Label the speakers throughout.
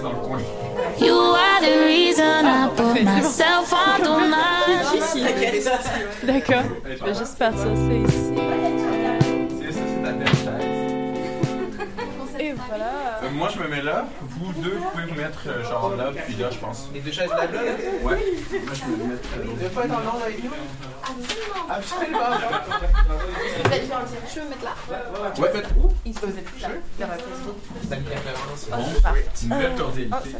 Speaker 1: reste dans le coin.
Speaker 2: You are the reason I put myself on the
Speaker 3: D'accord. Je vais juste partir ça ici. Voilà.
Speaker 1: Euh, moi, je me mets là. Vous deux, vous pouvez vous mettre euh, genre là, puis là, je pense.
Speaker 4: Les deux chaises là, là.
Speaker 1: Ouais. Moi, je me mets
Speaker 4: Vous devez pas être en onde avec nous? Absolument.
Speaker 5: Je veux mettre là.
Speaker 1: Ouais, faites où?
Speaker 5: Il se faisait plus là. Dans ma Facebook.
Speaker 4: C'est une préférence.
Speaker 1: Bon, une belle cordialité.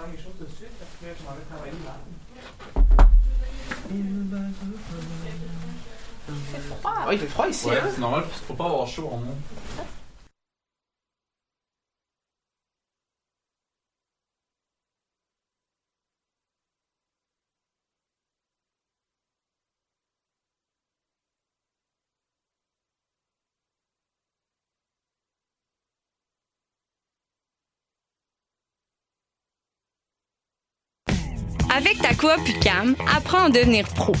Speaker 4: prendre les choses tout de suite parce que je m'en vais travailler là. Ah, il fait froid ici,
Speaker 1: Ouais,
Speaker 4: hein?
Speaker 1: c'est normal, faut pas avoir chaud en monde.
Speaker 6: Avec ta coop UCAM, apprends à devenir pro.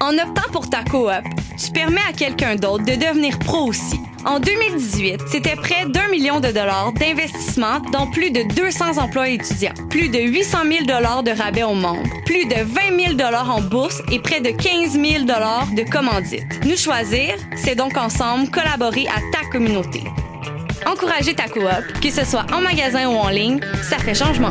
Speaker 6: En optant pour ta coop, tu permets à quelqu'un d'autre de devenir pro aussi. En 2018, c'était près d'un million de dollars d'investissement dans plus de 200 emplois étudiants, plus de 800 000 dollars de rabais aux membres, plus de 20 000 dollars en bourse et près de 15 000 dollars de commandites. Nous choisir, c'est donc ensemble collaborer à ta communauté. Encourager ta coop, que ce soit en magasin ou en ligne, ça fait changement.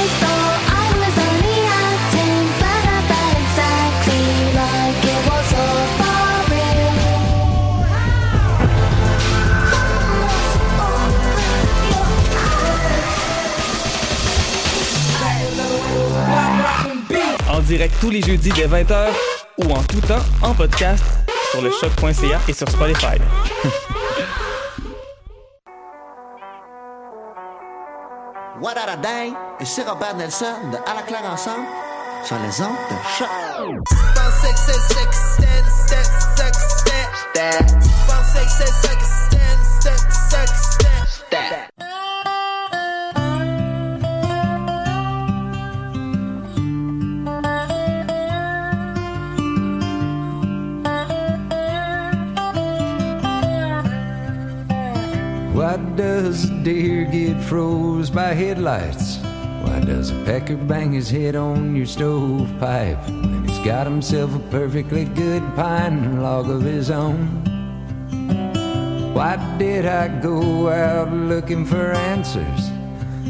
Speaker 7: Direct tous les jeudis dès 20h ou en tout temps en podcast sur le choc.ca et sur Spotify.
Speaker 8: What a? Et c'est Robert Nelson de À la claire ensemble sur les ondes de choc.
Speaker 9: Why does a deer get froze by headlights? Why does a pecker bang his head on your stovepipe when he's got himself a perfectly good pine log of his own? Why did I go out looking for answers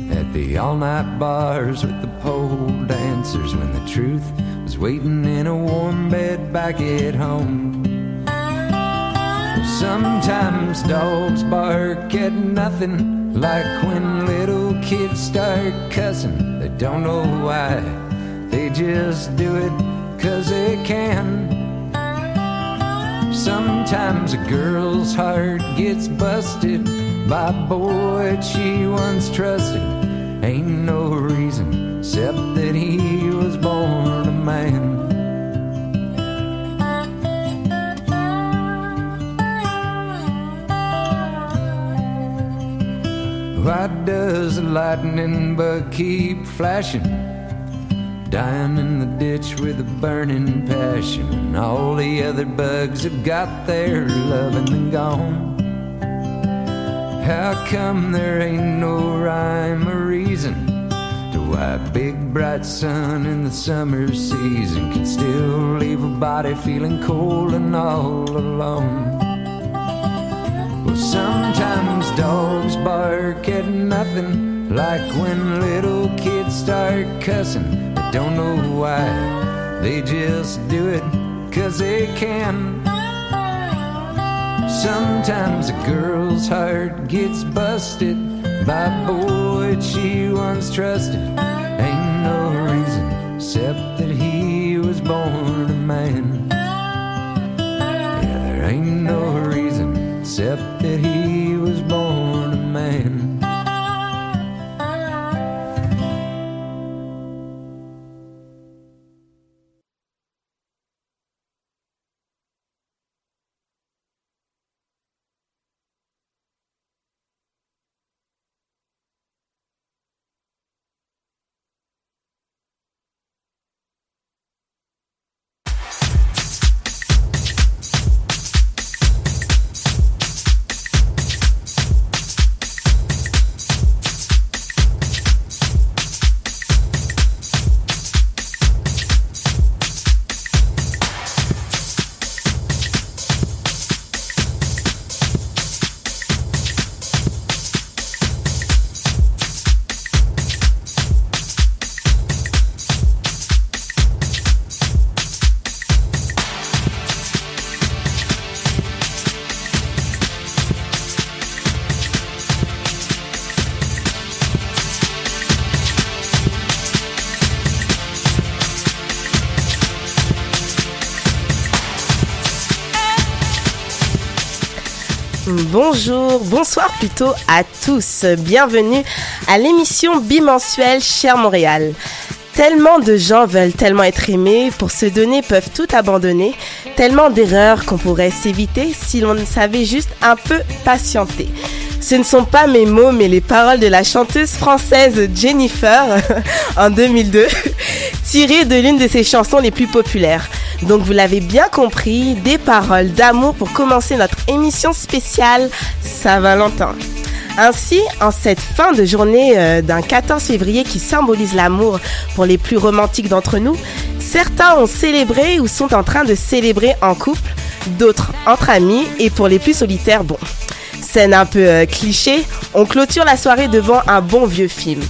Speaker 9: at the all night bars with the pole dancers when the truth was waiting in a warm bed back at home? Sometimes dogs bark at nothing, like when little kids start cussing. They don't know why, they just do it 'cause they can. Sometimes a girl's heart gets busted by a boy she once trusted. Ain't no reason except that he was born a man. Why does the lightning bug keep flashing? Dying in the ditch with a burning passion, and all the other bugs have got their loving and gone. How come there ain't no rhyme or reason to why a big bright sun in the summer season can still leave a body feeling cold and all alone? Sometimes dogs bark at nothing like when little kids start cussing. They don't know why, they just do it 'cause they can. Sometimes a girl's heart gets busted by a boy she once trusted.
Speaker 10: Bonjour, bonsoir plutôt à tous. Bienvenue à l'émission bimensuelle Cher Montréal. Tellement de gens veulent tellement être aimés, pour se donner peuvent tout abandonner, tellement d'erreurs qu'on pourrait s'éviter si l'on savait juste un peu patienter. Ce ne sont pas mes mots, mais les paroles de la chanteuse française Jennifer en 2002, tirées de l'une de ses chansons les plus populaires. Donc vous l'avez bien compris, des paroles d'amour pour commencer notre émission spéciale Saint-Valentin. Ainsi, en cette fin de journée euh, d'un 14 février qui symbolise l'amour pour les plus romantiques d'entre nous, certains ont célébré ou sont en train de célébrer en couple, d'autres entre amis et pour les plus solitaires, bon. Scène un peu euh, cliché, on clôture la soirée devant un bon vieux film.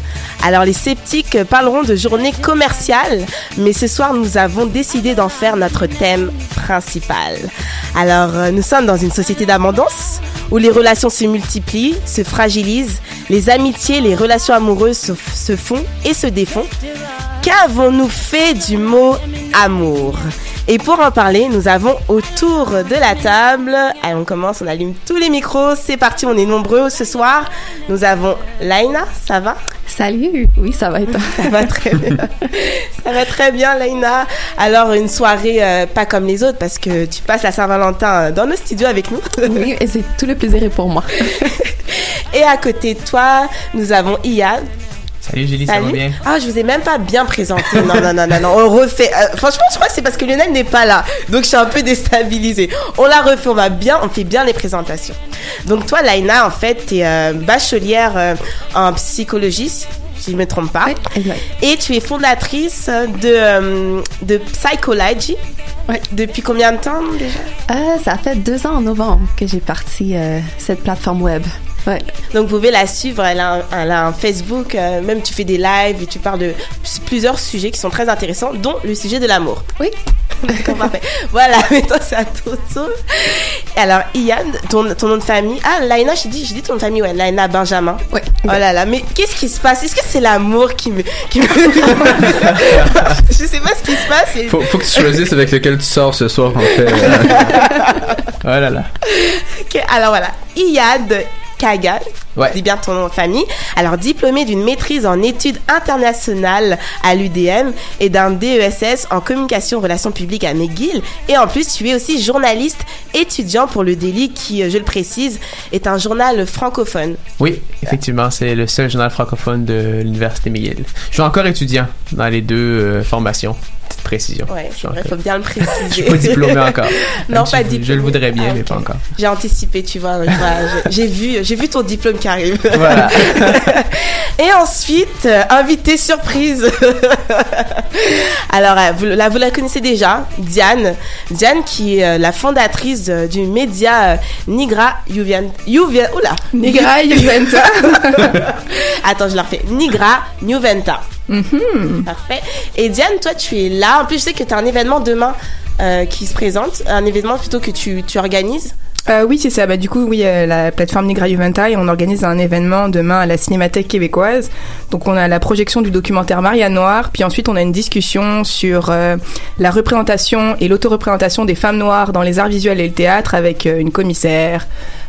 Speaker 10: Alors les sceptiques parleront de journée commerciale, mais ce soir nous avons décidé d'en faire notre thème principal. Alors euh, nous sommes dans une société d'abondance où les relations se multiplient, se fragilisent, les amitiés, les relations amoureuses se, se font et se défont. Qu'avons-nous fait du mot amour? Et pour en parler, nous avons autour de la table, allez, on commence, on allume tous les micros, c'est parti, on est nombreux ce soir. Nous avons Laina, ça va?
Speaker 11: Salut, oui, ça va et toi?
Speaker 10: Ça va très bien. ça va très bien, Laina. Alors, une soirée euh, pas comme les autres parce que tu passes la Saint-Valentin euh, dans nos studios avec nous.
Speaker 11: oui, et c'est tout le plaisir est pour moi.
Speaker 10: et à côté de toi, nous avons Iyad.
Speaker 4: Salut Julie, ça va bien?
Speaker 10: Ah, je vous ai même pas bien présenté. Non, non, non, non, non. On refait. Euh, franchement, je crois que c'est parce que Lionel n'est pas là. Donc, je suis un peu déstabilisée. On la refait, on va bien, on fait bien les présentations. Donc, toi, Laina, en fait, tu es euh, bachelière euh, en psychologie, si je ne me trompe pas. Et tu es fondatrice de, euh, de Psychology.
Speaker 11: Ouais.
Speaker 10: Depuis combien de temps déjà?
Speaker 11: Euh, ça fait deux ans en novembre que j'ai parti euh, cette plateforme web. Ouais.
Speaker 10: Donc vous pouvez la suivre, elle a un, elle a un Facebook, euh, même tu fais des lives et tu parles de plusieurs sujets qui sont très intéressants, dont le sujet de l'amour.
Speaker 11: Oui.
Speaker 10: D'accord, parfait. Voilà, maintenant c'est à ton tour. Alors Ian, ton, ton nom de famille, ah Laina, j'ai dit, j'ai dit ton nom de famille, ouais, Laina Benjamin.
Speaker 11: Oui.
Speaker 10: Oh là là, mais qu'est-ce qui se passe? Est-ce que c'est l'amour qui me... Qui me... je sais pas ce qui se passe. et-
Speaker 1: Faut, faut que tu choisisses avec lequel tu sors ce soir, en fait. oh là là.
Speaker 10: Ok, alors voilà, Iyad Kagal,
Speaker 1: Ouais.
Speaker 10: dis bien ton nom de famille. Alors diplômé d'une maîtrise en études internationales à l'UDM et d'un DESS en communication relations publiques à McGill. Et en plus, tu es aussi journaliste étudiant pour le Daily qui, euh, je le précise, est un journal francophone.
Speaker 4: Oui, effectivement, c'est le seul journal francophone de l'Université McGill. Je suis encore étudiant dans les deux euh, formations. Précision.
Speaker 10: Vrai,
Speaker 4: que-
Speaker 10: faut bien le préciser.
Speaker 4: Je suis pas diplômé encore.
Speaker 10: non, pas
Speaker 4: je-
Speaker 10: diplômé.
Speaker 4: Je le voudrais bien,
Speaker 10: Ah,
Speaker 4: mais pas encore.
Speaker 10: J'ai anticipé, tu vois. j'ai- vu, j'ai vu ton diplôme qui arrive.
Speaker 4: Voilà.
Speaker 10: Et ensuite, euh, invité surprise. Alors euh, vous, là, vous la connaissez déjà, Diane. Diane qui est euh, la fondatrice du média Nigra Juvien, Juvien, oula,
Speaker 12: Nigra Juventa.
Speaker 10: Attends, je la refais. Nigra Juventa.
Speaker 12: Mhm.
Speaker 10: Parfait. Et Diane, toi, tu es là. En plus, je sais que tu as un événement demain euh, qui se présente, un événement plutôt que tu, tu organises.
Speaker 12: Euh, oui, c'est ça. Bah, du coup, oui, euh, la plateforme Nigra Juventa on organise un événement demain à la Cinémathèque québécoise. Donc, on a la projection du documentaire Maria Noire, puis ensuite on a une discussion sur euh, la représentation et l'autoreprésentation des femmes noires dans les arts visuels et le théâtre avec euh, une commissaire,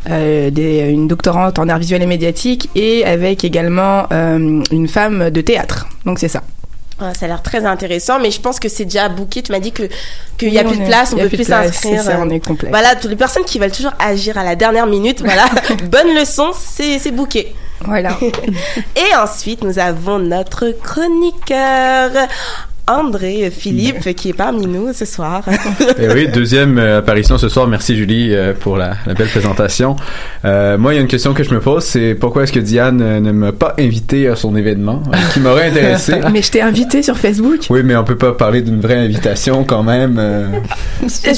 Speaker 12: euh, des, une doctorante en arts visuels et médiatiques et avec également euh, une femme de théâtre. Donc, c'est ça.
Speaker 10: Ça a l'air très intéressant, mais je pense que c'est déjà booké. Tu m'as dit que qu'il y a plus de place, on peut
Speaker 12: plus
Speaker 10: s'inscrire.
Speaker 12: c'est ça, on est complet.
Speaker 10: Voilà, toutes les personnes qui veulent toujours agir à la dernière minute, voilà, bonne leçon, c'est c'est booké.
Speaker 12: Voilà.
Speaker 10: Et ensuite, nous avons notre chroniqueur. André Philippe qui est parmi nous ce soir.
Speaker 1: Eh oui, deuxième euh, apparition ce soir. Merci Julie euh, pour la, la belle présentation. Euh, moi, il y a une question que je me pose, c'est pourquoi est-ce que Diane ne m'a pas invité à son événement, qui m'aurait intéressé?
Speaker 12: Mais je t'ai invité sur Facebook.
Speaker 1: Oui, mais on peut pas parler d'une vraie invitation quand même.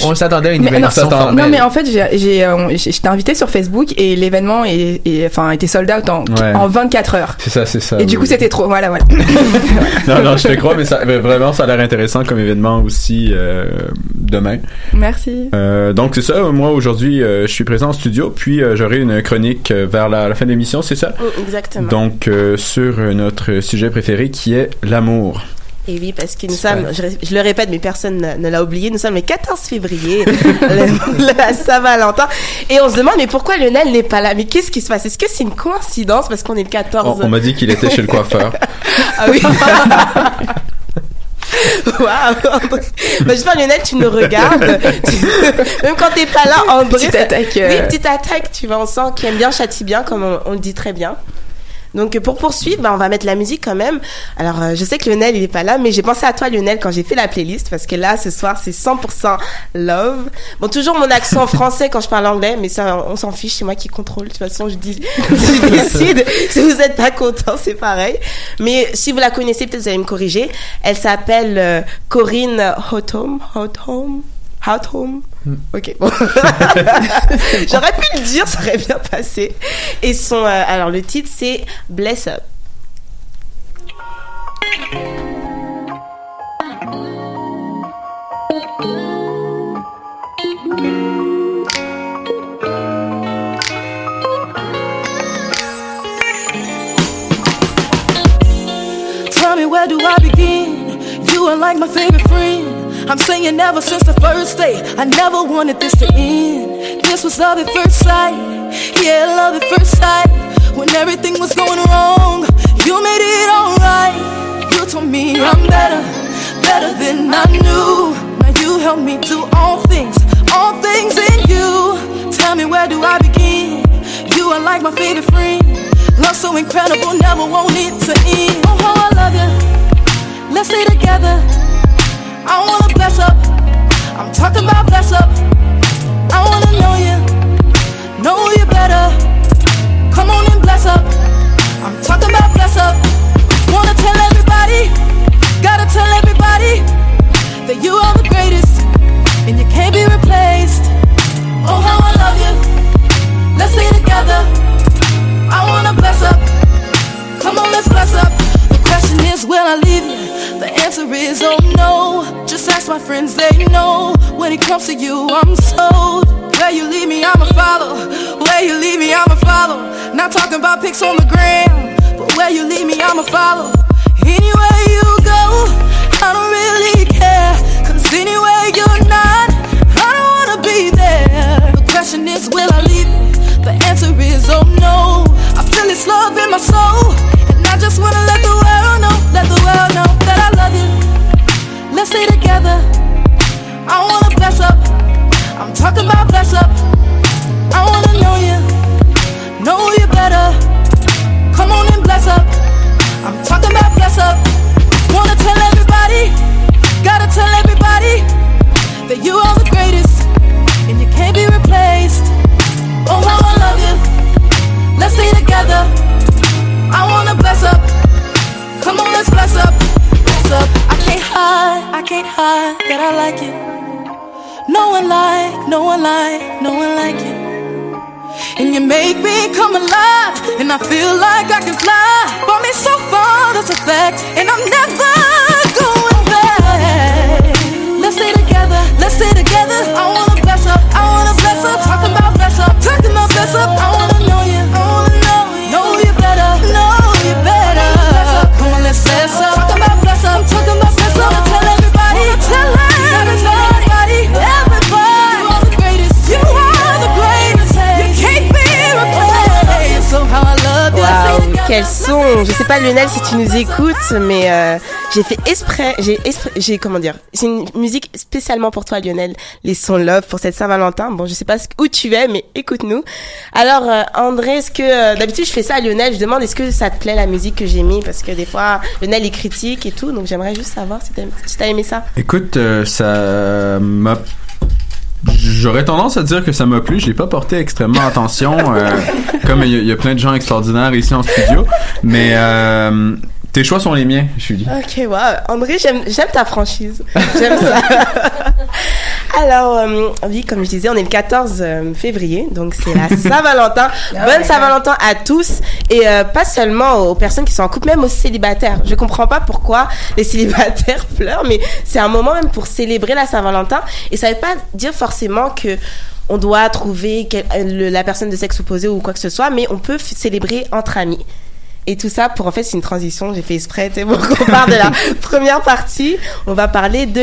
Speaker 4: On s'attendait à une
Speaker 12: Mais
Speaker 4: nouvelle
Speaker 12: non. Non, mais en fait, j'ai, euh, j'ai- j'étais invité sur Facebook et l'événement est, est- enfin, était sold out en,
Speaker 1: Ouais.
Speaker 12: en 24 heures.
Speaker 1: C'est ça, c'est ça.
Speaker 12: et du coup, c'était trop. Voilà, voilà.
Speaker 1: Non, non, je te crois, mais ça, vraiment, ça a l'air intéressant comme événement aussi euh, demain.
Speaker 12: Merci.
Speaker 1: Euh, donc c'est ça, moi aujourd'hui euh, je suis présent en studio, puis j'aurai une chronique vers la, la fin de l'émission, c'est ça?
Speaker 10: Mm, Exactement.
Speaker 1: Donc sur notre sujet préféré qui est l'amour.
Speaker 10: Et oui, parce que nous sommes, je, le répète, mais personne ne, ne l'a oublié, nous sommes le 14 février, la Saint-Valentin, et on se demande, mais pourquoi Lionel n'est pas là? Mais qu'est-ce qui se passe? Est-ce que c'est une coïncidence? Parce qu'on est le 14
Speaker 1: On, on m'a dit qu'il était chez le coiffeur.
Speaker 10: Ah oui Waouh André. bah, J'espère Lionel tu nous regardes Tu- même quand t'es pas là André
Speaker 12: Petite attaque, euh.
Speaker 10: oui petite attaque tu vois on sent qu'il aime bien châtie bien comme on, on le dit très bien donc pour poursuivre bah, on va mettre la musique quand même. Alors euh, je sais que Lionel il est pas là mais j'ai pensé à toi Lionel quand j'ai fait la playlist parce que là ce soir c'est 100% love. Bon toujours mon accent français quand je parle anglais mais ça on s'en fiche c'est moi qui contrôle. De toute façon je dis je décide. Si vous êtes pas content c'est pareil. Mais si vous la connaissez peut-être vous allez me corriger. Elle s'appelle euh, Corinne Hotham Hotham Hotham Ok, bon. J'aurais pu le dire, ça aurait bien passé. Et son, euh, alors le titre c'est Bless Up.
Speaker 13: Tell me where do I begin? You are like my favorite friend. I'm saying ever since the first day, I never wanted this to end. This was love at first sight, yeah, love at first sight. When everything was going wrong, you made it alright. You told me I'm better, better than I knew. Now you help me do all things, all things in you. Tell me where do I begin? You are like my favorite friend. Love so incredible, never want it to end. Oh, how I love you. Let's stay together. I wanna bless up. I'm talking about bless up. I wanna know you, know you better. Come on and bless up. I'm talking about bless up. Wanna tell everybody, gotta tell everybody that you are the greatest and you can't be replaced. Oh, how I love you. Let's stay together. I wanna bless up. Come on, let's bless up. Question is, will I leave you? The answer is, oh no. Just ask my friends, they know. When it comes to you, I'm sold. Where you leave me, I'ma follow. Where you leave me, I'ma follow. Not talking about pics on the gram, but where you leave me, I'ma follow. Anywhere you I feel like
Speaker 10: quel son Je sais pas Lionel si tu nous écoutes, mais euh, j'ai fait exprès, j'ai j'ai comment dire, c'est une musique spécialement pour toi Lionel, les sons love pour cette Saint-Valentin. Bon, je sais pas où tu es, mais écoute-nous. Alors euh, André, est-ce que euh, d'habitude je fais ça à Lionel, je demande est-ce que ça te plaît la musique que j'ai mis? Parce que des fois Lionel il critique et tout, donc j'aimerais juste savoir si t'as si t'as aimé ça.
Speaker 1: Écoute, euh, ça m'a. J'aurais tendance à dire que ça m'a plu. J'ai pas porté extrêmement attention, euh, comme il y, a- il y a plein de gens extraordinaires ici en studio. Mais euh, tes choix sont les miens, Julie.
Speaker 10: Ok, wow. André, j'aime, ta franchise. J'aime ça. Alors, euh, oui, comme je disais, on est le 14 euh, février, donc c'est la Saint-Valentin.
Speaker 12: Ah
Speaker 10: Bonne. Saint-Valentin à tous et euh, pas seulement aux personnes qui sont en couple, même aux célibataires. Je comprends pas pourquoi les célibataires pleurent, mais c'est un moment même pour célébrer la Saint-Valentin et ça veut pas dire forcément que on doit trouver quel- le- la personne de sexe opposé ou quoi que ce soit, mais on peut célébrer entre amis. Et tout ça, pour en fait, c'est une transition. J'ai fait exprès, tu sais, pour qu'on parle de la première partie. On va parler de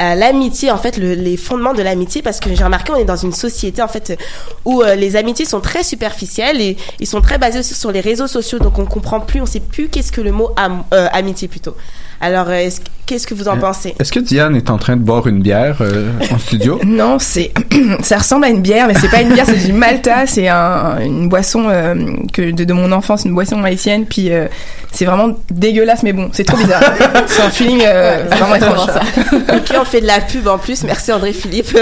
Speaker 10: euh, l'amitié, en fait, le- les fondements de l'amitié, parce que j'ai remarqué, on est dans une société, en fait, où euh, les amitiés sont très superficielles et ils sont très basés aussi sur les réseaux sociaux. Donc, on comprend plus, on sait plus qu'est-ce que le mot am- euh, amitié plutôt. Alors, euh, est-ce- qu'est-ce que vous en pensez?
Speaker 1: Est-ce que Diane est en train de boire une bière euh, en studio?
Speaker 12: Non, c'est ça ressemble à une bière, mais c'est pas une bière, c'est du Malta. C'est un, une boisson euh, que de, de mon enfance, une boisson haïtienne. Puis euh, c'est vraiment dégueulasse, mais bon, c'est trop bizarre. c'est un feeling euh,
Speaker 10: Ouais,
Speaker 12: vraiment
Speaker 10: c'est
Speaker 12: étrange.
Speaker 10: ok, on fait de la pub en plus. Merci André Philippe.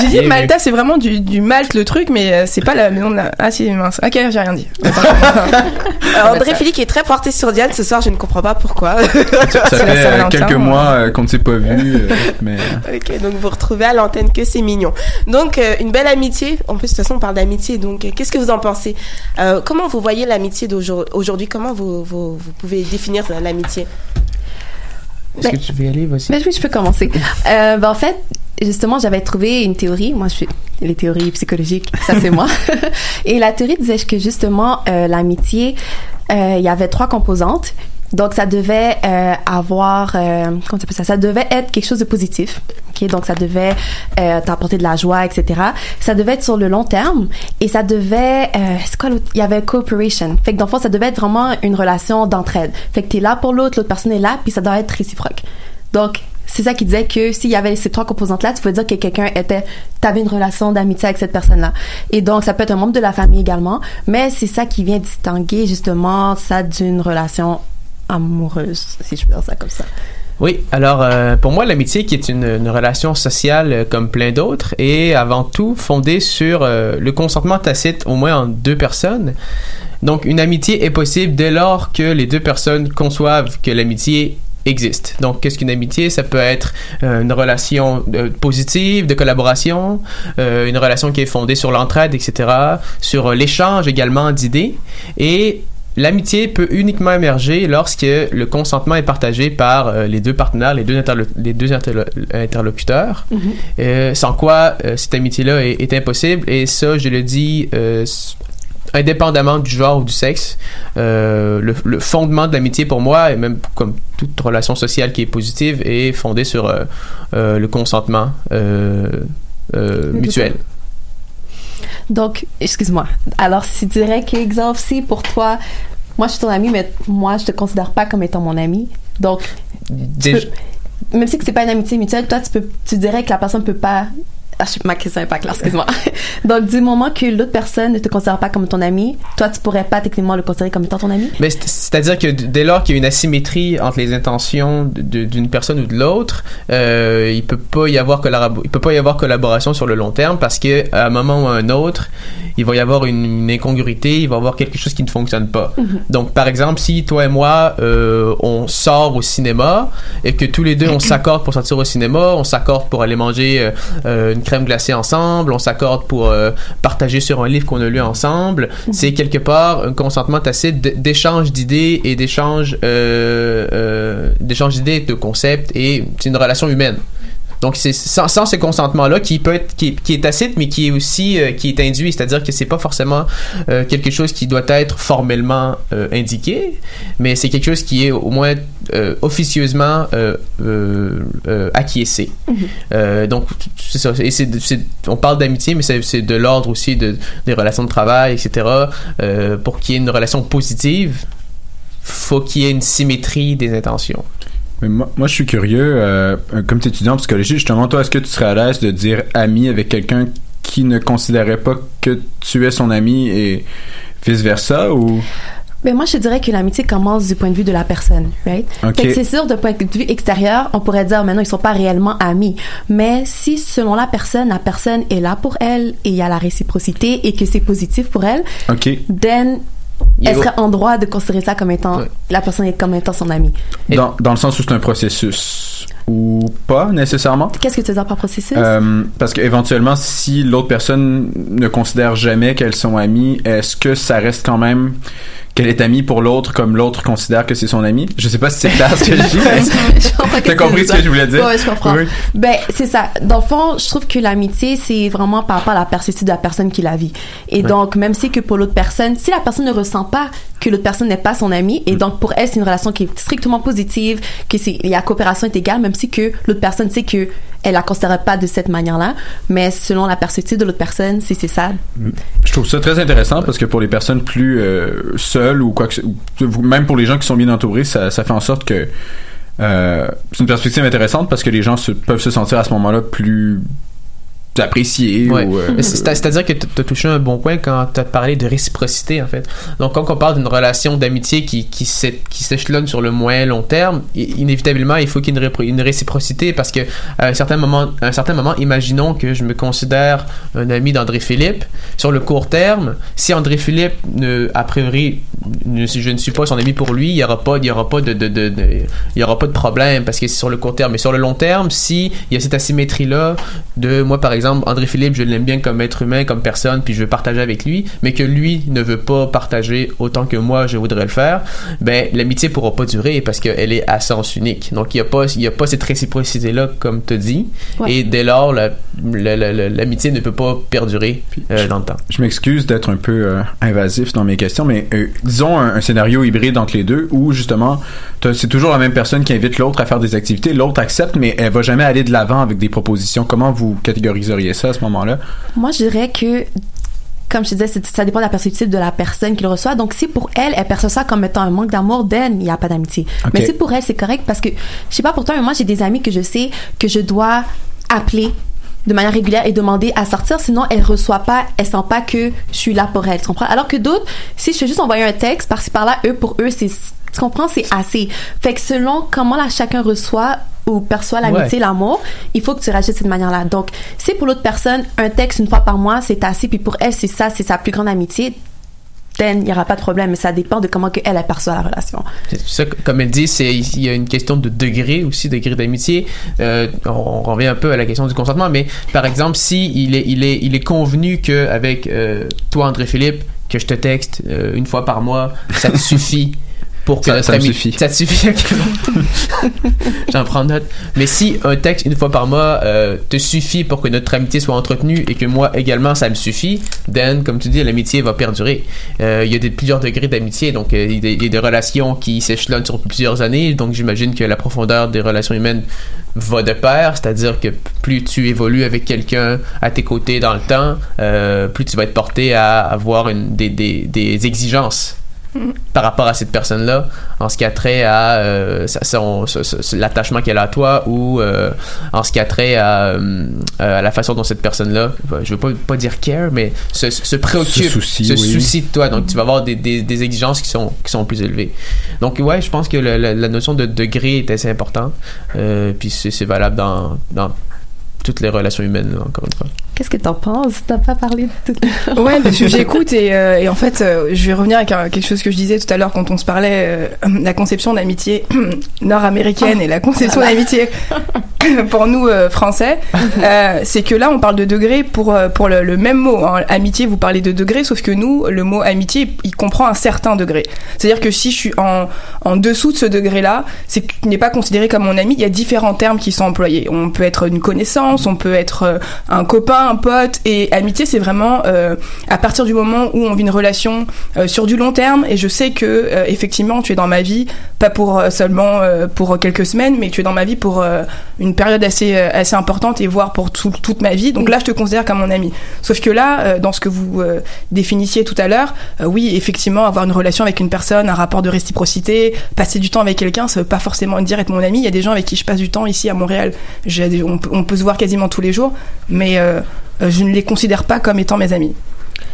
Speaker 12: J'ai dit j'ai Malta, c'est vraiment du, du Malte le truc, mais euh, c'est pas la maison de la. Ah si, mince. Ok, j'ai rien dit.
Speaker 10: Euh, André Philippe est très porté sur Diane ce soir, je ne comprends pas pourquoi.
Speaker 1: Ça fait euh, quelques mois euh, qu'on ne s'est pas vu, euh, mais
Speaker 10: Ok, donc vous retrouvez à l'antenne que c'est mignon. Donc euh, une belle amitié. En plus de toute façon on parle d'amitié. Donc euh, qu'est-ce que vous en pensez? Euh, Comment vous voyez l'amitié d'aujourd'hui Comment vous, vous, vous pouvez définir l'amitié?
Speaker 4: Est-ce que tu veux y aller, vas-y?
Speaker 11: Ben oui, je peux commencer. Euh, ben en fait, justement, j'avais trouvé une théorie. Moi, je suis les théories psychologiques, ça c'est moi. Et la théorie disait que justement, euh, l'amitié, euh, il y avait trois composantes. Donc, ça devait euh, avoir, euh, comment ça s'appelle ça? Ça devait être quelque chose de positif. Ok, donc ça devait euh, t'apporter de la joie, etc. Ça devait être sur le long terme et ça devait, euh, c'est quoi Il y avait cooperation. Fait que dans le fond, ça devait être vraiment une relation d'entraide. Fait que t'es là pour l'autre, l'autre personne est là, puis ça doit être réciproque. Donc, c'est ça qui disait que s'il y avait ces trois composantes-là, tu pouvais dire que quelqu'un était, t'avais une relation d'amitié avec cette personne-là. Et donc, ça peut être un membre de la famille également, mais c'est ça qui vient distinguer justement ça d'une relation amoureuse, si je peux dire ça comme ça.
Speaker 4: Oui, alors euh, pour moi, l'amitié, qui est une, relation sociale euh, comme plein d'autres, est avant tout fondée sur euh, le consentement tacite, au moins en deux personnes. Donc, une amitié est possible dès lors que les deux personnes conçoivent que l'amitié existe. Donc, qu'est-ce qu'une amitié? Ça peut être une relation positive, de collaboration, une relation qui est fondée sur l'entraide, etc., sur l'échange également d'idées. Et L'amitié peut uniquement émerger lorsque le consentement est partagé par euh, les deux partenaires, les deux, interlo- les deux interlo- interlocuteurs, euh, sans quoi euh, cette amitié-là est, est impossible. Et ça, je le dis indépendamment du genre ou du sexe. Euh, le, le fondement de l'amitié pour moi, et même comme toute relation sociale qui est positive, est fondé sur euh, euh, le consentement mutuel.
Speaker 11: Donc, excuse-moi. Alors, si tu dirais qu'exemple, si pour toi, moi je suis ton ami, mais moi je te considère pas comme étant mon ami. Donc, tu
Speaker 4: Déjà-
Speaker 11: peux- même si que c'est pas une amitié mutuelle, toi tu peux, tu dirais que la personne peut pas ma question n'est pas claire, excuse-moi. Donc, du moment que l'autre personne ne te considère pas comme ton ami, toi, tu pourrais pas techniquement le considérer comme étant ton ami?
Speaker 4: Mais c'est- c'est-à-dire que dès lors qu'il y a une asymétrie entre les intentions d'une personne ou de l'autre, euh, il peut pas y avoir il peut pas y avoir collaboration sur le long terme parce que à un moment ou à un autre, il va y avoir une, une incongruité, il va y avoir quelque chose qui ne fonctionne pas.
Speaker 11: Mhm.
Speaker 4: Donc par exemple, si toi et moi euh, on sort au cinéma et que tous les deux on s'accorde pour sortir au cinéma, on s'accorde pour aller manger euh, euh, une crème glacée ensemble, on s'accorde pour euh, partager sur un livre qu'on a lu ensemble, c'est quelque part un consentement tacite d'échange d'idées et d'échange d'échange d'idées, de concepts et c'est une relation humaine. Donc c'est sans, sans ce consentement là qui peut être qui, est- qui est tacite mais qui est aussi euh, qui est induit, c'est-à-dire que c'est pas forcément euh, quelque chose qui doit être formellement euh, indiqué, mais c'est quelque chose qui est au moins officieusement acquiescé. Euh, donc c'est ça. Et on parle d'amitié, mais c'est, c'est de l'ordre aussi de, des relations de travail, etc. Pour qu'il y ait une relation positive, faut qu'il y ait une symétrie des intentions.
Speaker 1: Mais moi, moi, je suis curieux, euh, comme tu es étudiant en psychologie, justement, toi, est-ce que tu serais à l'aise de dire ami avec quelqu'un qui ne considérait pas que tu es son ami et vice-versa ou...
Speaker 11: Ben moi, je dirais que l'amitié commence du point de vue de la personne, right?
Speaker 1: Ok.
Speaker 11: Fait que c'est sûr, de point de vue extérieur, on pourrait dire, maintenant, ils sont pas réellement amis. Mais si, selon la personne, la personne est là pour elle et il y a la réciprocité et que c'est positif pour elle,
Speaker 1: OK.
Speaker 11: then, elle serait en droit de considérer ça comme étant, la personne est comme étant son ami.
Speaker 1: Dans, dans le sens où c'est un processus ou pas nécessairement?
Speaker 11: Qu'est-ce que tu veux dire par processus?
Speaker 1: Euh, parce qu'éventuellement, si l'autre personne ne considère jamais qu'elles sont amies, est-ce que ça reste quand même qu'elle est amie pour l'autre comme l'autre considère que c'est son ami? Je sais pas si c'est clair ce que je dis. mais- T'as compris ce que je voulais dire?
Speaker 11: Ouais, je comprends.
Speaker 1: Oui.
Speaker 11: Ben, c'est ça. Dans le fond, je trouve que l'amitié, c'est vraiment par rapport à la perspective de la personne qui la vit. Et
Speaker 14: Ouais.
Speaker 11: donc, même si que pour l'autre personne, si la personne ne ressent pas que l'autre personne n'est pas son ami, et donc pour elle, c'est une relation qui est strictement positive, que c'est, il y a coopération est égale, même si que l'autre personne sait que elle la considère pas de cette manière-là, mais selon la perspective de l'autre personne, si c'est ça,
Speaker 1: Je trouve ça très intéressant parce que pour les personnes plus euh, seules ou quoi que même pour les gens qui sont bien entourés, ça, ça fait en sorte que euh, c'est une perspective intéressante parce que les gens se- peuvent se sentir à ce moment-là plus appréciés
Speaker 4: Ouais.
Speaker 1: ou euh,
Speaker 4: C'est-à-dire que tu as touché un bon point quand tu as parlé de réciprocité, en fait. Donc, quand on parle d'une relation d'amitié qui, qui s'é- qui s'échelonne sur le moyen long terme, inévitablement, il faut qu'il y ait une, réciprocité parce que à un certain moment, à un certain moment, imaginons que je me considère un ami d'André Philippe. Sur le court terme, si André Philippe, ne, a priori, je ne suis pas son ami pour lui, il n'y aura pas, il y aura pas de, de, de- de- il y aura pas de problème parce que c'est sur le court terme. Mais sur le long terme, si il y a cette asymétrie-là de moi, par exemple, André Philippe, je l'aime bien comme être humain, comme personne, puis je veux partager avec lui, mais que lui ne veut pas partager autant que moi je voudrais le faire, ben l'amitié pourra pas durer parce qu'elle est à sens unique. Donc il y a pas, il y a pas cette réciprocité-là comme tu dis,
Speaker 1: Ouais.
Speaker 4: et dès lors la- la- la- la- l'amitié ne peut pas perdurer euh, dans le temps.
Speaker 1: Je m'excuse d'être un peu euh, invasif dans mes questions, mais euh, disons un, un scénario hybride entre les deux où justement c'est toujours la même personne qui invite l'autre à faire des activités, l'autre accepte, mais elle va jamais aller de l'avant avec des propositions. Comment vous catégoriseriez ça à ce moment-là?
Speaker 11: Moi, je dirais que, comme je te disais, c'est- ça dépend de la perspective de la personne qui le reçoit. Donc, si pour elle, elle perçoit ça comme étant un manque d'amour, then, il n'y a pas d'amitié. Mais si pour elle, c'est correct parce que, je sais pas pour toi, mais moi, j'ai des amis que je sais que je dois appeler de manière régulière et demander à sortir, sinon elle reçoit pas, elle sent pas que je suis là pour elle, tu comprends? Alors que d'autres, si je fais juste envoyer un texte par-ci par-là, eux, pour eux, c'est, tu comprends, c'est assez. Fait que selon comment là chacun reçoit ou perçoit l'amitié,
Speaker 4: Ouais.
Speaker 11: l'amour, il faut que tu réagisses de cette manière-là. Donc, si pour l'autre personne, un texte une fois par mois, c'est assez, puis pour elle, c'est ça, c'est sa plus grande amitié, il n'y aura pas de problème, mais ça dépend de comment elle, elle perçoit la relation.
Speaker 4: Ça, comme elle dit, il y a une question de degré aussi, degré d'amitié. Euh, on, revient un peu à la question du consentement, mais par exemple, si il est il est il est convenu que avec euh, toi André Philippe que je te texte euh, une fois par mois, ça te suffit pour que
Speaker 1: Ça-
Speaker 4: notre
Speaker 1: ça me
Speaker 4: ami-
Speaker 1: suffit.
Speaker 4: ça te suffit. J'en prends note. Mais si un texte une fois par mois euh, te suffit pour que notre amitié soit entretenue et que moi également ça me suffit, then comme tu dis l'amitié va perdurer. Euh, Il y a des, plusieurs degrés d'amitié, donc euh, il y, a des- il y a des relations qui s'échelonnent sur plusieurs années, donc j'imagine que la profondeur des relations humaines va de pair, c'est-à-dire que plus tu évolues avec quelqu'un à tes côtés dans le temps, euh, plus tu vas être porté à avoir une, des, des, des exigences par rapport à cette personne-là, en ce qui a trait à euh, l'attachement qu'elle a à toi ou euh, en ce qui a trait à, euh, à la façon dont cette personne-là, je veux pas, pas dire care, mais se, se préoccupe,
Speaker 1: Se soucie,
Speaker 4: se
Speaker 1: oui.
Speaker 4: soucie de toi. Donc, tu vas avoir des, des, des exigences qui sont, qui sont plus élevées. Donc, ouais, je pense que le- la, la notion de degré est assez importante. Euh, puis c'est c'est valable dans, dans toutes les relations humaines, là, encore une fois.
Speaker 11: Qu'est-ce que t'en penses? T'as pas parlé de tout.
Speaker 12: Ouais, parce que j'écoute et, euh, et en fait, euh, je vais revenir avec un- quelque chose que je disais tout à l'heure quand on se parlait, euh, la conception d'amitié nord-américaine et la conception d'amitié pour nous euh, français. C'est que là, on parle de degrés pour pour le, le même mot. hein. Amitié, vous parlez de degrés, sauf que nous, le mot amitié, il comprend un certain degré. C'est-à-dire que si je suis en en dessous de ce degré-là, c'est qu'il n'est pas considéré comme mon ami. Il y a différents termes qui sont employés. On peut être une connaissance, on peut être un copain, un pote. Et amitié, c'est vraiment euh, à partir du moment où on vit une relation euh, sur du long terme. Et je sais que euh, effectivement, tu es dans ma vie, pas pour seulement pour quelques semaines, mais tu es dans ma vie pour une période assez assez importante et voire pour tout- toute ma vie. Donc là, je te considère comme mon ami. Sauf que là, dans ce que vous définissiez tout à l'heure, oui, effectivement, avoir une relation avec une personne, un rapport de réciprocité, passer du temps avec quelqu'un, ça veut pas forcément dire être mon ami. Il y a des gens avec qui je passe du temps ici à Montréal. On, peut, on peut se voir quasiment tous les jours, mais euh, je ne les considère pas comme étant mes amis.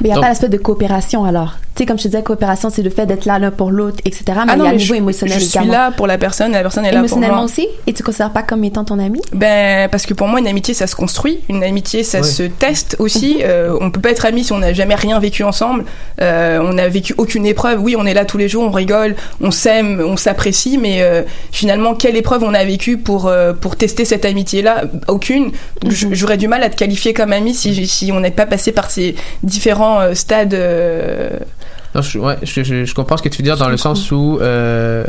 Speaker 11: Mais il n'y a
Speaker 12: Donc-
Speaker 11: pas l'aspect de coopération alors. Tu sais, comme je te disais, coopération, c'est le fait d'être là l'un pour l'autre, etc. Mais
Speaker 12: Ah
Speaker 11: il y a un
Speaker 12: mais
Speaker 11: niveau
Speaker 12: je,
Speaker 11: émotionnel
Speaker 12: je suis
Speaker 11: également.
Speaker 12: là pour la personne et la personne est là pour
Speaker 11: Émotionnellement
Speaker 12: moi.
Speaker 11: aussi? Et tu ne considères pas comme étant ton ami?
Speaker 12: Ben parce que pour moi une amitié ça se construit, une amitié ça
Speaker 11: Ouais.
Speaker 12: se teste aussi. Euh, on peut pas être amis si on n'a jamais rien vécu ensemble. Euh, on n'a vécu aucune épreuve. Oui, on est là tous les jours, on rigole, on s'aime, on s'apprécie, mais euh, finalement quelle épreuve on a vécu pour euh, pour tester cette amitié là Aucune. Donc, j- J'aurais du mal à te qualifier comme ami si si on n'est pas passé par ces différents euh, stades. euh,
Speaker 4: Non, je, ouais, je, je, je comprends ce que tu veux dire dans le sens où, euh,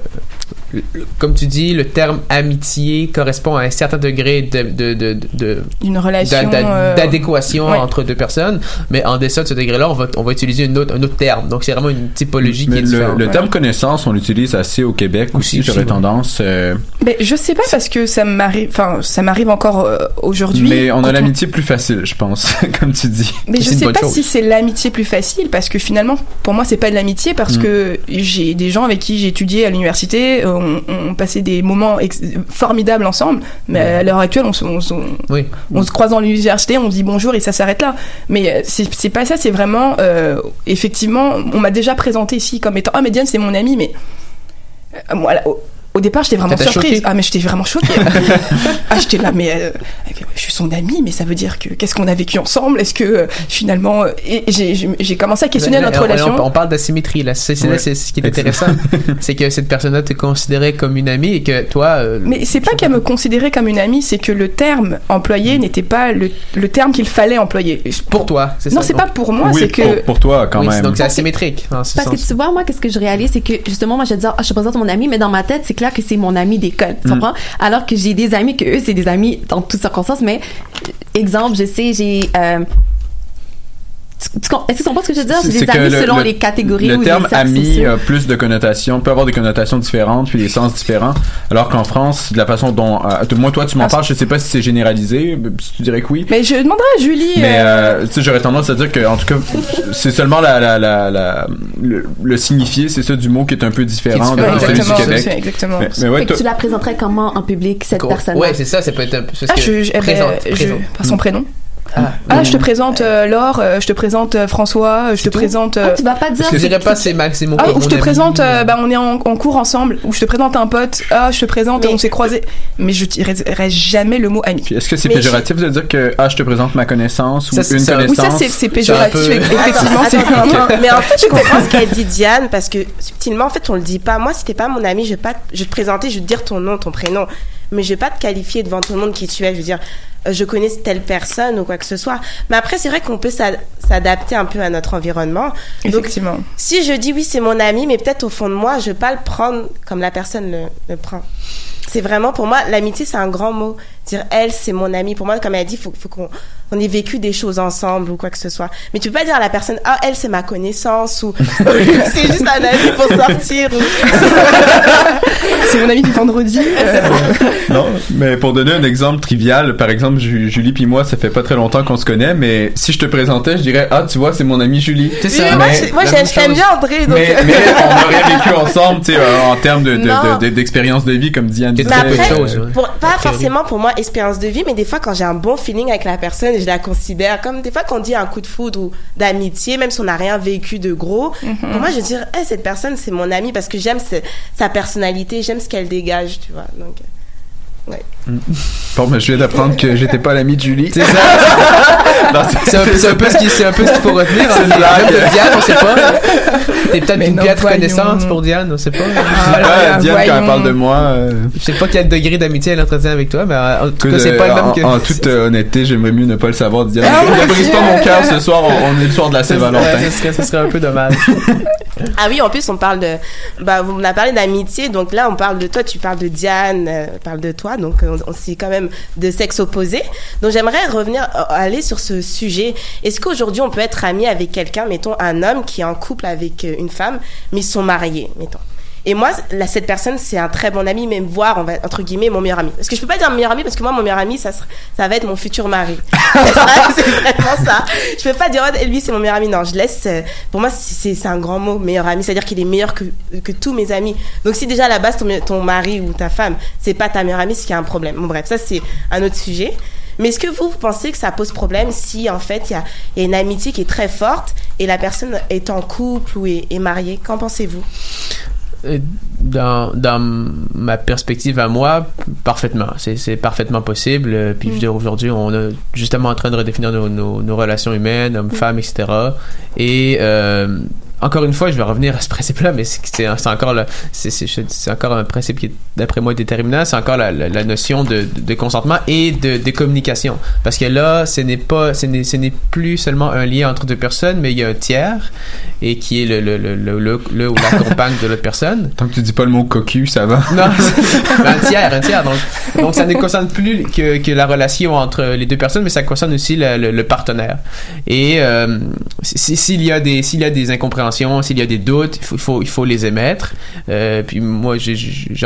Speaker 4: comme tu dis, le terme amitié correspond à un certain degré de, de, de, de-
Speaker 12: Une relation, euh,
Speaker 4: d'adéquation
Speaker 12: ouais.
Speaker 4: entre deux personnes, mais en dessous de ce degré-là, on va, on va utiliser une autre, un autre terme. Donc c'est vraiment une typologie qui
Speaker 1: Mais
Speaker 4: est
Speaker 1: le,
Speaker 4: différente.
Speaker 1: le terme connaissance, on l'utilise assez au Québec aussi, j'aurais
Speaker 4: aussi, ouais.
Speaker 1: tendance. euh,
Speaker 12: Ben, je sais pas parce que ça m'arrive, enfin ça m'arrive encore euh, aujourd'hui.
Speaker 1: mais on a l'amitié plus facile, je pense, comme tu dis.
Speaker 12: Mais je sais pas si c'est l'amitié plus facile parce que finalement, pour moi, c'est pas de l'amitié parce
Speaker 1: Mm.
Speaker 12: que j'ai des gens avec qui j'ai étudié à l'université, euh, on, on passait des moments ex- formidables ensemble, mais à l'heure actuelle, on se, on, se-
Speaker 4: Oui.
Speaker 12: on se croise dans l'université, on se dit bonjour et ça s'arrête là. Mais euh, c'est pas ça, c'est vraiment, euh, effectivement, on m'a déjà présenté ici comme étant, ah, mais Diane, c'est mon ami, mais euh, moi, là, au, départ, j'étais vraiment surprise. Ah, mais j'étais vraiment choquée. ah, j'étais là, mais euh, je suis son amie, mais ça veut dire que qu'est-ce qu'on a vécu ensemble? Est-ce que euh, finalement, euh, et j'ai- commencé à questionner
Speaker 4: Là,
Speaker 12: notre
Speaker 4: on-
Speaker 12: relation.
Speaker 4: On, on parle d'asymétrie là. C'est c'est là,
Speaker 1: Ouais.
Speaker 4: c'est ce qui est intéressant, c'est que cette personne-là te considérait comme une amie et que toi. euh,
Speaker 12: Mais c'est pas qu'elle me considérait comme une amie, c'est que le terme employé n'était pas le, le terme qu'il fallait employer.
Speaker 4: Pour toi, c'est
Speaker 12: Non,
Speaker 4: ça,
Speaker 12: c'est
Speaker 4: donc.
Speaker 12: pas pour moi,
Speaker 1: Oui,
Speaker 12: c'est que.
Speaker 1: pour, pour toi quand
Speaker 4: Oui,
Speaker 1: même.
Speaker 4: donc c'est asymétrique.
Speaker 11: Parce que tu vois, moi, qu'est-ce que je réalise, c'est que justement, moi, je vais dire, ah, je te présente mon ami, mais dans ma tête, c'est clair que c'est mon ami d'école. Tu
Speaker 4: Mm.
Speaker 11: comprends? Alors que j'ai des amis que eux, c'est des amis dans toutes circonstances, mais exemple, je sais, j'ai. euh, Est-ce tu comprends ce que je veux dire?
Speaker 1: C'est
Speaker 11: des amis
Speaker 1: le-
Speaker 11: selon
Speaker 1: le-
Speaker 11: les catégories
Speaker 1: Le
Speaker 11: ou
Speaker 1: terme ami a plus de connotations, peut avoir des connotations différentes, puis des sens différents. Alors qu'en France, de la façon dont, euh, moi toi tu m'en
Speaker 12: Ah,
Speaker 1: parles, je sais pas si c'est généralisé, si tu dirais que oui.
Speaker 12: Mais je demanderai à Julie.
Speaker 1: Mais
Speaker 12: euh,
Speaker 1: euh, tu sais, j'aurais tendance à dire que en tout cas, c'est seulement la, la, la, la- le, le signifié, c'est ça du mot qui est un peu différent de celui du
Speaker 12: exactement,
Speaker 1: Québec.
Speaker 12: c'est- exactement.
Speaker 1: Mais, mais ouais,
Speaker 11: Fait que
Speaker 1: toi-
Speaker 11: tu la présenterais comment en public, cette personne
Speaker 4: Ouais, c'est ça, ça peut être un
Speaker 12: Ah,
Speaker 4: que
Speaker 12: je, je- eh ben,
Speaker 4: présente,
Speaker 12: je-
Speaker 4: présente.
Speaker 12: par son prénom.
Speaker 4: Ah,
Speaker 12: Ah, je te présente euh, Laure, euh, je te présente euh, François, euh, je te présente. euh,
Speaker 11: Ah, tu vas pas dire.
Speaker 4: Parce que je
Speaker 11: c'est-
Speaker 4: dirais pas c'est Max et mon
Speaker 12: Ah, ou je te présente, euh, bah, on est en, en cours ensemble, ou je te présente un pote, ah, je te présente, on s'est croisés. Mais je dirais jamais le mot ami.
Speaker 1: Est-ce que c'est péjoratif de dire que ah je te présente ma connaissance ou
Speaker 4: Ça, c'est
Speaker 1: une
Speaker 4: ça.
Speaker 1: connaissance
Speaker 12: Oui, ça, c'est- c'est péjoratif,
Speaker 1: C'est un peu-
Speaker 12: effectivement.
Speaker 10: Attends,
Speaker 12: c'est
Speaker 10: attends, mais en fait, je comprends ce qu'elle dit Diane parce que subtilement, en fait, on le dit pas. Moi, si t'es pas mon ami, je vais pas, te- je vais te présenter, je vais te dire ton nom, ton prénom, mais je vais pas te qualifier devant tout le monde qui tu es. Je veux dire, euh, je connais telle personne ou quoi que ce soit. Mais après, c'est vrai qu'on peut s'a- s'adapter un peu à notre environnement. Donc,
Speaker 12: Effectivement.
Speaker 10: si je dis oui, c'est mon ami, mais peut-être au fond de moi, je vais pas le prendre comme la personne le, le prend. C'est vraiment pour moi l'amitié, c'est un grand mot. Dire elle, c'est mon amie. Pour moi, comme elle a dit, faut, faut qu'on on ait vécu des choses ensemble ou quoi que ce soit. Mais tu peux pas dire à la personne ah elle, c'est ma connaissance ou c'est juste un ami pour sortir. ou-
Speaker 12: c'est mon ami du vendredi. euh,
Speaker 1: Non, mais pour donner un exemple trivial, par exemple, Ju- Julie puis moi, ça fait pas très longtemps qu'on se connaît, mais si je te présentais, je dirais ah tu vois c'est mon ami Julie.
Speaker 10: Oui, mais moi, j'aime bien André, donc.
Speaker 1: Mais, mais on aurait vécu ensemble, tu sais, euh, en termes de, de- de- de- d'expérience de, vie, comme Diane disait.
Speaker 10: Mais après, pour- pas forcément pour moi expérience de vie, mais des fois quand j'ai un bon feeling avec la personne, je la considère comme des fois qu'on dit un coup de foudre ou d'amitié, même si on n'a rien vécu de gros. Pour moi, je dire, Hey, cette personne c'est mon amie parce que j'aime sa personnalité, j'aime ce qu'elle dégage, tu vois. Donc, euh, ouais.
Speaker 1: Bon, mais je viens d'apprendre que j'étais pas l'ami de Julie.
Speaker 4: C'est ça. C'est un, c'est un peu ce qui- c'est un peu ce qu'il faut retenir.
Speaker 1: C'est
Speaker 4: hein.
Speaker 1: blague.
Speaker 4: Même de Diane, on sait pas. T'es peut-être
Speaker 12: Mais
Speaker 4: une
Speaker 12: non,
Speaker 4: piètre
Speaker 12: voyons.
Speaker 4: connaissance pour Diane, on sait pas.
Speaker 12: Ah,
Speaker 1: Ouais,
Speaker 12: là,
Speaker 1: Diane, quand elle
Speaker 12: voyons.
Speaker 1: parle de moi. euh,
Speaker 4: Je sais pas quel degré d'amitié elle entretient avec toi, mais euh, en tout cas,
Speaker 1: écoute,
Speaker 4: c'est pas le
Speaker 1: euh,
Speaker 4: même
Speaker 1: en,
Speaker 4: que.
Speaker 1: en toute euh, honnêteté, j'aimerais mieux ne pas le savoir, Diane.
Speaker 10: Ah,
Speaker 1: ne brise
Speaker 10: Dieu.
Speaker 1: pas mon cœur ce soir, on, on est le soir de la Saint-Valentin.
Speaker 4: Ouais, ce serait, un peu dommage.
Speaker 10: Ah oui, en plus, on parle de. Bah, on a parlé d'amitié, donc là, on parle de toi, tu parles de Diane, euh, on parle de toi, donc on, on c'est quand même de sexe opposé. Donc j'aimerais revenir, euh, aller sur ce sujet. Est-ce qu'aujourd'hui, on peut être ami avec quelqu'un, mettons un homme qui est en couple avec euh, une femme, mais ils sont mariés, mettons? Et moi, là, cette personne, c'est un très bon ami, même voire, on va, entre guillemets, mon meilleur ami. Parce que je peux pas dire meilleur ami, parce que moi, mon meilleur ami, ça, va être mon futur mari. c'est vrai, c'est vraiment ça. Je peux pas dire, oh, lui, c'est mon meilleur ami. Non, je laisse. euh, Pour moi, c'est- un grand mot, meilleur ami. C'est-à-dire qu'il est meilleur que, que tous mes amis. Donc, si déjà à la base, ton, ton mari ou ta femme, c'est pas ta meilleure amie, c'est qu'il y a un problème. Bon, bref, ça, c'est un autre sujet. Mais est-ce que vous, vous pensez que ça pose problème si, en fait, il y a, il y a une amitié qui est très forte et la personne est en couple ou est, est mariée? Qu'en pensez-vous?
Speaker 4: Dans, dans ma perspective à moi, parfaitement. C'est parfaitement possible. Euh, Puis, dire, aujourd'hui, on est justement en train de redéfinir nos, nos, nos relations humaines, hommes-femmes, etc. Et euh, encore une fois, je vais revenir à ce principe-là, mais c'est encore, le- encore un principe qui est, d'après moi, déterminant. C'est encore la, la- la notion de, de consentement et de, de communication. Parce que là, ce n'est pas, ce n'est plus seulement un lien entre deux personnes, mais il y a un tiers et qui est le, le, le, le, le- ou la compagne de l'autre personne.
Speaker 1: Tant que tu dis pas le mot cocu, ça va.
Speaker 4: Non, ben, un tiers, un tiers. Donc, donc ça ne concerne plus que, que la relation entre les deux personnes, mais ça concerne aussi le, partenaire. Et euh, si- s'il y a des s'il y a des incompréhensions, s'il y a des doutes, il faut il faut, il faut les émettre. Euh, puis moi, j'ai-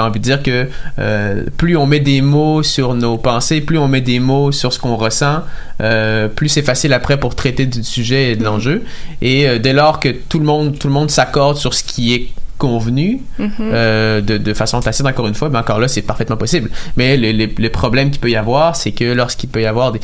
Speaker 4: envie de dire que euh, plus on met des mots sur nos pensées, plus on met des mots sur ce qu'on ressent, euh, plus c'est facile après pour traiter du sujet et de l'enjeu. Et dès lors que tout le monde tout le monde s'accorde sur ce qui est convenu
Speaker 12: Mhm.
Speaker 4: euh, de, de façon tacite encore une fois mais encore là c'est parfaitement possible mais le, le, le problème qu'il peut y avoir c'est que lorsqu'il peut y avoir des,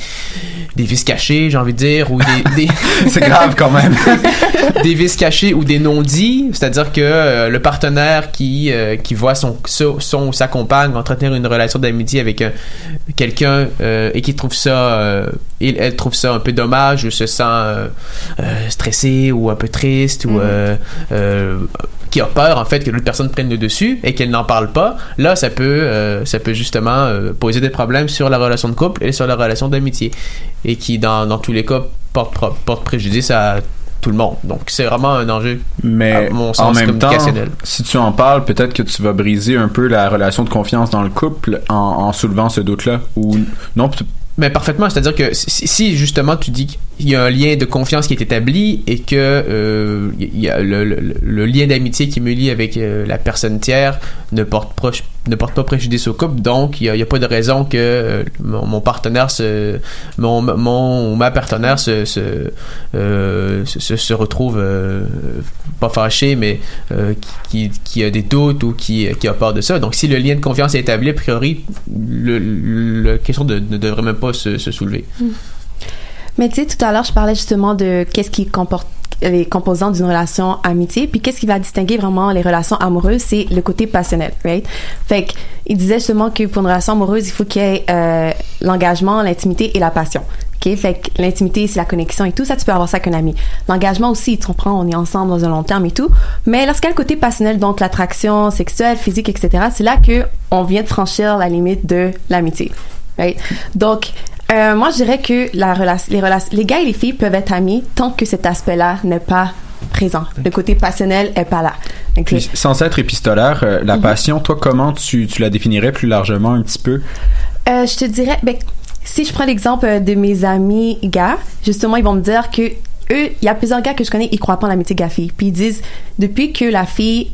Speaker 4: des vices cachés j'ai envie de dire ou des, des
Speaker 1: C'est grave quand même.
Speaker 4: des vices cachés ou des non-dits, c'est-à-dire que euh, le partenaire qui euh, qui voit son, son son ou sa compagne entretenir une relation d'amitié avec un- quelqu'un euh, et qui trouve ça euh, il, elle trouve ça un peu dommage ou se sent euh, euh, stressé ou un peu triste ou
Speaker 12: Mhm.
Speaker 4: euh, euh, qui a peur en fait que l'autre personne prenne le dessus et qu'elle n'en parle pas, là ça peut euh, ça peut justement euh, poser des problèmes sur la relation de couple et sur la relation d'amitié et qui dans, dans tous les cas porte, porte préjudice à tout le monde. Donc c'est vraiment un enjeu
Speaker 1: Mais
Speaker 4: à mon
Speaker 1: en
Speaker 4: sens
Speaker 1: même temps,
Speaker 4: communicationnel.
Speaker 1: si tu en parles, peut-être que tu vas briser un peu la relation de confiance dans le couple en, en soulevant ce doute-là. Ou non,
Speaker 4: Mais parfaitement, c'est-à-dire que si, si, justement tu dis qu'il y a un lien de confiance qui est établi et que euh, il le, lien d'amitié qui me lie avec euh, la personne tiers ne porte, proche, ne porte pas préjudice au couple, donc il n'y a, il pas de raison que euh, mon, partenaire se, mon, mon ma partenaire se, se, se, retrouve pas fâché, mais qui, qui, a des doutes ou qui, qui a peur de ça. Donc si le lien de confiance est établi, a priori, la question de- ne devrait même pas se, se soulever.
Speaker 11: Mais tu sais, tout à l'heure, je parlais justement de qu'est-ce qui comporte les composants d'une relation amitié, puis qu'est-ce qui va distinguer vraiment les relations amoureuses, c'est le côté passionnel, right? Fait que, il disait justement que pour une relation amoureuse, il faut qu'il y ait euh, l'engagement, l'intimité et la passion. OK? Fait que l'intimité, c'est la connexion et tout. Ça, tu peux avoir ça qu'un ami. L'engagement aussi, tu comprends, on est ensemble dans un long terme et tout. Mais lorsqu'il y a le côté passionnel, donc l'attraction sexuelle, physique, etc., c'est là que on vient de franchir la limite de l'amitié. Right? Donc, euh, moi, je dirais que la relation, les, relations, les gars et les filles peuvent être amis tant que cet aspect-là n'est pas présent. Le côté passionnel est pas là.
Speaker 1: Puis, sans être épistolaire, euh, la
Speaker 11: Mhm.
Speaker 1: passion, toi, comment tu, tu la définirais plus largement un petit peu?
Speaker 11: Euh, je te dirais, ben, si je prends l'exemple de mes amis gars, justement, ils vont me dire que eux, il y a plusieurs gars que je connais, ils croient pas en l'amitié gars-fille. Puis ils disent, depuis que la fille,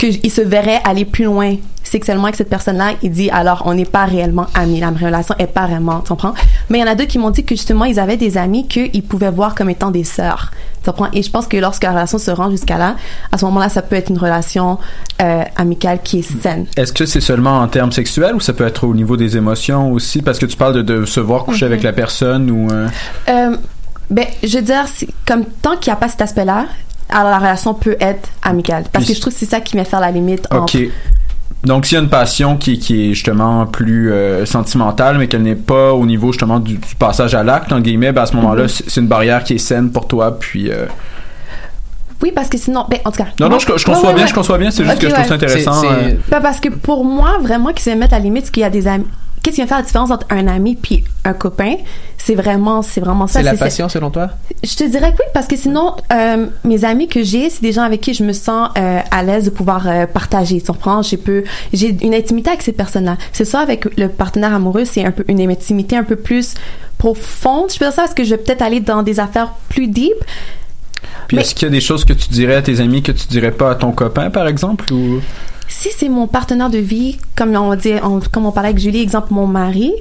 Speaker 11: qu'ils se verraient aller plus loin sexuellement avec cette personne-là, il dit alors on n'est pas réellement amis, la relation est pas vraiment, tu comprends? Mais il y en a d'autres qui m'ont dit que justement ils avaient des amis qu'ils pouvaient voir comme étant des sœurs, tu comprends? Et je pense que lorsque la relation se rend jusqu'à là, à ce moment-là, ça peut être une relation euh, amicale qui est saine.
Speaker 1: Est-ce que c'est seulement en termes sexuels ou ça peut être au niveau des émotions aussi? Parce que tu parles de, de se voir coucher avec la personne ou... euh,
Speaker 11: Euh, ben, je veux dire, comme tant qu'il n'y a pas cet aspect-là, alors la relation peut être amicale. Parce
Speaker 1: Puis-
Speaker 11: que je trouve que c'est ça qui met faire la limite
Speaker 1: OK.
Speaker 11: entre
Speaker 1: Donc, s'il y a une passion qui, qui est justement plus euh, sentimentale, mais qu'elle n'est pas au niveau justement du, du passage à l'acte, en guillemets, ben à ce moment-là,
Speaker 11: Mhm.
Speaker 1: c'est c'est une barrière qui est saine pour toi, puis... euh,
Speaker 11: Oui, parce que sinon, ben, en tout cas.
Speaker 1: Non, non, je, conçois
Speaker 11: ouais,
Speaker 1: bien,
Speaker 11: ouais.
Speaker 1: je conçois bien, c'est juste que je trouve ça intéressant. euh,
Speaker 11: Ben, parce que pour moi, vraiment, qui se mettre la limite, c'est qu'il y a des amis. Qu'est-ce qui va faire la différence entre un ami puis un copain? C'est vraiment, c'est vraiment ça.
Speaker 4: C'est la passion, selon toi?
Speaker 11: Je te dirais que oui, parce que sinon, euh, mes amis que j'ai, c'est des gens avec qui je me sens euh, à l'aise de pouvoir euh, partager. Tu comprends? J'ai peu, j'ai une intimité avec ces personnes-là. C'est ça avec le partenaire amoureux, c'est un peu une intimité un peu plus profonde. Je peux dire ça parce que je vais peut-être aller dans des affaires plus deep.
Speaker 1: Puis est-ce qu'il y a des choses que tu dirais à tes amis que tu dirais pas à ton copain, par exemple, ou...
Speaker 11: Si c'est mon partenaire de vie, comme on dit, on- comme on parlait avec Julie, exemple mon mari,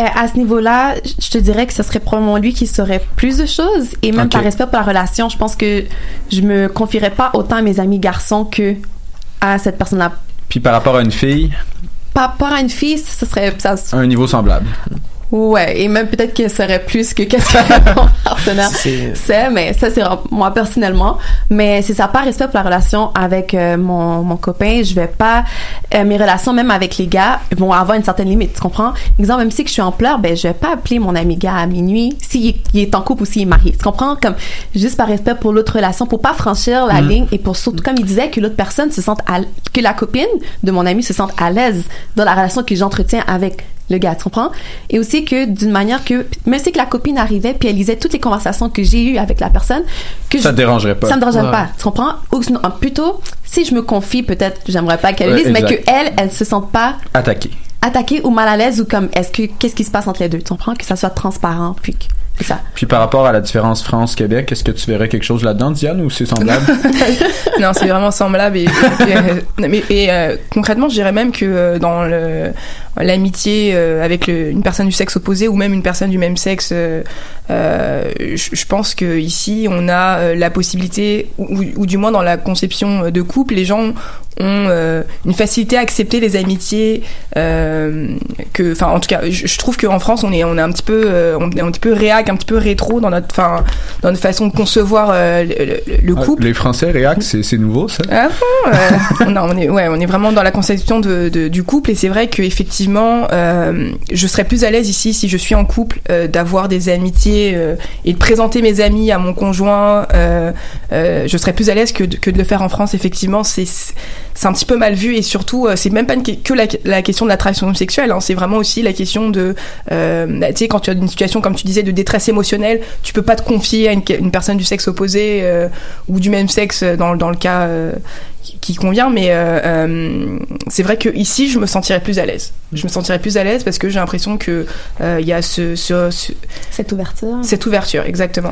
Speaker 11: euh, à ce niveau-là, je te dirais que ce serait probablement lui qui saurait plus de choses. Et même par respect pour la relation, je pense que je me confierais pas autant à mes amis garçons que à cette personne-là.
Speaker 1: Puis par rapport à une fille,
Speaker 11: Par rapport à une fille, ce serait ça.
Speaker 1: un niveau semblable.
Speaker 11: Ouais, et même peut-être qu'elle serait plus que qu'est-ce que mon partenaire.
Speaker 1: C'est-
Speaker 11: mais ça c'est moi personnellement. Mais c'est ça, par respect pour la relation avec euh, mon, mon copain, je vais pas euh, mes relations même avec les gars vont avoir une certaine limite, tu comprends? Exemple, même si que je suis en pleurs, ben je vais pas appeler mon ami gars à minuit. S'il est- il est en couple ou s'il est marié, tu comprends? Comme juste par respect pour l'autre relation, pour pas franchir la
Speaker 1: Mm.
Speaker 11: ligne et pour surtout comme il disait que l'autre personne se sente à que la copine de mon ami se sente à l'aise dans la relation que j'entretiens avec le gars, tu comprends? Et aussi que d'une manière que, même si que la copine arrivait puis elle lisait toutes les conversations que j'ai eues avec la personne, que
Speaker 1: Ça
Speaker 11: je-
Speaker 1: te dérangerait pas.
Speaker 11: Ça me dérangerait
Speaker 1: Ouais.
Speaker 11: pas, tu comprends? Ou sinon, plutôt, si je me confie, peut-être, j'aimerais pas qu'elle
Speaker 1: Ouais,
Speaker 11: lise, mais que elle, elle se sente pas
Speaker 1: Attaqué.
Speaker 11: attaquée ou mal à l'aise ou comme, est-ce que, qu'est-ce qui se passe entre les deux, tu comprends? Que ça soit transparent, puis que, ça.
Speaker 1: Puis par rapport à la différence France-Québec, est-ce que tu verrais quelque chose là-dedans, Diane, ou c'est semblable?
Speaker 12: non, c'est vraiment semblable. Et, et, euh, et, euh, concrètement, je dirais même que euh, dans le- l'amitié euh, avec le- une personne du sexe opposé ou même une personne du même sexe, je, je pense que ici, on a euh, la possibilité, ou, ou du moins dans la conception de couple, les gens ont euh, une facilité à accepter les amitiés euh, que enfin en tout cas je, je trouve qu'en France on est on est un petit peu euh, on est un petit peu réac un petit peu rétro dans notre enfin dans notre façon de concevoir euh, le, le-
Speaker 1: Ah,
Speaker 12: couple
Speaker 1: Les Français réactent, c'est c'est nouveau, ça?
Speaker 12: ah bon euh, non, on est ouais, on est vraiment dans la conception de, de- du couple et c'est vrai que effectivement, euh, je serais plus à l'aise ici si je suis en couple euh, d'avoir des amitiés euh, et de présenter mes amis à mon conjoint. euh, euh, je serais plus à l'aise que de, que de le faire en France. Effectivement, c'est c'est un petit peu mal vu et surtout euh, c'est même pas que la, question de l'attraction sexuelle. Hein, c'est vraiment aussi la question de euh, bah, tu sais quand tu as une situation comme tu disais de détresse émotionnelle, tu peux pas te confier à une, personne du sexe opposé euh, ou du même sexe dans, dans le cas qui, convient, mais euh, euh, c'est vrai que ici je me sentirais plus à l'aise. Je me sentirais plus à l'aise parce que j'ai l'impression que euh, il y a ce, ce- ce-
Speaker 11: cette ouverture.
Speaker 12: Cette ouverture, exactement.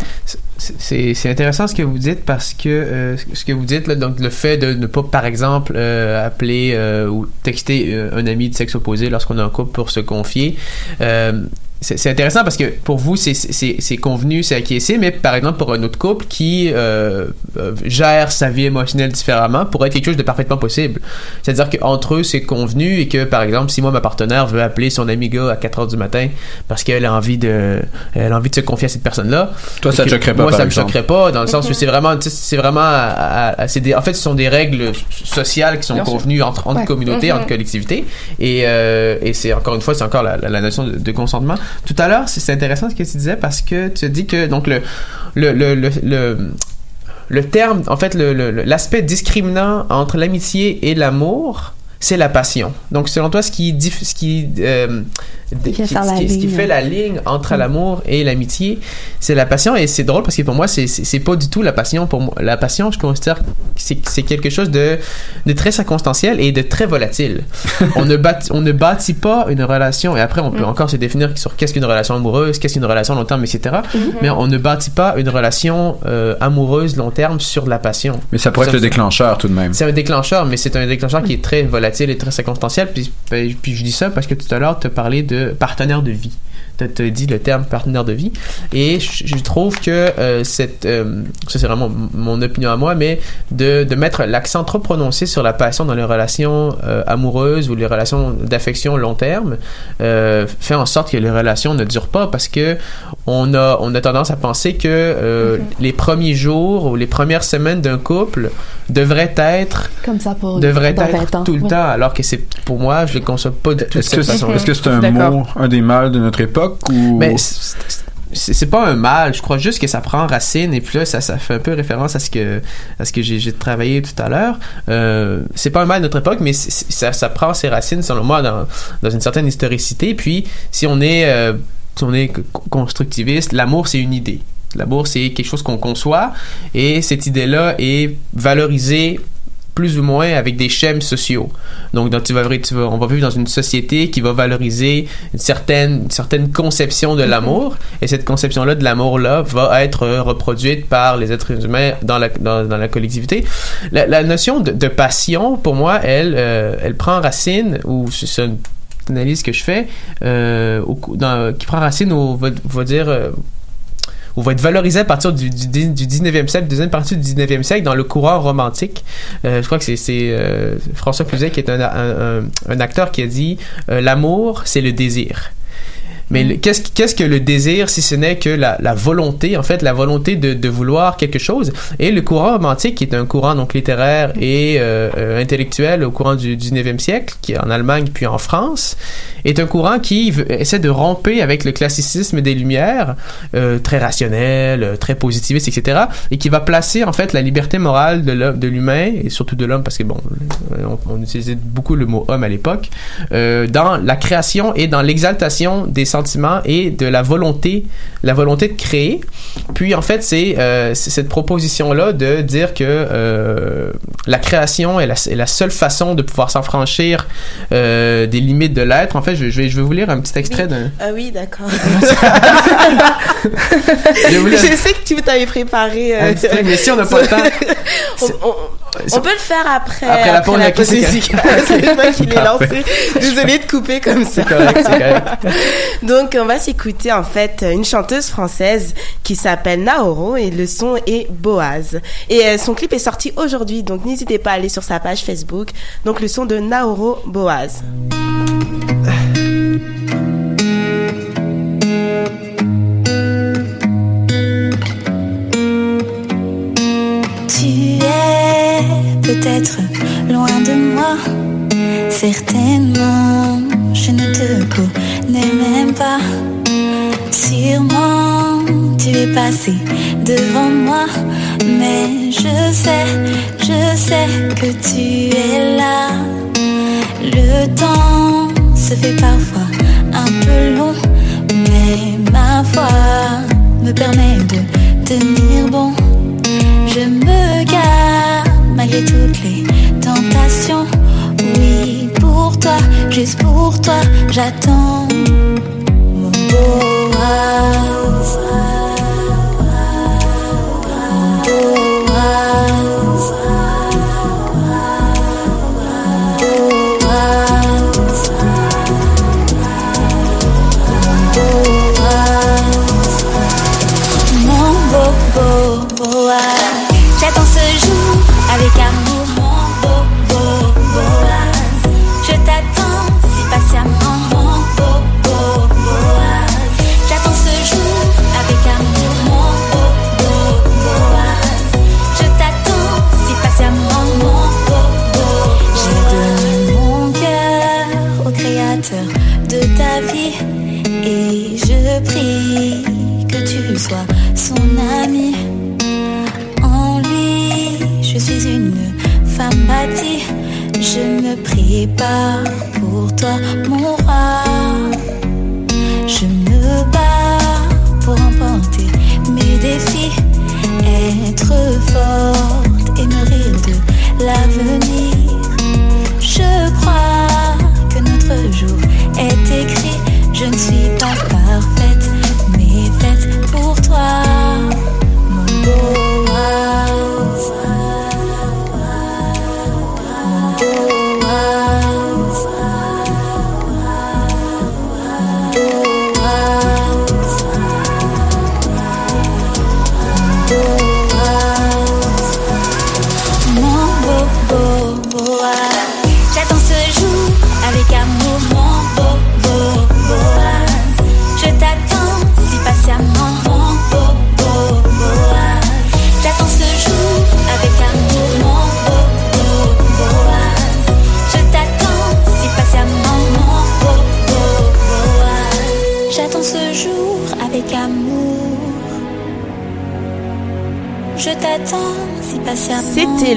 Speaker 4: C'est c'est intéressant ce que vous dites parce que euh, ce que vous dites là, donc le fait de ne pas par exemple euh, appeler euh, ou texter euh, un ami de sexe opposé lorsqu'on est en couple pour se confier euh, c'est intéressant parce que pour vous c'est c'est c'est convenu c'est acquiescé mais par exemple pour un autre couple qui euh, euh, gère sa vie émotionnelle différemment pourrait être quelque chose de parfaitement possible c'est à dire qu'entre eux c'est convenu et que par exemple si moi ma partenaire veut appeler son ami gars à 4 heures du matin parce qu'elle a envie de elle a envie de se confier à cette personne là
Speaker 1: Toi, ça te choquerait pas,
Speaker 4: moi
Speaker 1: par
Speaker 4: ça me
Speaker 1: exemple.
Speaker 4: choquerait pas dans le sens où
Speaker 1: Mhm.
Speaker 4: c'est vraiment tu sais, c'est vraiment à- à- des- en fait ce sont des règles sociales qui sont
Speaker 1: Bien sûr.
Speaker 4: convenues entre, entre
Speaker 1: Ouais.
Speaker 4: communautés
Speaker 1: Mhm.
Speaker 4: entre collectivités et, euh, et c'est encore une fois c'est encore la, la, la notion de, de consentement tout à l'heure c'est intéressant ce que tu disais parce que tu dis que le le terme, en fait, l'aspect discriminant entre l'amitié et l'amour, c'est la passion. Donc, selon toi, ce qui, diff- ce qui, euh,
Speaker 11: Qui
Speaker 4: qui- ce
Speaker 11: la
Speaker 4: qui- ce qui
Speaker 11: ligne.
Speaker 4: fait la ligne entre
Speaker 11: Mm.
Speaker 4: l'amour et l'amitié, c'est la passion. Et c'est drôle parce que pour moi, c'est- pas du tout la passion. Pour moi, la passion, je considère que c'est c'est quelque chose de, de très circonstanciel et de très volatile. on, ne bâtit, on ne bâtit pas une relation, et après, on peut
Speaker 11: Mm.
Speaker 4: encore se définir sur qu'est-ce qu'une relation amoureuse, qu'est-ce qu'une relation long terme, etc.
Speaker 11: Mhm.
Speaker 4: Mais on ne bâtit pas une relation euh, amoureuse long terme sur de la passion.
Speaker 1: Mais ça pourrait être le déclencheur tout de même.
Speaker 4: c'est un déclencheur, mais c'est un déclencheur qui est très volatile. Volatile et très circonstancielle. Puis, ben, puis je dis ça parce que tout à l'heure, tu as parlé de partenaire de vie. Tu as dit le terme partenaire de vie. Et je, trouve que euh, cette, euh, ça c'est vraiment mon opinion à moi, mais de, de mettre l'accent trop prononcé sur la passion dans les relations euh, amoureuses ou les relations d'affection long terme fait en sorte que les relations ne durent pas parce que on a, on a tendance à penser que euh, les premiers jours ou les premières semaines d'un couple devraient être
Speaker 11: Comme ça pour
Speaker 4: devraient
Speaker 11: dans
Speaker 4: être
Speaker 11: 20 ans.
Speaker 4: tout le
Speaker 11: Ouais.
Speaker 4: temps alors que c'est pour moi je le conçois pas de toute
Speaker 1: Est-ce
Speaker 4: cette
Speaker 1: que c'est
Speaker 4: façon
Speaker 1: est-ce que c'est un mot, un des mâles de notre époque ou
Speaker 4: mais c'est- c'est c'est pas un mal je crois juste que ça prend racine et puis là ça, ça fait un peu référence à ce que à ce que j'ai j'ai travaillé tout à l'heure. Euh, c'est pas un mal de notre époque mais c'est- c'est- ça, ça prend ses racines selon moi dans, dans une certaine historicité. Puis si on est euh, on est co- constructiviste l'amour c'est une idée l'amour c'est quelque chose qu'on conçoit et cette idée là est valorisée plus ou moins avec des schèmes sociaux. Donc, donc, tu vas, tu on va vivre dans une société qui va valoriser une certaine, une conception de l'amour, et cette conception-là de l'amour-là va être reproduite par les êtres humains dans la, dans, dans la collectivité. La, notion de, passion, pour moi, elle, euh, elle prend racine, ou c'est analyse que je fais, euh, qui prend racine, au, va, dire... euh, ou va être valorisé à partir du, du, du 19e siècle, deuxième partie du 19e siècle, dans le courant romantique. Euh, je crois que c'est euh, François Cluzet qui est un, un, acteur qui a dit L'amour, c'est le désir. Mais le- qu'est-ce qu'est-ce que le désir si ce n'est que la, la volonté, en fait, la volonté de, de vouloir quelque chose? Et le courant romantique, qui est un courant donc littéraire et euh, euh, intellectuel au courant du 19e siècle, qui est en Allemagne puis en France, est un courant qui essaie de romper avec le classicisme des Lumières, euh, très rationnel, très positiviste, etc., et qui va placer en fait la liberté morale de l'humain et surtout de l'homme, parce que bon, on, on utilisait beaucoup le mot homme à l'époque, euh, dans la création et dans l'exaltation des sentiments et de la volonté, la volonté de créer. Puis en fait, c'est euh, cette proposition là de dire que euh, la création est la, est la seule façon de pouvoir s'affranchir euh, des limites de l'être. En fait, je, je vais je vais vous lire un petit extrait d'un
Speaker 10: Ah oui, d'accord.
Speaker 4: Je
Speaker 10: sais que tu t'avais préparé.
Speaker 4: Un petit truc, mais si on n'a pas le temps,
Speaker 10: on, on- on peut le faire après.
Speaker 4: Après la pause, la.
Speaker 10: C'est moi qui l'ai lancé. Désolée de couper comme ça.
Speaker 4: C'est correct, c'est correct.
Speaker 10: Donc, on va s'écouter en fait une chanteuse française qui s'appelle Naoro et le son est Boaz. Et euh, son clip est sorti aujourd'hui, donc n'hésitez pas à aller sur sa page Facebook. Donc, le son de Naoro Boaz.
Speaker 2: Tu es peut-être loin de moi, certainement je ne te connais même pas. Sûrement tu es passé devant moi, mais je sais, je sais que tu es là. Le temps se fait parfois un peu long, mais ma foi me permet de tenir bon. Je me garde malgré toutes toi, juste pour toi, j'attends mon.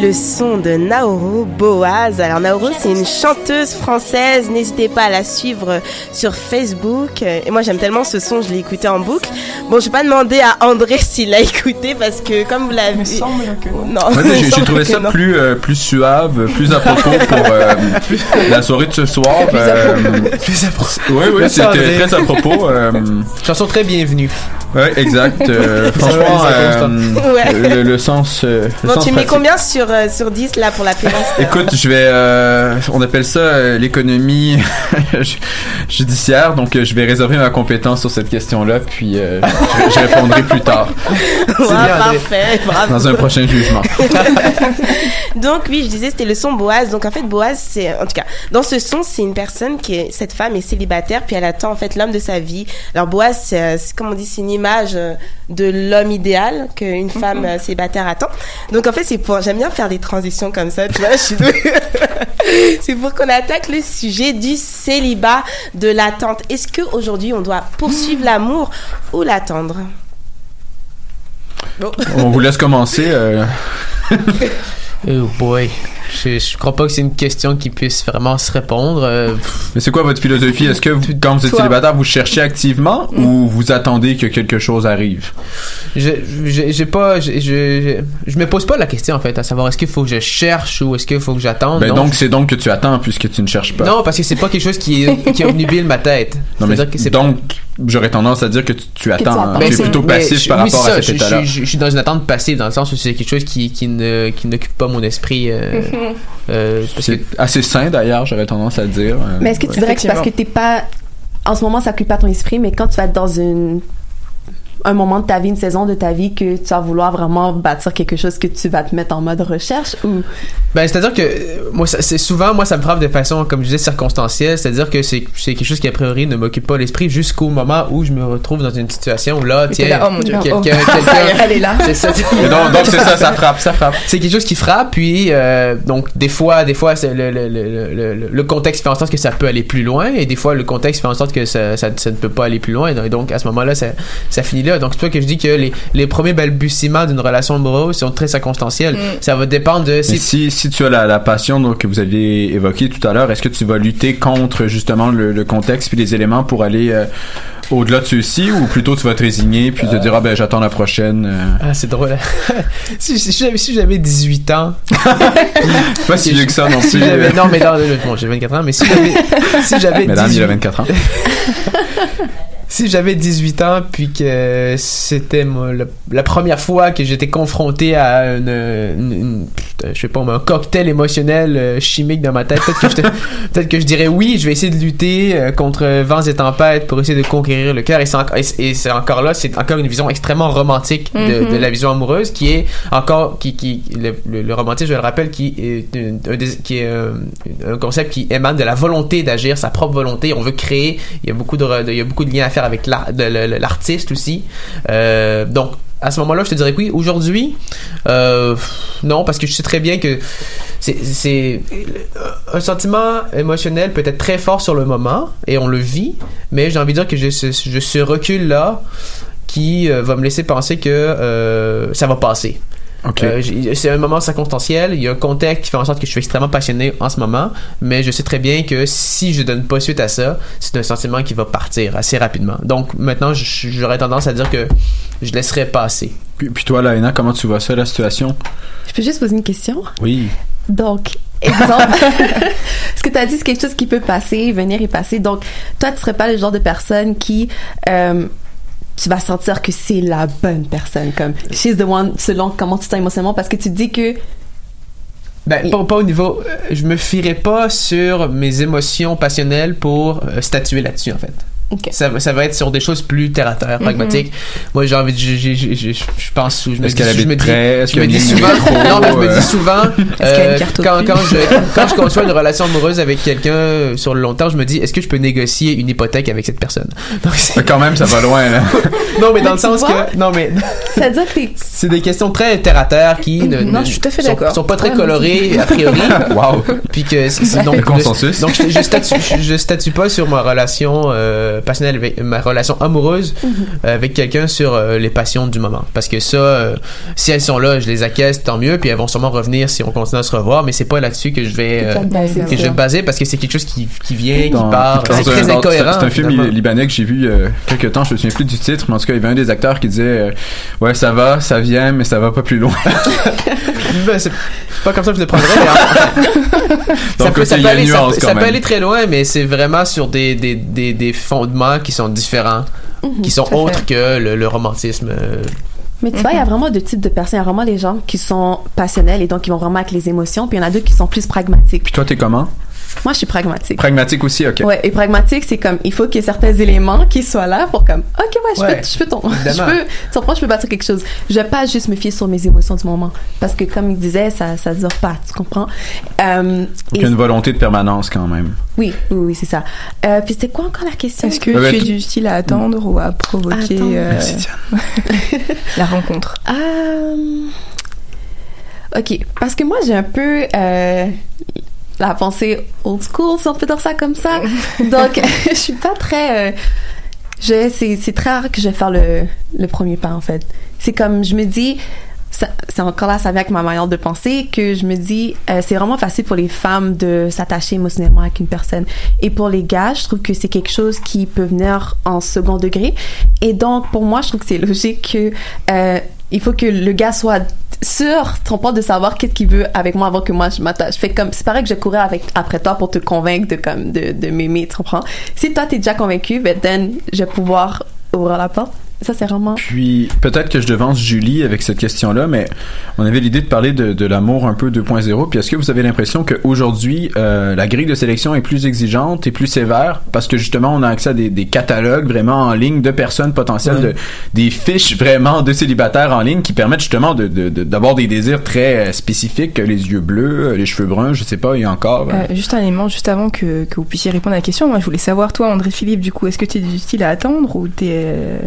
Speaker 10: Le son de Naoro Boaz. Alors Naoro, c'est une chanteuse française. N'hésitez pas à la suivre sur Facebook. Et moi, j'aime tellement ce son, je l'ai écouté en boucle. Bon, je vais pas demander à André s'il l'a écouté parce que comme vous l'avez vu, non,
Speaker 1: Ouais,
Speaker 10: il me
Speaker 1: j'ai- J'ai
Speaker 10: semble
Speaker 1: trouvé
Speaker 10: que
Speaker 1: ça
Speaker 10: non.
Speaker 1: plus, euh, plus suave, plus à propos pour euh, la soirée de ce soir.
Speaker 4: Plus à
Speaker 1: euh,
Speaker 4: Plus à propos.
Speaker 1: Oui, oui, c'était très à propos. euh,
Speaker 4: Chanson très bienvenue.
Speaker 1: Oui, exact. euh, franchement, euh.
Speaker 10: Ouais.
Speaker 1: le, le sens. euh, le
Speaker 10: Bon,
Speaker 1: sens
Speaker 10: tu mets
Speaker 1: pratique.
Speaker 10: combien sur, euh, sur 10 là pour la playlist
Speaker 1: Écoute, je vais, euh, on appelle ça euh, l'économie ju- judiciaire, donc euh, je vais réserver ma compétence sur cette question-là, puis euh, je, je répondrai plus tard
Speaker 10: Ouais, parfait, bravo.
Speaker 1: dans un prochain jugement.
Speaker 10: Donc oui, je disais c'était le son Boaz. Donc en fait Boaz c'est en tout cas dans ce son c'est une personne qui est cette femme est célibataire puis elle attend en fait l'homme de sa vie. Alors Boaz c'est c'est- comme on dit c'est une image euh, de l'homme idéal qu'une femme euh, célibataire attend. Donc en fait c'est pour j'aime bien faire des transitions comme ça, tu vois, je suis douée. c'est pour qu'on attaque le sujet du célibat, de l'attente. Est-ce que aujourd'hui on doit poursuivre l'amour ou l'attendre? Bon.
Speaker 1: On vous laisse commencer. euh,
Speaker 4: Oh boy. Je, je crois pas que c'est une question qui puisse vraiment se répondre. Euh,
Speaker 1: Mais c'est quoi votre philosophie? Est-ce que vous- quand vous êtes
Speaker 4: Toi.
Speaker 1: célibataire, vous cherchez activement ou vous attendez que quelque chose arrive?
Speaker 4: Je je- j'ai pas je, je, je, je me pose pas la question en fait à savoir est-ce qu'il faut que je cherche ou est-ce qu'il faut que j'attende
Speaker 1: Ben
Speaker 4: non,
Speaker 1: donc c'est donc que tu attends puisque tu ne cherches pas.
Speaker 4: non parce que c'est pas quelque chose qui qui obnubile ma tête
Speaker 1: Non, mais
Speaker 4: C'est-à-dire que c'est
Speaker 1: donc j'aurais tendance à dire que tu, tu attends. hein.
Speaker 4: Ben,
Speaker 1: tu es
Speaker 4: c'est-
Speaker 1: plutôt passif par
Speaker 4: oui,
Speaker 1: rapport
Speaker 4: c'est
Speaker 1: à
Speaker 4: ça,
Speaker 1: cet
Speaker 4: je-
Speaker 1: état-là.
Speaker 4: Je, je- je suis dans une attente passive dans le sens où c'est quelque chose qui, qui ne qui n'occupe pas mon esprit. euh,
Speaker 11: Mhm.
Speaker 4: euh, que-
Speaker 1: C'est assez sain d'ailleurs, j'aurais tendance à dire. euh,
Speaker 11: Mais est-ce que tu
Speaker 1: ouais.
Speaker 11: dirais que c'est parce que t'es pas. En ce moment, ça occupe pas ton esprit, mais quand tu vas être dans une un moment de ta vie, une saison de ta vie que tu vas vouloir vraiment bâtir quelque chose que tu vas te mettre en mode recherche ou?
Speaker 4: Ben, c'est-à-dire que moi, c'est souvent, moi, ça me frappe de façon, comme je disais, circonstancielle. C'est-à-dire que c'est c'est quelque chose qui a priori ne m'occupe pas l'esprit jusqu'au moment où je me retrouve dans une situation où là,
Speaker 12: Et
Speaker 4: tiens,
Speaker 12: oh
Speaker 4: quelqu'un,
Speaker 12: Oh.
Speaker 4: quelqu'un,
Speaker 12: est, elle est là.
Speaker 4: C'est ça.
Speaker 1: Donc- donc, c'est ça, ça frappe, ça frappe.
Speaker 4: C'est quelque chose qui frappe, puis euh, donc des fois, des fois, c'est le, le, le, le, le- le contexte fait en sorte que ça peut aller plus loin, et des fois, le contexte fait en sorte que ça, ça, ça ne peut pas aller plus loin. Et donc, à ce moment-là, ça, ça finit là. Donc, c'est pour ça que je dis que les, les premiers balbutiements d'une relation amoureuse sont très circonstanciels.
Speaker 12: Mm.
Speaker 4: Ça va dépendre de si
Speaker 1: si, si tu as la, la passion donc, que vous aviez évoquée tout à l'heure, est-ce que tu vas lutter contre justement le, le contexte puis les éléments pour aller euh, au-delà de ceux-ci ou plutôt tu vas te résigner puis te dire ah ben j'attends la prochaine euh?
Speaker 4: Ah, c'est drôle. si si j'avais si j'avais 18 ans.
Speaker 1: Pas si vieux que ça non
Speaker 4: Si
Speaker 1: plus.
Speaker 4: j'avais- non, mais non, bon, j'ai 24 ans, mais si j'avais si j'avais
Speaker 1: Mesdames, il a
Speaker 4: 18
Speaker 1: 24 ans.
Speaker 4: si j'avais 18 ans puis que c'était la première fois que j'étais confronté à une, une- une- putain, je sais pas un cocktail émotionnel euh, chimique dans ma tête peut-être que, que je dirais oui je vais essayer de lutter euh, contre vents et tempêtes pour essayer de conquérir le cœur. Et c'est encore, là c'est encore une vision extrêmement romantique de,
Speaker 11: Mhm.
Speaker 4: de la vision amoureuse qui est encore qui, qui le, le, le romantisme je le rappelle qui est une- un, qui est euh, un concept qui émane de la volonté d'agir sa propre volonté. On veut créer. Il y a beaucoup de- il y a beaucoup de liens à faire avec l'artiste aussi Euh, donc à ce moment-là, je te dirais oui. Aujourd'hui, euh, non, parce que je sais très bien que c'est, c'est un sentiment émotionnel peut être très fort sur le moment et on le vit, mais j'ai envie de dire que j'ai ce, recul-là qui euh, va me laisser penser que euh, ça va passer. Euh, c'est un moment circonstanciel, il y a un contexte qui fait en sorte que je suis extrêmement passionné en ce moment, mais je sais très bien que si je donne pas suite à ça, c'est un sentiment qui va partir assez rapidement. Donc maintenant, j'aurais tendance à dire que je laisserai passer.
Speaker 1: Puis, puis toi, Laina, comment tu vois ça, la situation?
Speaker 11: Je peux juste poser une question?
Speaker 1: Oui.
Speaker 11: Donc, exemple, ce que tu as dit, c'est quelque chose qui peut passer, venir et passer. Donc, toi, tu serais pas le genre de personne qui, euh, tu vas sentir que c'est la bonne personne, comme she's the one, selon comment tu te sens émotionnellement, parce que tu dis que
Speaker 4: Ben, pas, pas au niveau. euh, Je me fierai pas sur mes émotions passionnelles pour euh, statuer là-dessus, en fait. Ça, va- ça va être sur des choses plus terre à terre,
Speaker 1: Mhm.
Speaker 4: pragmatiques. Moi, j'ai envie de. Je, je, je, je- je pense. Je me dis, je me dis, je me dis souvent. non, mais je me dis souvent. Euh, quand, je, quand je conçois une relation amoureuse avec quelqu'un euh, sur le long terme, je me dis, est-ce que je peux négocier une hypothèque avec cette personne? Donc,
Speaker 1: Quand même, ça va loin là.
Speaker 4: non, mais dans
Speaker 11: Mais
Speaker 4: le sens
Speaker 11: vois?
Speaker 4: que. Non, mais.
Speaker 11: ça veut dire que
Speaker 4: C'est des questions très terre à terre qui ne,
Speaker 12: Non,
Speaker 4: ne-
Speaker 12: je suis tout à fait
Speaker 4: sont,
Speaker 12: d'accord.
Speaker 4: sont pas très colorées a priori.
Speaker 1: Wow.
Speaker 4: Puis que donc
Speaker 1: Le consensus.
Speaker 4: Donc je, je statue je, je statue pas sur ma relation euh, passionnel avec ma relation amoureuse
Speaker 11: Mhm.
Speaker 4: euh, avec quelqu'un sur euh, les passions du moment. Parce que ça, euh, si elles sont là, je les acquiesce, tant mieux, puis elles vont sûrement revenir si on continue à se revoir, mais c'est pas là-dessus que je vais, euh,
Speaker 11: Que
Speaker 4: je vais
Speaker 11: ça.
Speaker 4: me baser parce que c'est quelque chose qui, qui vient,
Speaker 1: Dans-
Speaker 4: qui part. C'est très
Speaker 1: dans-
Speaker 4: incohérent.
Speaker 1: C'est un film li- libanais que j'ai vu euh, quelques temps, je me souviens plus du titre, mais en tout cas, il y avait un des acteurs qui disait euh, Ouais, ça va, ça vient, mais ça va pas plus loin.
Speaker 4: Ben, c'est pas comme ça que je le prendrais. mais en-
Speaker 1: Donc, aussi, il y a
Speaker 4: aller,
Speaker 1: une
Speaker 4: ça peut-
Speaker 1: quand
Speaker 4: ça peut aller très loin, mais c'est vraiment sur des, des, des, des fondements qui sont différents,
Speaker 11: Mhm,
Speaker 4: qui sont autres que le, le romantisme. euh,
Speaker 11: Mais tu vois, il y a vraiment deux types de personnes. Il y a vraiment des gens qui sont passionnels et donc qui vont vraiment avec les émotions, puis il y en a d'autres qui sont plus pragmatiques.
Speaker 1: Puis toi, t'es comment?
Speaker 11: Moi, je suis pragmatique.
Speaker 1: Pragmatique aussi, ok.
Speaker 11: Ouais, et pragmatique, c'est comme, il faut qu'il y ait certains éléments qui soient là pour comme, ok, ouais, je
Speaker 1: Ouais,
Speaker 11: peux, je peux ton, je peux, tu comprends, je peux bâtir quelque chose. Je vais pas juste me fier sur mes émotions du moment. Parce que, comme il disait, ça, ça dure pas, tu comprends? Euh,
Speaker 1: il y a une volonté de permanence quand même.
Speaker 11: oui, oui, oui, c'est ça. Euh, puis c'était quoi encore la question?
Speaker 12: Est-ce que
Speaker 1: Ouais,
Speaker 12: tu es du style à attendre ou à provoquer euh,
Speaker 1: Merci,
Speaker 12: la rencontre?
Speaker 11: Euh, Ok, parce que moi j'ai un peu euh, la pensée old school, si on peut dire ça comme ça. Donc, je suis pas très. euh, je, c'est, c'est très rare que je vais faire le, le premier pas en fait. C'est comme je me dis. ça- C'est encore là, ça vient avec ma manière de penser que je me dis, euh, c'est vraiment facile pour les femmes de s'attacher émotionnellement avec une personne. Et pour les gars, je trouve que c'est quelque chose qui peut venir en second degré. Et donc, pour moi, je trouve que c'est logique que euh, il faut que le gars soit sûr, ton point de savoir qu'est-ce qu'il veut avec moi avant que moi je m'attache. Fait comme c'est pareil que je courais avec après toi pour te convaincre de comme de, de m'aimer, tu comprends? Si toi t'es déjà convaincu, ben then je vais pouvoir ouvrir la porte. Ça c'est vraiment.
Speaker 1: Puis peut-être que je devance Julie avec cette question-là, mais on avait l'idée de parler de, de l'amour un peu 2.0. Puis est-ce que vous avez l'impression qu'aujourd'hui, euh, la grille de sélection est plus exigeante et plus sévère parce que justement, on a accès à des, des catalogues vraiment en ligne de personnes potentielles,
Speaker 4: Ouais.
Speaker 1: de, des fiches vraiment de célibataires en ligne qui permettent justement de, de- de- d'avoir des désirs très euh, spécifiques, les yeux bleus, euh, les cheveux bruns, je sais pas, et encore. euh,
Speaker 12: Euh, juste un élément, juste avant que, que vous puissiez répondre à la question, moi je voulais savoir, toi André Philippe, du coup, est-ce que tu es du style à attendre ou t'es euh,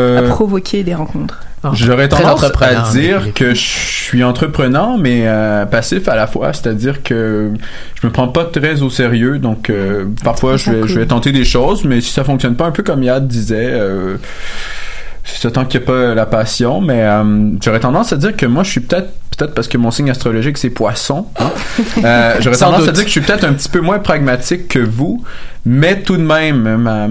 Speaker 1: Euh,
Speaker 12: à provoquer des rencontres
Speaker 1: J'aurais
Speaker 4: Très
Speaker 1: tendance à dire que je suis entreprenant, mais euh, passif à la fois. C'est-à-dire que je me prends pas très au sérieux, donc euh, parfois je vais,
Speaker 11: cool.
Speaker 1: je vais tenter des choses, mais si ça fonctionne pas, un peu comme Yad disait, euh, c'est ça tant qu'il n'y a pas la passion. Mais euh, j'aurais tendance à dire que moi, je suis peut-être peut-être parce que mon signe astrologique c'est Poisson. hein. Euh, j'aurais tendance à dire que je suis peut-être un petit peu moins pragmatique que vous, mais tout de même. ma-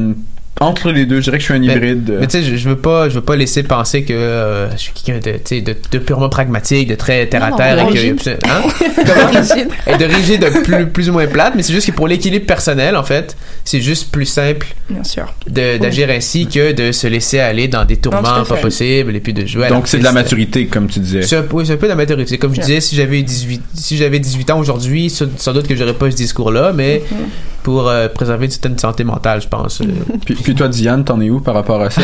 Speaker 1: entre les deux, je dirais que je suis un hybride.
Speaker 4: Mais tu sais, je, je veux pas, je veux pas laisser penser que euh, je suis quelqu'un de, tu sais, de, de purement pragmatique, de très terre à terre,
Speaker 11: non,
Speaker 4: et que,
Speaker 11: rigide.
Speaker 4: hein?
Speaker 11: Rigide.
Speaker 4: et de rigide, de plus, plus ou moins plate, mais c'est juste que pour l'équilibre personnel, en fait, c'est juste plus simple
Speaker 12: Bien sûr.
Speaker 4: de- d'agir ainsi que de se laisser aller dans des tourments pas possibles et puis de jouer à
Speaker 1: Donc c'est de la maturité, comme tu disais.
Speaker 4: C'est un, oui, c'est un peu de la maturité. Comme je disais, si j'avais 18, si j'avais 18 ans aujourd'hui, sans, doute que j'aurais pas ce discours-là, mais pour euh, préserver une certaine santé mentale, je pense. euh,
Speaker 1: Puis, puis toi, Diane, t'en es où par rapport à ça?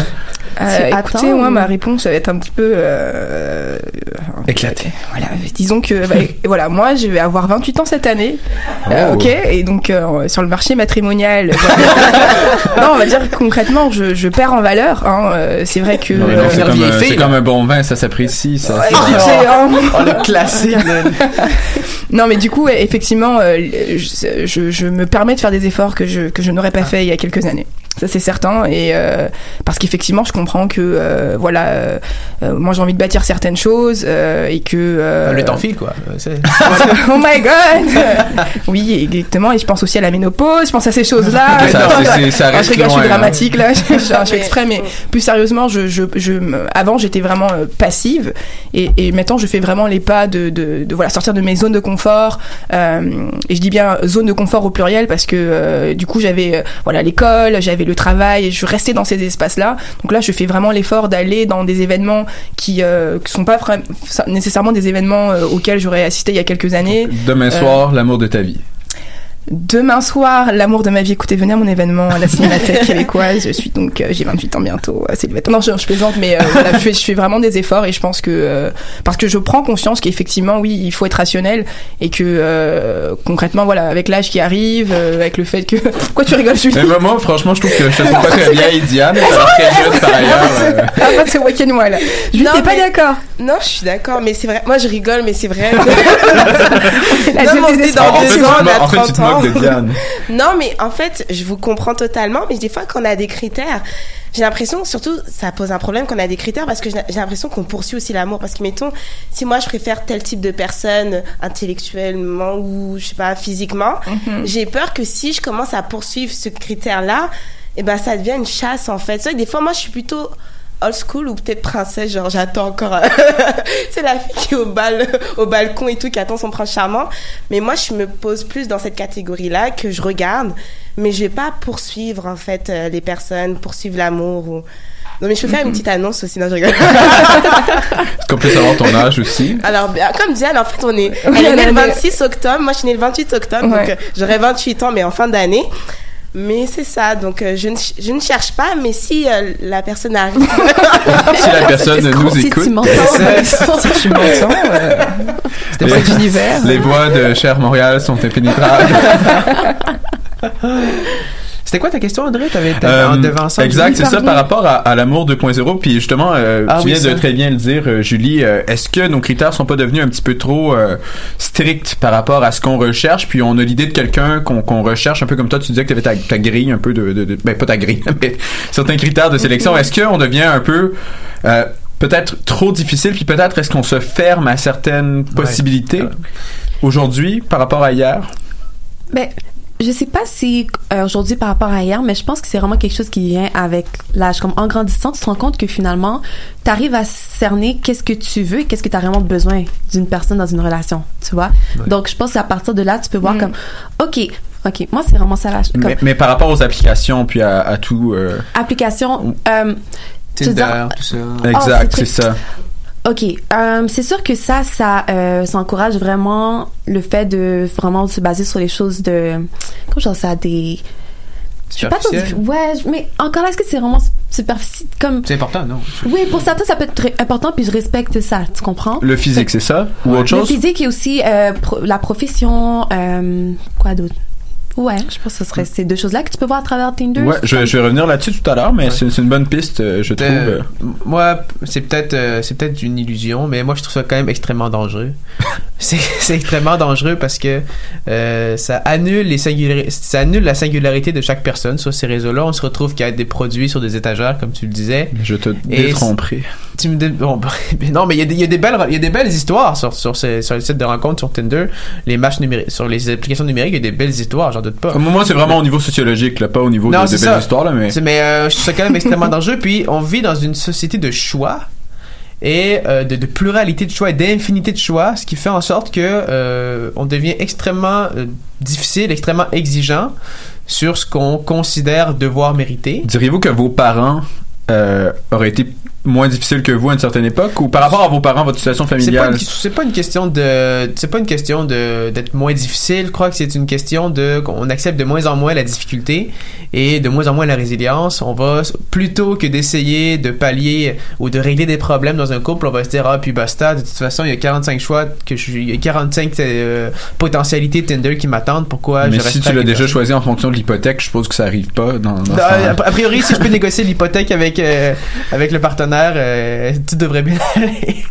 Speaker 12: Euh, écoutez,
Speaker 11: attends
Speaker 12: moi,
Speaker 11: ou-
Speaker 12: ma réponse ça va être un petit peu euh,
Speaker 1: Éclaté.
Speaker 12: Voilà, disons que bah, voilà, moi, je vais avoir 28 ans cette année. Euh,
Speaker 1: Oh.
Speaker 12: ok, et donc euh, sur le marché matrimonial, non, on va dire que concrètement, je, je perds en valeur. hein, euh, c'est vrai que
Speaker 1: Non, mais non,
Speaker 12: euh,
Speaker 1: c'est comme, un-
Speaker 4: fille,
Speaker 1: c'est
Speaker 4: là.
Speaker 1: comme un bon vin, ça s'apprécie. Ça,
Speaker 12: écoutez, hein,
Speaker 4: Oh, le classique.
Speaker 12: Non, mais du coup, ouais, effectivement, euh, je, je, je me permets de faire des efforts que je, que je n'aurais pas fait il y a quelques années. Ça, c'est certain. Et euh, parce qu'effectivement, je comprends que, euh, voilà, euh, moi, j'ai envie de bâtir certaines choses euh, et que. euh,
Speaker 4: le temps file, quoi.
Speaker 12: Oh my god Oui, exactement. Et je pense aussi à la ménopause, je pense à ces
Speaker 1: ça- c'est-
Speaker 12: Ah,
Speaker 1: reste
Speaker 12: je rigole, je
Speaker 1: loin,
Speaker 12: suis
Speaker 1: hein.
Speaker 12: dramatique là, je, je- fais exprès, mais plus sérieusement, je, je, je, avant j'étais vraiment passive et, et maintenant je fais vraiment les pas de, de, de, voilà sortir de mes zones de confort. euh, et je dis bien zone de confort au pluriel parce que euh, du coup j'avais voilà l'école, j'avais le travail, et je restais dans ces espaces-là. Donc là, je fais vraiment l'effort d'aller dans des événements qui euh, qui sont pas nécessairement des événements euh, auxquels j'aurais assisté il y a quelques années.
Speaker 1: Demain
Speaker 12: Euh,
Speaker 1: soir, l'amour de ta vie.
Speaker 12: Demain soir, l'amour de ma vie. Écoutez, venez à mon événement à la Cinémathèque québécoise. Je suis donc, euh, j'ai 28 ans bientôt, euh, célibataire. Non, je, je plaisante, mais euh, voilà, je, fais, je fais vraiment des efforts et je pense que euh, parce que je prends conscience qu'effectivement, oui, il faut être rationnel et que euh, concrètement, voilà, avec l'âge qui arrive, euh, avec le fait que quoi tu rigoles, Julie?
Speaker 1: Mais moi, franchement, je trouve que je te trouve pas très vieille, Diane. Très jeune par ailleurs.
Speaker 12: Ah, pas de ce week-end, moi là. Julie,
Speaker 10: Non,
Speaker 12: t'es pas d'accord?
Speaker 10: Non, je suis d'accord, mais c'est vrai. Moi, je rigole, mais c'est vrai.
Speaker 12: La
Speaker 10: non, on dans deux ans, on a
Speaker 1: en fait, tu
Speaker 10: 30
Speaker 1: te
Speaker 10: ans.
Speaker 1: TikTok de Diane.
Speaker 10: non, mais en fait, je vous comprends totalement, mais des fois, quand on a des critères, j'ai l'impression, surtout, ça pose un problème quand on a des critères parce que j'ai l'impression qu'on poursuit aussi l'amour. Parce que, mettons, si moi je préfère tel type de personne intellectuellement ou, je sais pas, physiquement,
Speaker 12: Mhm.
Speaker 10: j'ai peur que si je commence à poursuivre ce critère-là, et ben ça devient une chasse en fait. C'est vrai que des fois, moi je suis plutôt old school ou peut-être princesse, genre j'attends encore. c'est la fille qui est au, bal, au balcon et tout, qui attend son prince charmant. Mais moi, je me pose plus dans cette catégorie-là que je regarde, mais je vais pas poursuivre en fait euh, les personnes, poursuivre l'amour ou. Non mais je peux faire une petite annonce aussi, non je rigole.
Speaker 1: Est-ce qu'on peut savoir ton âge aussi?
Speaker 10: Alors, ben, comme Diane, en fait, on est,
Speaker 12: Oui,
Speaker 10: elle est née le
Speaker 12: née-
Speaker 10: 26 octobre, moi je suis née le 28 octobre,
Speaker 12: Ouais.
Speaker 10: donc euh, j'aurai 28 ans, mais en fin d'année. Mais c'est ça, donc euh, je, ne, ch- je ne cherche pas, mais si euh, la personne arrive.
Speaker 1: Si la personne nous écoute.
Speaker 10: C'est ça.
Speaker 12: Si tu m'entends, euh, c'était pas d'univers.
Speaker 1: Les voix de Cher Montréal sont impénétrables.
Speaker 4: C'était quoi ta question, André? T'avais, t'avais
Speaker 1: Euh,
Speaker 4: en devançant
Speaker 1: exact, c'est ça par rapport à, à l'amour 2.0. Puis justement, euh,
Speaker 4: Ah
Speaker 1: tu viens
Speaker 4: ça.
Speaker 1: de très bien le dire, euh, Julie. euh, Est-ce que nos critères sont pas devenus un petit peu trop euh, stricts par rapport à ce qu'on recherche? Puis on a l'idée de quelqu'un qu'on recherche, un peu comme toi, tu disais que tu avais ta, ta grille, un peu de, de, de- ben pas ta grille, mais certains critères de sélection.
Speaker 4: Mhm.
Speaker 1: Est-ce qu'on devient un peu euh, peut-être trop difficile, puis peut-être est-ce qu'on se ferme à certaines possibilités aujourd'hui par rapport à hier?
Speaker 11: Ben, je sais pas si euh, aujourd'hui par rapport à hier, mais je pense que c'est vraiment quelque chose qui vient avec l'âge. Comme en grandissant, tu te rends compte que finalement, tu arrives à cerner qu'est-ce que tu veux et qu'est-ce que tu as vraiment besoin d'une personne dans une relation, tu vois? Donc, je pense qu'à partir de là, tu peux voir comme, OK, OK, moi, c'est vraiment ça l'âge. Comme
Speaker 1: mais, mais par rapport aux applications, puis à, à tout. euh,
Speaker 11: application, euh,
Speaker 4: Tinder,
Speaker 11: dire-
Speaker 4: tout ça.
Speaker 1: exact,
Speaker 11: c'est
Speaker 1: c'est ça.
Speaker 11: OK. Euh, c'est sûr que ça, ça, euh, ça encourage vraiment le fait de vraiment se baser sur les choses de... Comment je dis ça? Des... Je sais pas trop... Ouais, mais encore là, est-ce que c'est vraiment superficiel? Comme...
Speaker 4: C'est important, non?
Speaker 11: Oui, pour certains, ça peut être très important, puis je respecte ça, tu comprends?
Speaker 1: Le physique, c'est ça? Ou autre
Speaker 11: Le
Speaker 1: chose?
Speaker 11: physique et aussi euh, pro- la profession, euh, quoi d'autre? Ouais, je pense que ce serait ces deux choses-là que tu peux voir à travers Tinder.
Speaker 1: Ouais, je, je vais revenir là-dessus tout à l'heure, mais c'est c'est une bonne piste, euh, je trouve.
Speaker 4: Euh,
Speaker 1: euh.
Speaker 4: moi, c'est peut-être euh, c'est peut-être une illusion, mais moi je trouve ça quand même extrêmement dangereux. c'est extrêmement dangereux parce que euh, ça annule les singulari- ça annule la singularité de chaque personne sur ces réseaux-là. On se retrouve qu'à être des produits sur des étagères, comme tu le disais.
Speaker 1: Je te détromperai.
Speaker 4: Tu me dé- bon, non, mais il y, a des- il y a des belles il y a des belles histoires sur sur ces sur les sites de rencontres sur Tinder, les matchs numériques sur les applications numériques, il y a des belles histoires, j'en doute pas.
Speaker 1: Moi, c'est vraiment au niveau sociologique, là, pas au niveau
Speaker 4: Non,
Speaker 1: de,
Speaker 4: c'est
Speaker 1: de belles histoires, là, mais.
Speaker 4: C'est- Mais euh, je quand même extrêmement dangereux. Puis on vit dans une société de choix et euh, de, de pluralité de choix et d'infinité de choix, ce qui fait en sorte que euh, on devient extrêmement euh, difficile, extrêmement exigeant sur ce qu'on considère devoir mériter.
Speaker 1: Diriez-vous que vos parents auraient été moins difficiles que vous à une certaine époque ou par rapport à vos parents, votre situation
Speaker 4: pas,
Speaker 1: familiale?
Speaker 4: c'est pas une question de c'est pas une question de d'être moins difficile. Je crois que c'est une question de qu'on accepte de moins en moins la difficulté et de moins en moins la résilience. On va plutôt que d'essayer de pallier ou de régler des problèmes dans un couple, on va se dire ah puis basta. De toute façon, il y a 45 choix que je il y a 45 euh, potentialités Tinder qui m'attendent. Pourquoi
Speaker 1: Mais
Speaker 4: je
Speaker 1: si tu l'as déjà choisi en fonction de l'hypothèque, je suppose que ça arrive pas dans, dans
Speaker 4: Non, a a priori, si je peux négocier l'hypothèque avec euh, avec le partenaire, euh, tout devrait bien aller.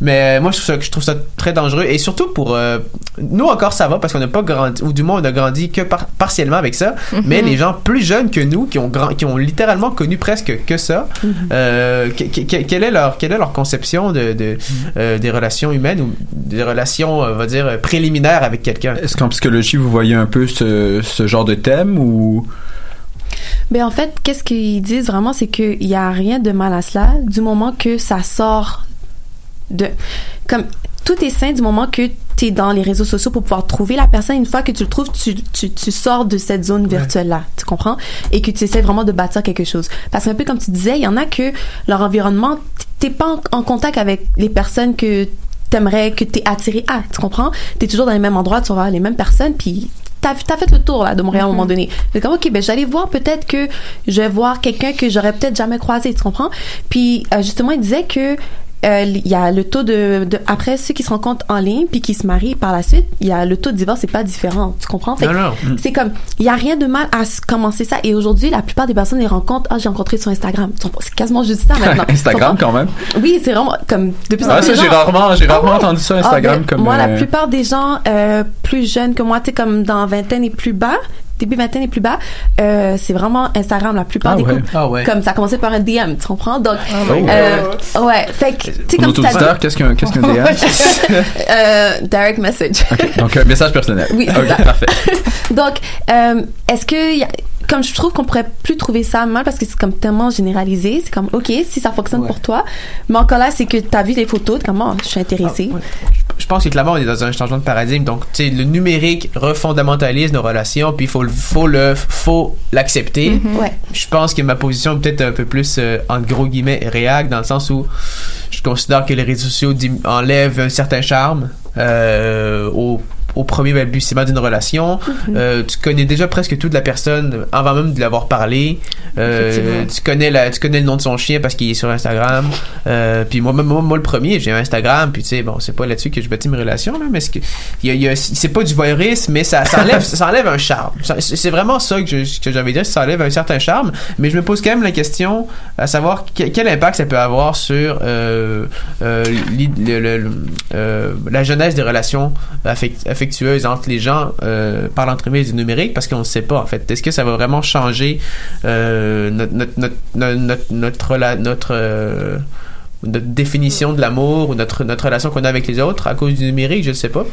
Speaker 4: Mais euh, moi, je trouve, ça, je trouve ça très dangereux et surtout pour euh, nous encore ça va parce qu'on n'a pas grandi ou du moins on a grandi que par- partiellement avec ça.
Speaker 11: Mhm.
Speaker 4: Mais les gens plus jeunes que nous qui ont grand, qui ont littéralement connu presque que ça,
Speaker 11: Mhm.
Speaker 4: euh, que- que- quelle est leur quelle est leur conception de, de euh, des relations humaines ou des relations, on va dire préliminaires avec quelqu'un?
Speaker 1: Est-ce qu'en psychologie, vous voyez un peu ce, ce genre de thème ou
Speaker 11: Ben en fait, qu'est-ce qu'ils disent vraiment, c'est qu'il n'y a rien de mal à cela du moment que ça sort de... Comme tout est sain du moment que tu es dans les réseaux sociaux pour pouvoir trouver la personne. Une fois que tu le trouves, tu, tu, tu sors de cette zone virtuelle-là, tu comprends? Et que tu essaies vraiment de bâtir quelque chose. Parce qu'un peu comme tu disais, il y en a que leur environnement, t'es pas en, en contact avec les personnes que t'aimerais, que t'es attiré à, tu comprends? T'es toujours dans les mêmes endroits, tu vas voir les mêmes personnes, puis t'as as fait le tour là de Montréal à un moment donné. C'est comme ok, ben j'allais voir peut-être que je vais voir quelqu'un que j'aurais peut-être jamais croisé, tu comprends? Puis euh, justement, il disait que euh, il y a le taux de, de après ceux qui se rencontrent en ligne puis qui se marient par la suite, il y a le taux de divorce c'est pas différent, tu comprends? Fait
Speaker 4: non.
Speaker 11: C'est comme il y a rien de mal à commencer ça et aujourd'hui la plupart des personnes les rencontrent ah j'ai rencontré sur Instagram. C'est quasiment juste ça maintenant.
Speaker 1: Instagram quand même.
Speaker 11: Oui, c'est vraiment comme de plus en
Speaker 1: Ah, ça, j'ai rarement, j'ai rarement
Speaker 11: Ah ouais?
Speaker 1: entendu ça
Speaker 11: Ah,
Speaker 1: Instagram
Speaker 11: ben,
Speaker 1: comme.
Speaker 11: moi, la
Speaker 1: euh,
Speaker 11: plupart des gens euh, plus jeunes que moi, tu sais, comme dans vingtaine et plus bas, début vingtaine et plus bas, euh, c'est vraiment Instagram la plupart
Speaker 1: Ah
Speaker 11: des
Speaker 1: ouais.
Speaker 11: couples.
Speaker 4: Ah ouais.
Speaker 11: Comme ça a commencé par un DM, tu comprends? Donc,
Speaker 1: my
Speaker 11: euh, ouais, fait que, tu sais, comme dit-
Speaker 1: qu'est-ce qu'un qu'est-ce qu'un DM
Speaker 11: euh, direct message.
Speaker 1: Ok, Donc, un message personnel.
Speaker 11: Oui, c'est
Speaker 1: Ok,
Speaker 11: ça.
Speaker 1: parfait.
Speaker 11: Donc, euh, est-ce que, y a- comme je trouve qu'on pourrait plus trouver ça mal parce que c'est comme tellement généralisé, c'est comme, OK, si ça fonctionne pour toi, mais encore là, c'est que t'as vu les photos, comment je suis intéressée.
Speaker 4: je pense que clairement on est dans un changement de paradigme donc tu sais le numérique refondamentalise nos relations puis il faut faut le faut l'accepter
Speaker 11: Mhm. Ouais.
Speaker 4: je pense que ma position est peut-être un peu plus euh, entre gros guillemets réac dans le sens où je considère que les réseaux sociaux enlèvent un certain charme euh, au au premier balbutiement d'une relation,
Speaker 11: Mhm.
Speaker 4: Euh, tu connais déjà presque toute la personne avant même de l'avoir parlé. Euh, tu connais la, tu connais le nom de son chien parce qu'il est sur Instagram. Euh, puis moi, moi, moi, le premier, j'ai un Instagram. Puis tu sais, bon, c'est pas là-dessus que je bâtis mes relations là, mais c'est pas du voyeurisme, mais ça, ça enlève, ça enlève un charme. C'est vraiment ça que j'avais dit, ça enlève un certain charme. Mais je me pose quand même la question à savoir que- quel impact ça peut avoir sur euh, l'i- le- le- le- la jeunesse des relations affect- entre les gens euh, par l'entremise du numérique, parce qu'on ne sait pas en fait. Est-ce que ça va vraiment changer euh, notre notre notre notre notre rela- notre, euh, définition de l'amour ou notre notre relation qu'on a avec les autres à cause du numérique Je ne sais pas.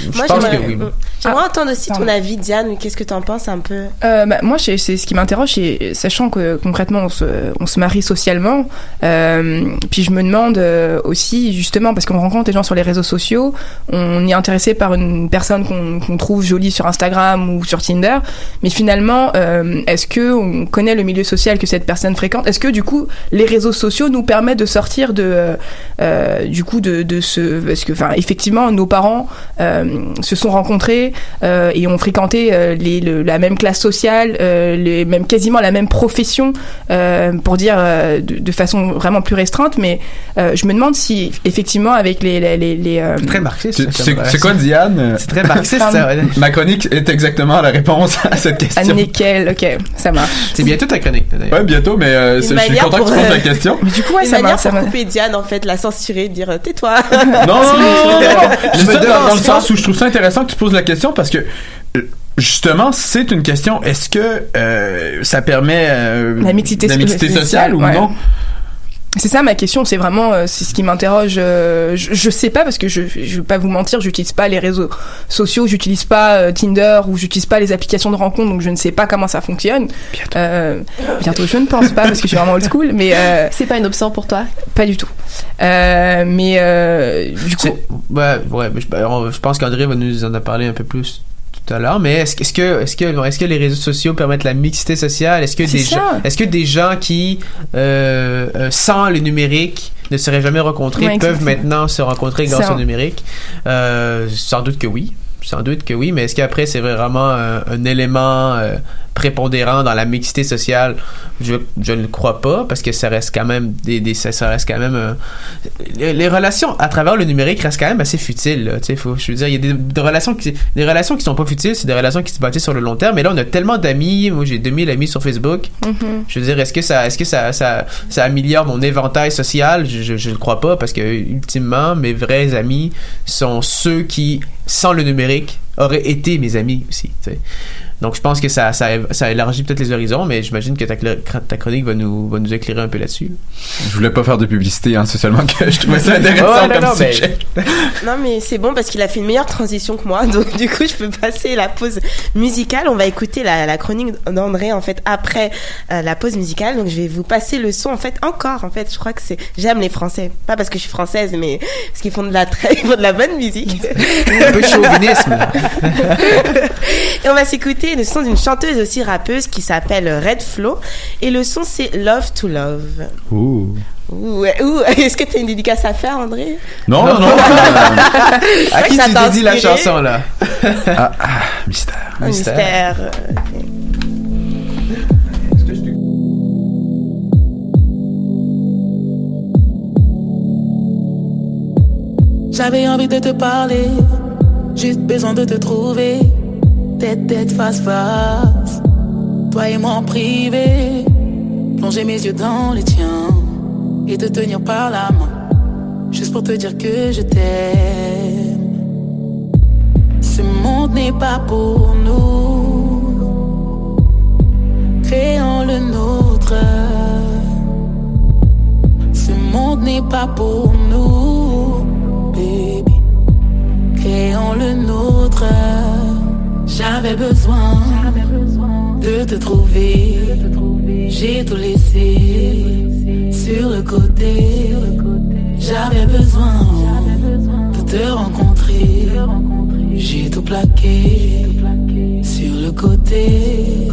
Speaker 4: Je
Speaker 10: Moi,
Speaker 4: pense que
Speaker 10: j'aimerais
Speaker 4: oui. moi.
Speaker 10: j'aimerais entendre aussi ton avis, Diane. Qu'est-ce que tu en penses un peu?
Speaker 12: Euh, bah, moi, c'est c'est ce qui m'interroge, c'est sachant que concrètement, on se, on se marie socialement. Euh, puis je me demande euh, aussi, justement, parce qu'on rencontre des gens sur les réseaux sociaux, on est intéressé par une personne qu'on qu'on trouve jolie sur Instagram ou sur Tinder, mais finalement, euh, est-ce que on connaît le milieu social que cette personne fréquente? Est-ce que du coup, les réseaux sociaux nous permettent de sortir de, euh, euh, du coup, de, de ce, parce que, enfin, effectivement, nos parents euh, se sont rencontrés euh, et ont fréquenté euh, les, le- la même classe sociale, euh, les, même quasiment la même profession, euh, pour dire euh, de, de façon vraiment plus restreinte. Mais euh, je me demande si effectivement avec les les, les, les, euh,
Speaker 4: très marxiste.
Speaker 1: C'est c'est quoi, Diane?
Speaker 4: C'est très marxiste, ça, ouais.
Speaker 1: Ma chronique est exactement la réponse à cette
Speaker 12: Ah,
Speaker 1: question.
Speaker 12: nickel, ok, ça marche.
Speaker 4: C'est bientôt ta chronique.
Speaker 1: Ouais, bientôt, mais euh, je suis content que tu
Speaker 10: pour,
Speaker 1: poses
Speaker 10: euh,
Speaker 1: la question.
Speaker 12: Mais du coup, ouais, ça m'a, ça
Speaker 10: Diane, en fait, la censurer, dire euh, tais-toi.
Speaker 1: Non, non, non, non, non, non.
Speaker 4: Je me
Speaker 1: dans,
Speaker 4: demande
Speaker 1: dans le sens où je trouve ça intéressant que tu poses la question parce que euh, justement, c'est une question. Est-ce que euh, ça permet euh,
Speaker 12: La mixité
Speaker 1: la mixité
Speaker 12: sociale,
Speaker 1: sociale ou
Speaker 12: ouais.
Speaker 1: non?
Speaker 12: C'est ça ma question, c'est vraiment euh, c'est ce qui m'interroge. euh, je, je sais pas parce que je je vais pas vous mentir, j'utilise pas les réseaux sociaux, j'utilise pas euh, Tinder ou j'utilise pas les applications de rencontre, donc je ne sais pas comment ça fonctionne. Bientôt. bientôt, je ne pense pas parce que je suis vraiment old school, mais euh,
Speaker 11: c'est pas une option pour toi?
Speaker 12: Pas du tout. Euh, mais euh, du coup,
Speaker 4: Ouais, ouais, mais je, pense qu'André va nous en a parlé un peu plus tout à l'heure, mais est-ce que, est-ce que, est-ce que, est-ce que les réseaux sociaux permettent la mixité sociale? Est-ce que des
Speaker 12: ça.
Speaker 4: gens, est-ce que des gens qui, euh, euh, sans le numérique, ne seraient jamais rencontrés, peuvent maintenant se rencontrer grâce
Speaker 12: Ça.
Speaker 4: au numérique? Euh, sans doute que oui. Sans doute que oui, mais est-ce qu'après c'est vraiment un, un élément euh, prépondérant dans la mixité sociale? Je, je ne le crois pas parce que ça reste quand même des, des ça, reste quand même euh, les, les relations à travers le numérique restent quand même assez futiles. là, tu sais, faut, je veux dire, il y a des, des relations qui des relations qui sont pas futiles, c'est des relations qui se bâtissent sur le long terme. Mais là, on a tellement d'amis. Moi, j'ai 2000 amis sur Facebook.
Speaker 12: Mhm.
Speaker 4: Je veux dire, est-ce que ça, est-ce que ça, ça, ça améliore mon éventail social? Je, je, je le crois pas parce que ultimement, mes vrais amis sont ceux qui, sans le numérique, auraient été mes amis aussi. Donc, je pense que ça, ça, ça élargit peut-être les horizons, mais j'imagine que ta, chronique va nous, va nous éclairer un peu là-dessus.
Speaker 1: Je voulais pas faire de publicité, hein, c'est seulement que je trouvais ça intéressant
Speaker 4: Ouais, non,
Speaker 1: comme
Speaker 4: non, mais-
Speaker 1: sujet.
Speaker 10: Non, mais c'est bon parce qu'il a fait une meilleure transition que moi. Donc, du coup, je peux passer la pause musicale. On va écouter la, la chronique d'André, en fait, après euh, la pause musicale. Donc, je vais vous passer le son, en fait, encore. En fait, je crois que c'est. J'aime les Français. Pas parce que je suis française, mais parce qu'ils font de la très, ils font de la bonne musique.
Speaker 4: Un peu de chauvinisme.
Speaker 10: Et on va s'écouter le son d'une chanteuse aussi rappeuse qui s'appelle Red Flow. Et le son, c'est Love to Love.
Speaker 1: Ouh.
Speaker 10: Ouh. Est-ce que tu as une dédicace à faire, André?
Speaker 1: Non, non, non.
Speaker 4: À qui
Speaker 10: ça
Speaker 4: tu dédies la chanson là?
Speaker 1: Ah, ah, mystère.
Speaker 10: Mystère. euh,
Speaker 15: J'avais envie de te parler, juste besoin de te trouver. Tête, tête, face, face. Toi et moi en privé. Plonger mes yeux dans les tiens et te tenir par la main. Juste pour te dire que je t'aime. Ce monde n'est pas pour nous. Créons le nôtre. Ce monde n'est pas pour nous, baby. J'avais besoin de te trouver. J'ai tout laissé sur le côté. J'avais besoin de te rencontrer. J'ai tout plaqué sur le côté.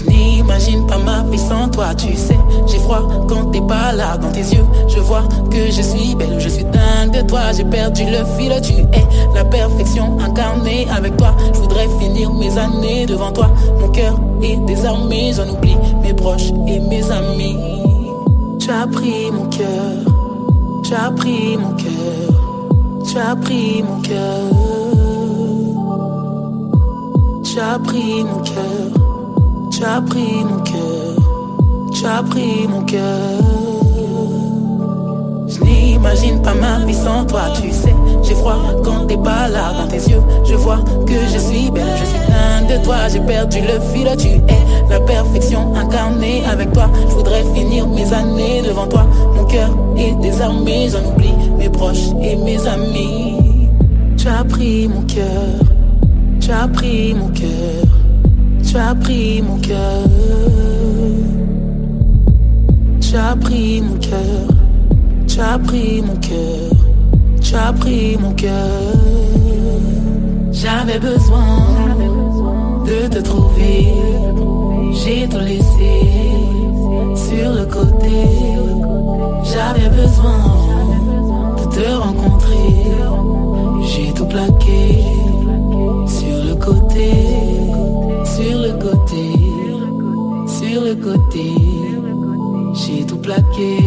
Speaker 15: Je n'imagine pas ma vie sans toi, tu sais. J'ai froid quand t'es pas là dans tes yeux. Je vois que je suis belle, je suis dingue de toi. J'ai perdu le fil, tu es la perfection incarnée avec toi. Je voudrais finir mes années devant toi. Mon cœur est désarmé, j'en oublie mes proches et mes amis. Tu as pris mon cœur, tu as pris mon cœur, tu as pris mon cœur. Tu as pris mon cœur. Tu as pris mon cœur, tu as pris mon cœur. Je n'imagine pas ma vie sans toi, tu sais. J'ai froid quand t'es pas là dans tes yeux. Je vois que je suis belle, je suis dingue de toi. J'ai perdu le fil, tu es la perfection incarnée avec toi. Je voudrais finir mes années devant toi. Mon cœur est désarmé, j'en oublie mes proches et mes amis. Tu as pris mon cœur, tu as pris mon cœur. Tu as pris mon cœur. Tu as pris mon cœur. Tu as pris mon cœur. Tu as pris mon cœur. J'avais besoin de te trouver. J'ai tout laissé sur le côté. J'avais besoin de te rencontrer. J'ai tout plaqué sur le côté sur le côté, j'ai tout plaqué.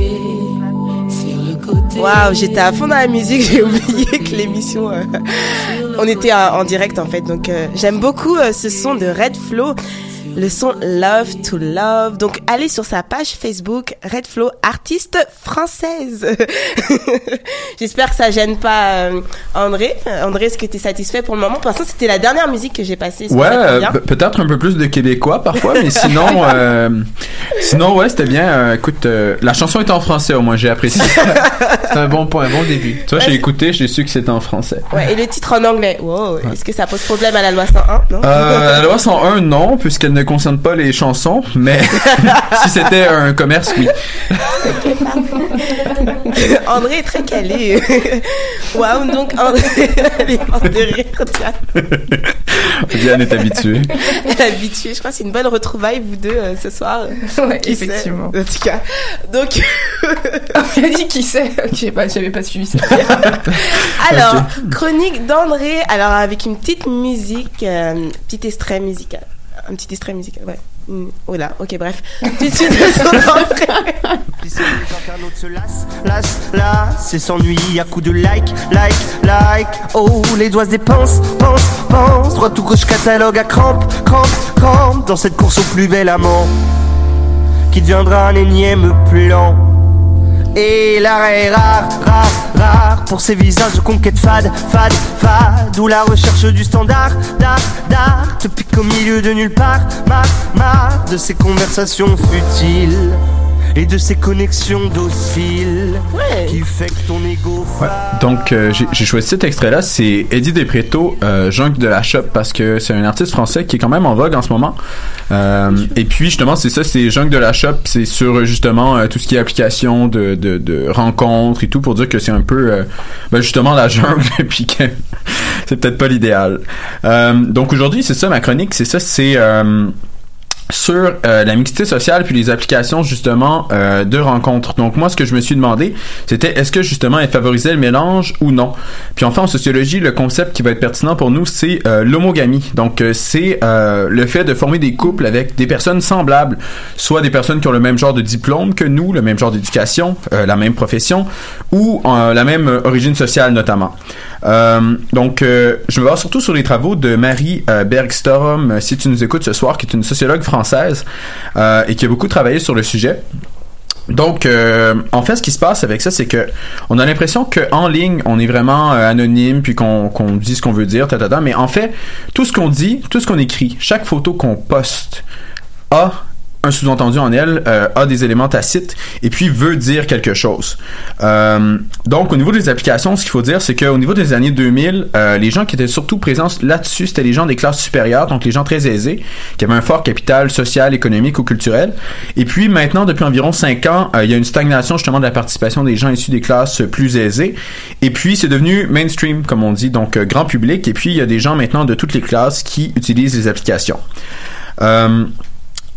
Speaker 15: Sur le côté.
Speaker 10: Waouh, j'étais à fond dans la musique, j'ai oublié que l'émission, euh, on était en, direct en fait. Donc euh, j'aime beaucoup euh, ce son de Red Flow, le son Love to Love. Donc allez sur sa page Facebook Red Flow, artiste française. J'espère que ça gêne pas euh, André. Euh, André, est-ce que tu es satisfait pour le moment? Pour l'instant, c'était la dernière musique que j'ai passée.
Speaker 1: Ouais, euh, peut-être un peu plus de québécois parfois, mais sinon, euh, sinon ouais, c'était bien. Euh, écoute, la chanson est en français au moins, j'ai apprécié.
Speaker 4: C'est un bon point, un bon début.
Speaker 1: Toi, j'ai écouté, j'ai su que c'était en français.
Speaker 10: Ouais, et le titre en anglais. Wow, est-ce que ça pose problème à la loi 101 Non?
Speaker 1: Euh, la loi 101, non, puisqu'elle ne concerne pas les chansons, mais si c'était un commerce, oui.
Speaker 10: André est très calé. Waouh, donc André, elle est morte de rire.
Speaker 1: Diane est habituée.
Speaker 10: Elle est habituée. Je crois que c'est une bonne retrouvaille, vous deux, euh, ce soir.
Speaker 12: Ouais,
Speaker 10: Qui sait
Speaker 12: effectivement.
Speaker 10: En tout cas. Donc,
Speaker 12: Elle a dit qui sait Je pas, j'avais pas suivi ça.
Speaker 10: alors, chronique d'André. Alors, avec une petite musique, euh, petit extrait musical. Un petit extrait musical, ouais. Mm, Oh là, ok, bref. De
Speaker 14: se et s'ennuie à coups de like, like, like. Oh, les doigts se dépensent, pense, pense. Droite ou gauche catalogue à crampe, crampe, crampe. Dans cette course au plus bel amant, qui deviendra un énième plan. Et l'arrêt rare, rare, rare Pour ces visages de conquête fade, fade, fade. Où la recherche du standard, d'art, d'art. Te pique au milieu de nulle part, marre, marre De ces conversations futiles Et de ces connexions dociles Qui fait que ton ego
Speaker 1: Ouais. Donc, euh, j'ai choisi cet extrait-là. C'est Eddie Despreto, euh, Junk de la Shop, parce que c'est un artiste français qui est quand même en vogue en ce moment. Euh, et puis, justement, c'est ça, c'est Junk de la Shop. C'est sur, euh, justement, euh, tout ce qui est application de, de, de rencontres et tout, pour dire que c'est un peu, euh, ben, justement, la jungle, puis que c'est peut-être pas l'idéal. Euh, donc, aujourd'hui, c'est ça, ma chronique, c'est ça, c'est... sur euh, la mixité sociale puis les applications justement euh, de rencontres. Donc moi ce que je me suis demandé, c'était est-ce que justement elle favorisait le mélange ou non? Puis enfin en sociologie, le concept qui va être pertinent pour nous, c'est euh, l'homogamie. Donc euh, c'est euh, le fait de former des couples avec des personnes semblables, soit des personnes qui ont le même genre de diplôme que nous, le même genre d'éducation, euh, la même profession ou la même origine sociale notamment. Donc, je me base surtout sur les travaux de Marie Bergstrom, si tu nous écoutes ce soir, qui est une sociologue euh, et qui a beaucoup travaillé sur le sujet. Donc, euh, en fait, ce qui se passe avec ça, c'est que on a l'impression qu'en ligne, on est vraiment euh, anonyme, puis qu'on dit ce qu'on veut dire, ta, ta, ta. mais en fait, tout ce qu'on dit, tout ce qu'on écrit, chaque photo qu'on poste a un sous-entendu en elle, euh, a des éléments tacites et puis veut dire quelque chose. Euh, donc, au niveau des applications, ce qu'il faut dire, c'est qu'au niveau des années 2000, euh, les gens qui étaient surtout présents là-dessus, c'était les gens des classes supérieures, donc les gens très aisés, qui avaient un fort capital social, économique ou culturel. Et puis maintenant, depuis environ 5 ans, il y a une stagnation justement de la participation des gens issus des classes plus aisées. Et puis, c'est devenu mainstream, comme on dit, donc grand public. Et puis, il y a des gens maintenant de toutes les classes qui utilisent les applications.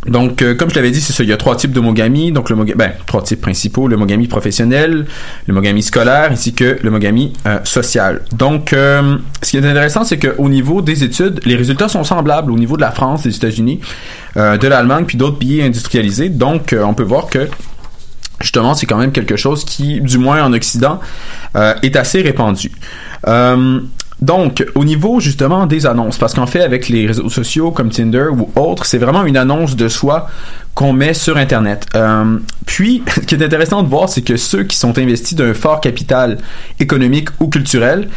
Speaker 1: Donc, euh, comme je l'avais dit, c'est ça. Il y a trois types d'homogamie. Donc, le ben, trois types principaux l'homogamie professionnelle, l'homogamie scolaire, ainsi que l'homogamie euh, sociale. Donc, euh, ce qui est intéressant, c'est qu'au niveau des études, les résultats sont semblables au niveau de la France, des États-Unis, euh, de l'Allemagne, puis d'autres pays industrialisés. Donc, euh, on peut voir que justement, c'est quand même quelque chose qui, du moins en Occident, euh, est assez répandu. Donc, au niveau justement des annonces, parce qu'en fait, avec les réseaux sociaux comme Tinder ou autres, c'est vraiment une annonce de soi qu'on met sur Internet. Euh, puis, ce qui est intéressant de voir, c'est que ceux qui sont investis d'un fort capital économique ou culturel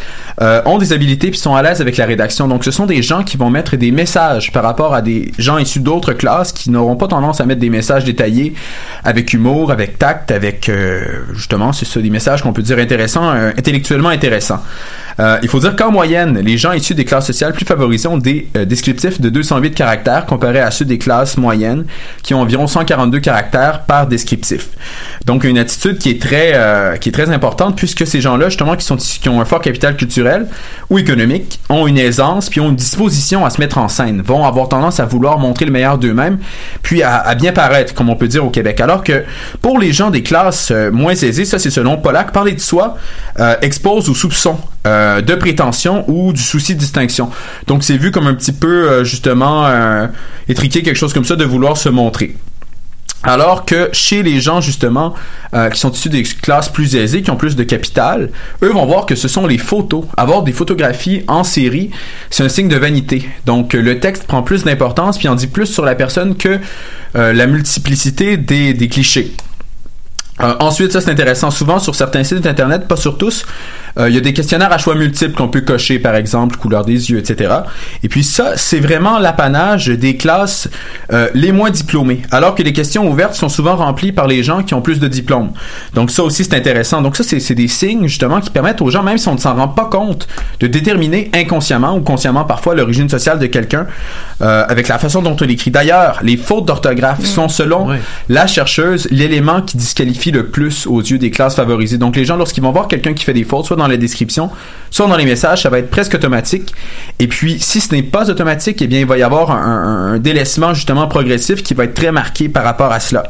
Speaker 1: euh, ont des habilités puis sont à l'aise avec la rédaction. Donc, ce sont des gens qui vont mettre des messages par rapport à des gens issus d'autres classes qui n'auront pas tendance à mettre des messages détaillés avec humour, avec tact, avec euh, justement, c'est ça, des messages qu'on peut dire intéressants, intellectuellement intéressants. Il faut dire qu'en moyenne, les gens issus des classes sociales plus favorisées ont des descriptifs de 208 caractères comparés à ceux des classes moyennes qui ont environ 142 caractères par descriptif. Donc une attitude qui est très euh, qui est très importante puisque ces gens-là justement qui sont qui ont un fort capital culturel ou économique ont une aisance puis ont une disposition à se mettre en scène, vont avoir tendance à vouloir montrer le meilleur d'eux-mêmes puis à, bien paraître comme on peut dire au Québec. Alors que pour les gens des classes euh, moins aisées, ça c'est selon Pollack, parler de soi euh, expose au soupçon euh, de prétention ou du souci de distinction. Donc c'est vu comme un petit peu euh, justement euh, étriqué quelque chose comme ça de vouloir se montrer. Alors que chez les gens justement qui sont issus des classes plus aisées, qui ont plus de capital, eux vont voir que ce sont les photos. Avoir des photographies en série, c'est un signe de vanité. Donc le texte prend plus d'importance puis en dit plus sur la personne que la multiplicité des, des clichés. Ensuite, ça c'est intéressant. Souvent sur certains sites internet, pas sur tous, euh, il y a des questionnaires à choix multiples qu'on peut cocher, par exemple, couleur des yeux, etc. Et puis ça, c'est vraiment l'apanage des classes euh, les moins diplômées. Alors que les questions ouvertes sont souvent remplies par les gens qui ont plus de diplômes. Donc ça aussi c'est intéressant. Donc ça c'est des signes justement qui permettent aux gens, même si on ne s'en rend pas compte, de déterminer inconsciemment ou consciemment parfois l'origine sociale de quelqu'un euh, avec la façon dont on l'écrit. D'ailleurs, les fautes d'orthographe sont selon la chercheuse l'élément qui disqualifie le plus aux yeux des classes favorisées. Donc les gens, lorsqu'ils vont voir quelqu'un qui fait des fautes, soit dans la description, soit dans les messages, ça va être presque automatique. Et puis, si ce n'est pas automatique, eh bien, il va y avoir un délaissement justement progressif qui va être très marqué par rapport à cela.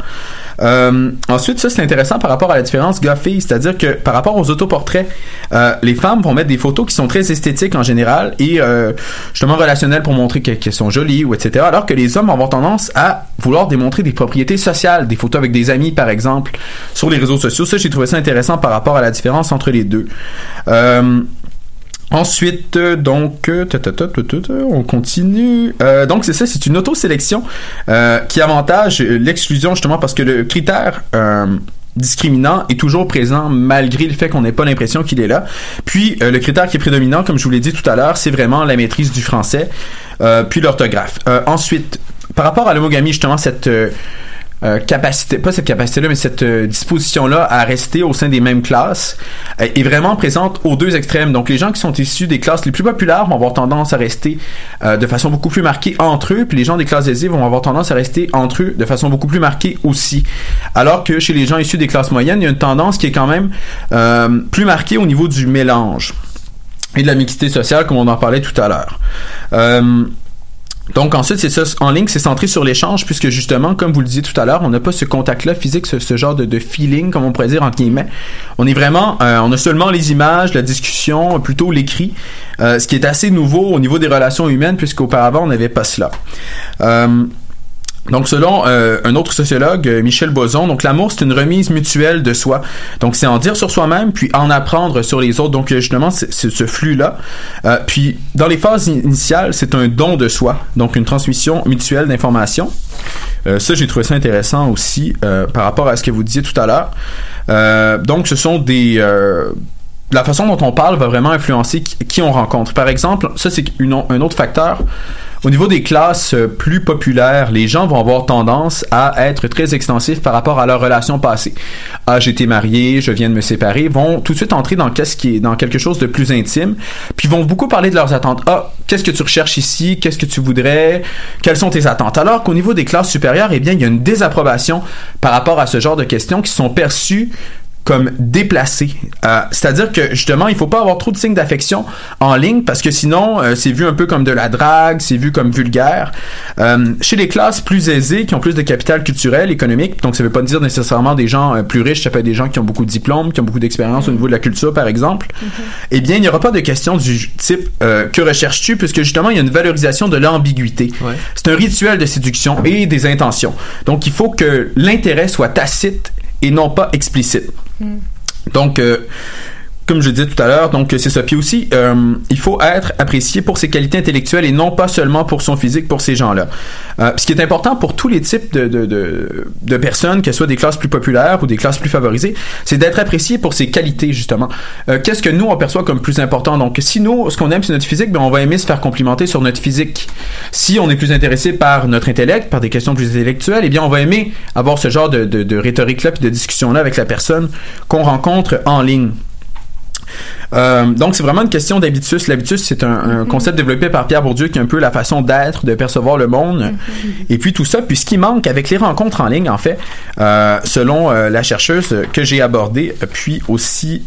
Speaker 1: Euh, ensuite, ça c'est intéressant par rapport à la différence gars-filles, c'est-à-dire que par rapport aux autoportraits, euh, les femmes vont mettre des photos qui sont très esthétiques en général et euh, justement relationnelles pour montrer que- qu'elles sont jolies ou etc. Alors que les hommes vont avoir tendance à vouloir démontrer des propriétés sociales, des photos avec des amis par exemple, sur les réseaux sociaux. Ça, j'ai trouvé ça intéressant par rapport à la différence entre les deux. Euh, Ensuite, euh, donc, euh, on continue. Euh, donc, c'est ça, c'est une auto-sélection euh, qui avantage euh, l'exclusion justement parce que le critère euh, discriminant est toujours présent malgré le fait qu'on n'ait pas l'impression qu'il est là. Puis, le critère qui est prédominant, comme je vous l'ai dit tout à l'heure, c'est vraiment la maîtrise du français, puis l'orthographe. Ensuite, par rapport à l'homogamie, justement, cette... euh, capacité, pas cette capacité-là, mais cette euh, disposition-là à rester au sein des mêmes classes euh, est vraiment présente aux deux extrêmes. Donc les gens qui sont issus des classes les plus populaires vont avoir tendance à rester de façon beaucoup plus marquée entre eux, puis les gens des classes aisées vont avoir tendance à rester entre eux de façon beaucoup plus marquée aussi. Alors que chez les gens issus des classes moyennes, il y a une tendance qui est quand même plus marquée au niveau du mélange et de la mixité sociale, comme on en parlait tout à l'heure. Donc ensuite, c'est ça, en ligne, c'est centré sur l'échange, puisque justement, comme vous le disiez tout à l'heure, on n'a pas ce contact-là physique, ce, genre de, de feeling, comme on pourrait dire, entre guillemets. On est vraiment, euh, on a seulement les images, la discussion, plutôt l'écrit, euh, ce qui est assez nouveau au niveau des relations humaines, puisqu'auparavant, on n'avait pas cela. Euh, donc, selon euh, un autre sociologue, euh, Michel Boson, donc l'amour c'est une remise mutuelle de soi. Donc, c'est en dire sur soi-même puis en apprendre sur les autres. Donc, euh, justement, c'est ce flux-là. Puis, dans les phases initiales, c'est un don de soi. Donc, une transmission mutuelle d'informations. Ça, j'ai trouvé ça intéressant aussi par rapport à ce que vous disiez tout à l'heure. Donc, ce sont des la façon dont on parle va vraiment influencer qui, on rencontre. Par exemple, ça c'est un autre facteur. Au niveau des classes euh, plus populaires, les gens vont avoir tendance à être très extensifs par rapport à leur relation passée. Ah, été marié, je viens de me séparer, vont tout de suite entrer dans dans quelque chose de plus intime, puis vont beaucoup parler de leurs attentes. Ah, qu'est-ce que tu recherches ici? Qu'est-ce que tu voudrais? Quelles sont tes attentes? Alors qu'au niveau des classes supérieures, eh bien, il y a une désapprobation par rapport à ce genre de questions qui sont perçues comme déplacé. Euh, C'est-à-dire que justement, il faut pas avoir trop de signes d'affection en ligne parce que sinon, euh, c'est vu un peu comme de la drague, c'est vu comme vulgaire. Euh, chez les classes plus aisées, qui ont plus de capital culturel, économique, donc ça veut pas dire nécessairement des gens plus riches, ça peut être des gens qui ont beaucoup de diplômes, qui ont beaucoup d'expérience au niveau de la culture, par exemple. Eh bien, il n'y aura pas de question du type que recherches-tu, puisque justement, il y a une valorisation de l'ambiguïté. C'est un rituel de séduction et des intentions. Donc, il faut que l'intérêt soit tacite et non pas explicite. Donc, euh, comme je disais tout à l'heure, donc c'est ça. Puis aussi, euh, il faut être apprécié pour ses qualités intellectuelles et non pas seulement pour son physique, pour ces gens-là. Euh, ce qui est important pour tous les types de, de, personnes, qu'elles soient des classes plus populaires ou des classes plus favorisées, c'est d'être apprécié pour ses qualités, justement. Euh, Qu'est-ce que nous, on perçoit comme plus important? Donc, si nous, ce qu'on aime, c'est notre physique, ben, on va aimer se faire complimenter sur notre physique. Si on est plus intéressé par notre intellect, par des questions plus intellectuelles, eh bien, on va aimer avoir ce genre de, de, de rhétorique-là puis de discussion-là avec la personne qu'on rencontre en ligne. Euh, donc, c'est vraiment une question d'habitus. L'habitus, c'est un, un concept développé par Pierre Bourdieu qui est un peu la façon d'être, de percevoir le monde. Et puis tout ça, puis ce qui manque avec les rencontres en ligne, en fait, euh, selon euh, la chercheuse que j'ai abordée, puis aussi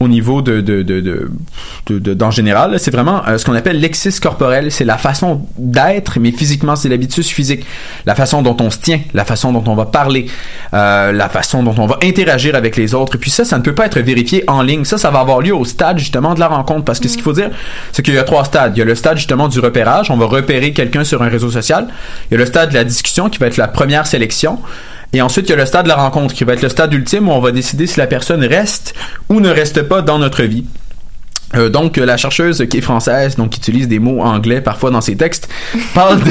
Speaker 1: au niveau de, de, de, de, de- de- d'en général, c'est vraiment euh, ce qu'on appelle l'exis corporel. C'est la façon d'être, mais physiquement, c'est l'habitus physique. La façon dont on se tient, la façon dont on va parler, euh, la façon dont on va interagir avec les autres. Et puis ça, ça ne peut pas être vérifié en ligne. Ça, ça va avoir lieu au stade justement de la rencontre. Parce que ce qu'il faut dire, c'est qu'il y a trois stades. Il y a le stade justement du repérage. On va repérer quelqu'un sur un réseau social. Il y a le stade de la discussion qui va être la première sélection. Et ensuite, il y a le stade de la rencontre qui va être le stade ultime où on va décider si la personne reste ou ne reste pas dans notre vie. Euh, donc, la chercheuse qui est française, donc qui utilise des mots anglais parfois dans ses textes, parle de,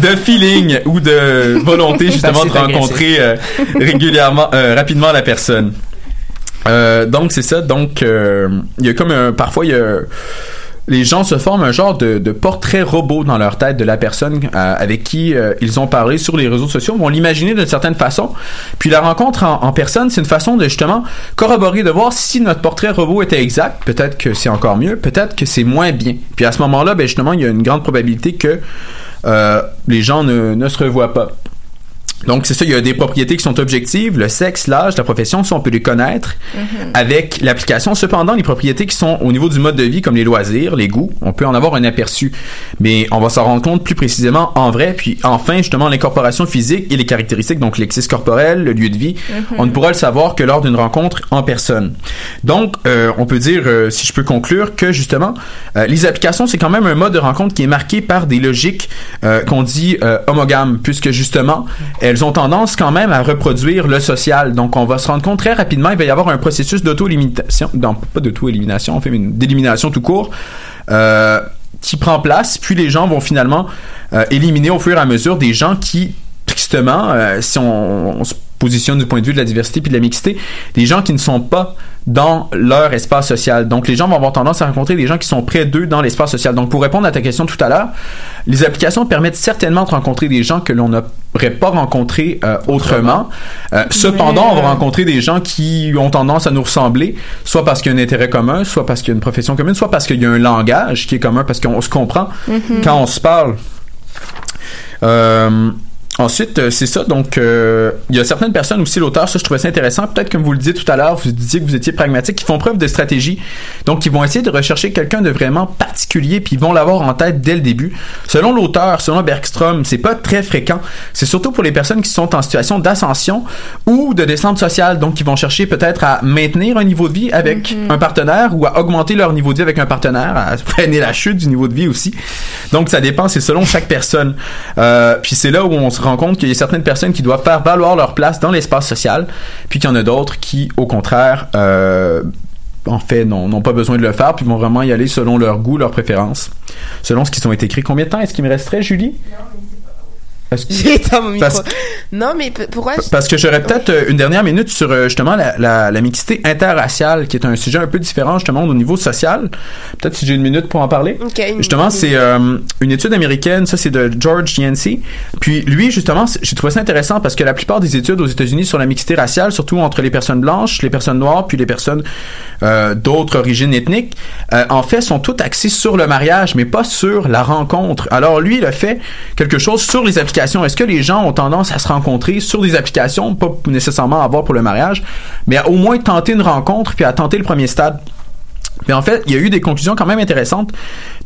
Speaker 1: de feeling ou de volonté justement de rencontrer euh, régulièrement, euh, rapidement la personne. Donc c'est ça. Donc il y a comme un, parfois il y a les gens se forment un genre de, portrait robot dans leur tête de la personne euh, avec qui euh, ils ont parlé sur les réseaux sociaux, vont l'imaginer d'une certaine façon. Puis la rencontre en, personne, c'est une façon de justement corroborer, de voir si notre portrait robot était exact. Peut-être que c'est encore mieux, peut-être que c'est moins bien. Puis à ce moment-là, ben justement, il y a une grande probabilité que euh, les gens ne se revoient pas. Donc, c'est ça, il y a des propriétés qui sont objectives, le sexe, l'âge, la profession, ça, on peut les connaître avec l'application. Cependant, les propriétés qui sont au niveau du mode de vie, comme les loisirs, les goûts, on peut en avoir un aperçu. Mais on va s'en rendre compte plus précisément en vrai. Puis, enfin, justement, l'incorporation physique et les caractéristiques, donc l'exis corporel, le lieu de vie,
Speaker 16: Mhm.
Speaker 1: on ne pourra le savoir que lors d'une rencontre en personne. Donc, euh, on peut dire, euh, si je peux conclure, que justement, euh, les applications, c'est quand même un mode de rencontre qui est marqué par des logiques qu'on dit homogames, puisque justement, elles ont tendance quand même à reproduire le social. Donc, on va se rendre compte très rapidement, il va y avoir un processus d'auto-élimination, non, pas d'auto-élimination, en fait, d'élimination tout court, euh, qui prend place, puis les gens vont finalement euh, éliminer au fur et à mesure des gens qui, tristement, euh, si on, on se positionne du point de vue de la diversité puis de la mixité, des gens qui ne sont pas dans leur espace social. Donc, les gens vont avoir tendance à rencontrer des gens qui sont près d'eux dans l'espace social. Donc, pour répondre à ta question tout à l'heure, les applications permettent certainement de rencontrer des gens que l'on n'aurait pas rencontrés euh, autrement. Euh, cependant, on va rencontrer des gens qui ont tendance à nous ressembler, soit parce qu'il y a un intérêt commun, soit parce qu'il y a une profession commune, soit parce qu'il y a un langage qui est commun, parce qu'on se comprend
Speaker 16: Mhm.
Speaker 1: quand on se parle. Euh, Ensuite, euh, c'est ça. Donc, euh, il y a certaines personnes aussi, l'auteur, ça, je trouvais ça intéressant. Peut-être, comme vous le disiez tout à l'heure, vous disiez que vous étiez pragmatique, qui font preuve de stratégie. Donc, ils vont essayer de rechercher quelqu'un de vraiment particulier, puis ils vont l'avoir en tête dès le début. Selon l'auteur, selon Bergstrom, c'est pas très fréquent. C'est surtout pour les personnes qui sont en situation d'ascension ou de descente sociale. Donc, ils vont chercher peut-être à maintenir un niveau de vie avec un partenaire ou à augmenter leur niveau de vie avec un partenaire, à freiner la chute du niveau de vie aussi. Donc, ça dépend, c'est selon chaque personne. Euh, puis c'est là où on se rend compte qu'il y a certaines personnes qui doivent faire valoir leur place dans l'espace social, puis qu'il y en a d'autres qui, au contraire, euh, en fait, n'ont pas besoin de le faire, puis vont vraiment y aller selon leur goût, leurs préférences, selon ce qu'ils ont été écrits. Combien de temps est-ce qu'il me resterait, Julie? Est-ce que-
Speaker 10: J'ai éteint mon micro.
Speaker 1: Parce-
Speaker 10: Non, mais pourquoi je-
Speaker 1: Parce que j'aurais peut-être euh, une dernière minute sur euh, justement la, la, la mixité interraciale, qui est un sujet un peu différent justement au niveau social. Peut-être si j'ai une minute pour en parler. Justement, c'est euh, une étude américaine, ça c'est de George Yancey. Puis lui, justement, j'ai trouvé ça intéressant parce que la plupart des études aux États-Unis sur la mixité raciale, surtout entre les personnes blanches, les personnes noires, puis les personnes euh, d'autres origines ethniques, euh, en fait, sont toutes axées sur le mariage, mais pas sur la rencontre. Alors lui, il a fait quelque chose sur les applications. Est-ce que les gens ont tendance à se rencontrer sur des applications, pas nécessairement à avoir pour le mariage, mais à au moins tenter une rencontre puis à tenter le premier stade? Mais en fait, il y a eu des conclusions quand même intéressantes.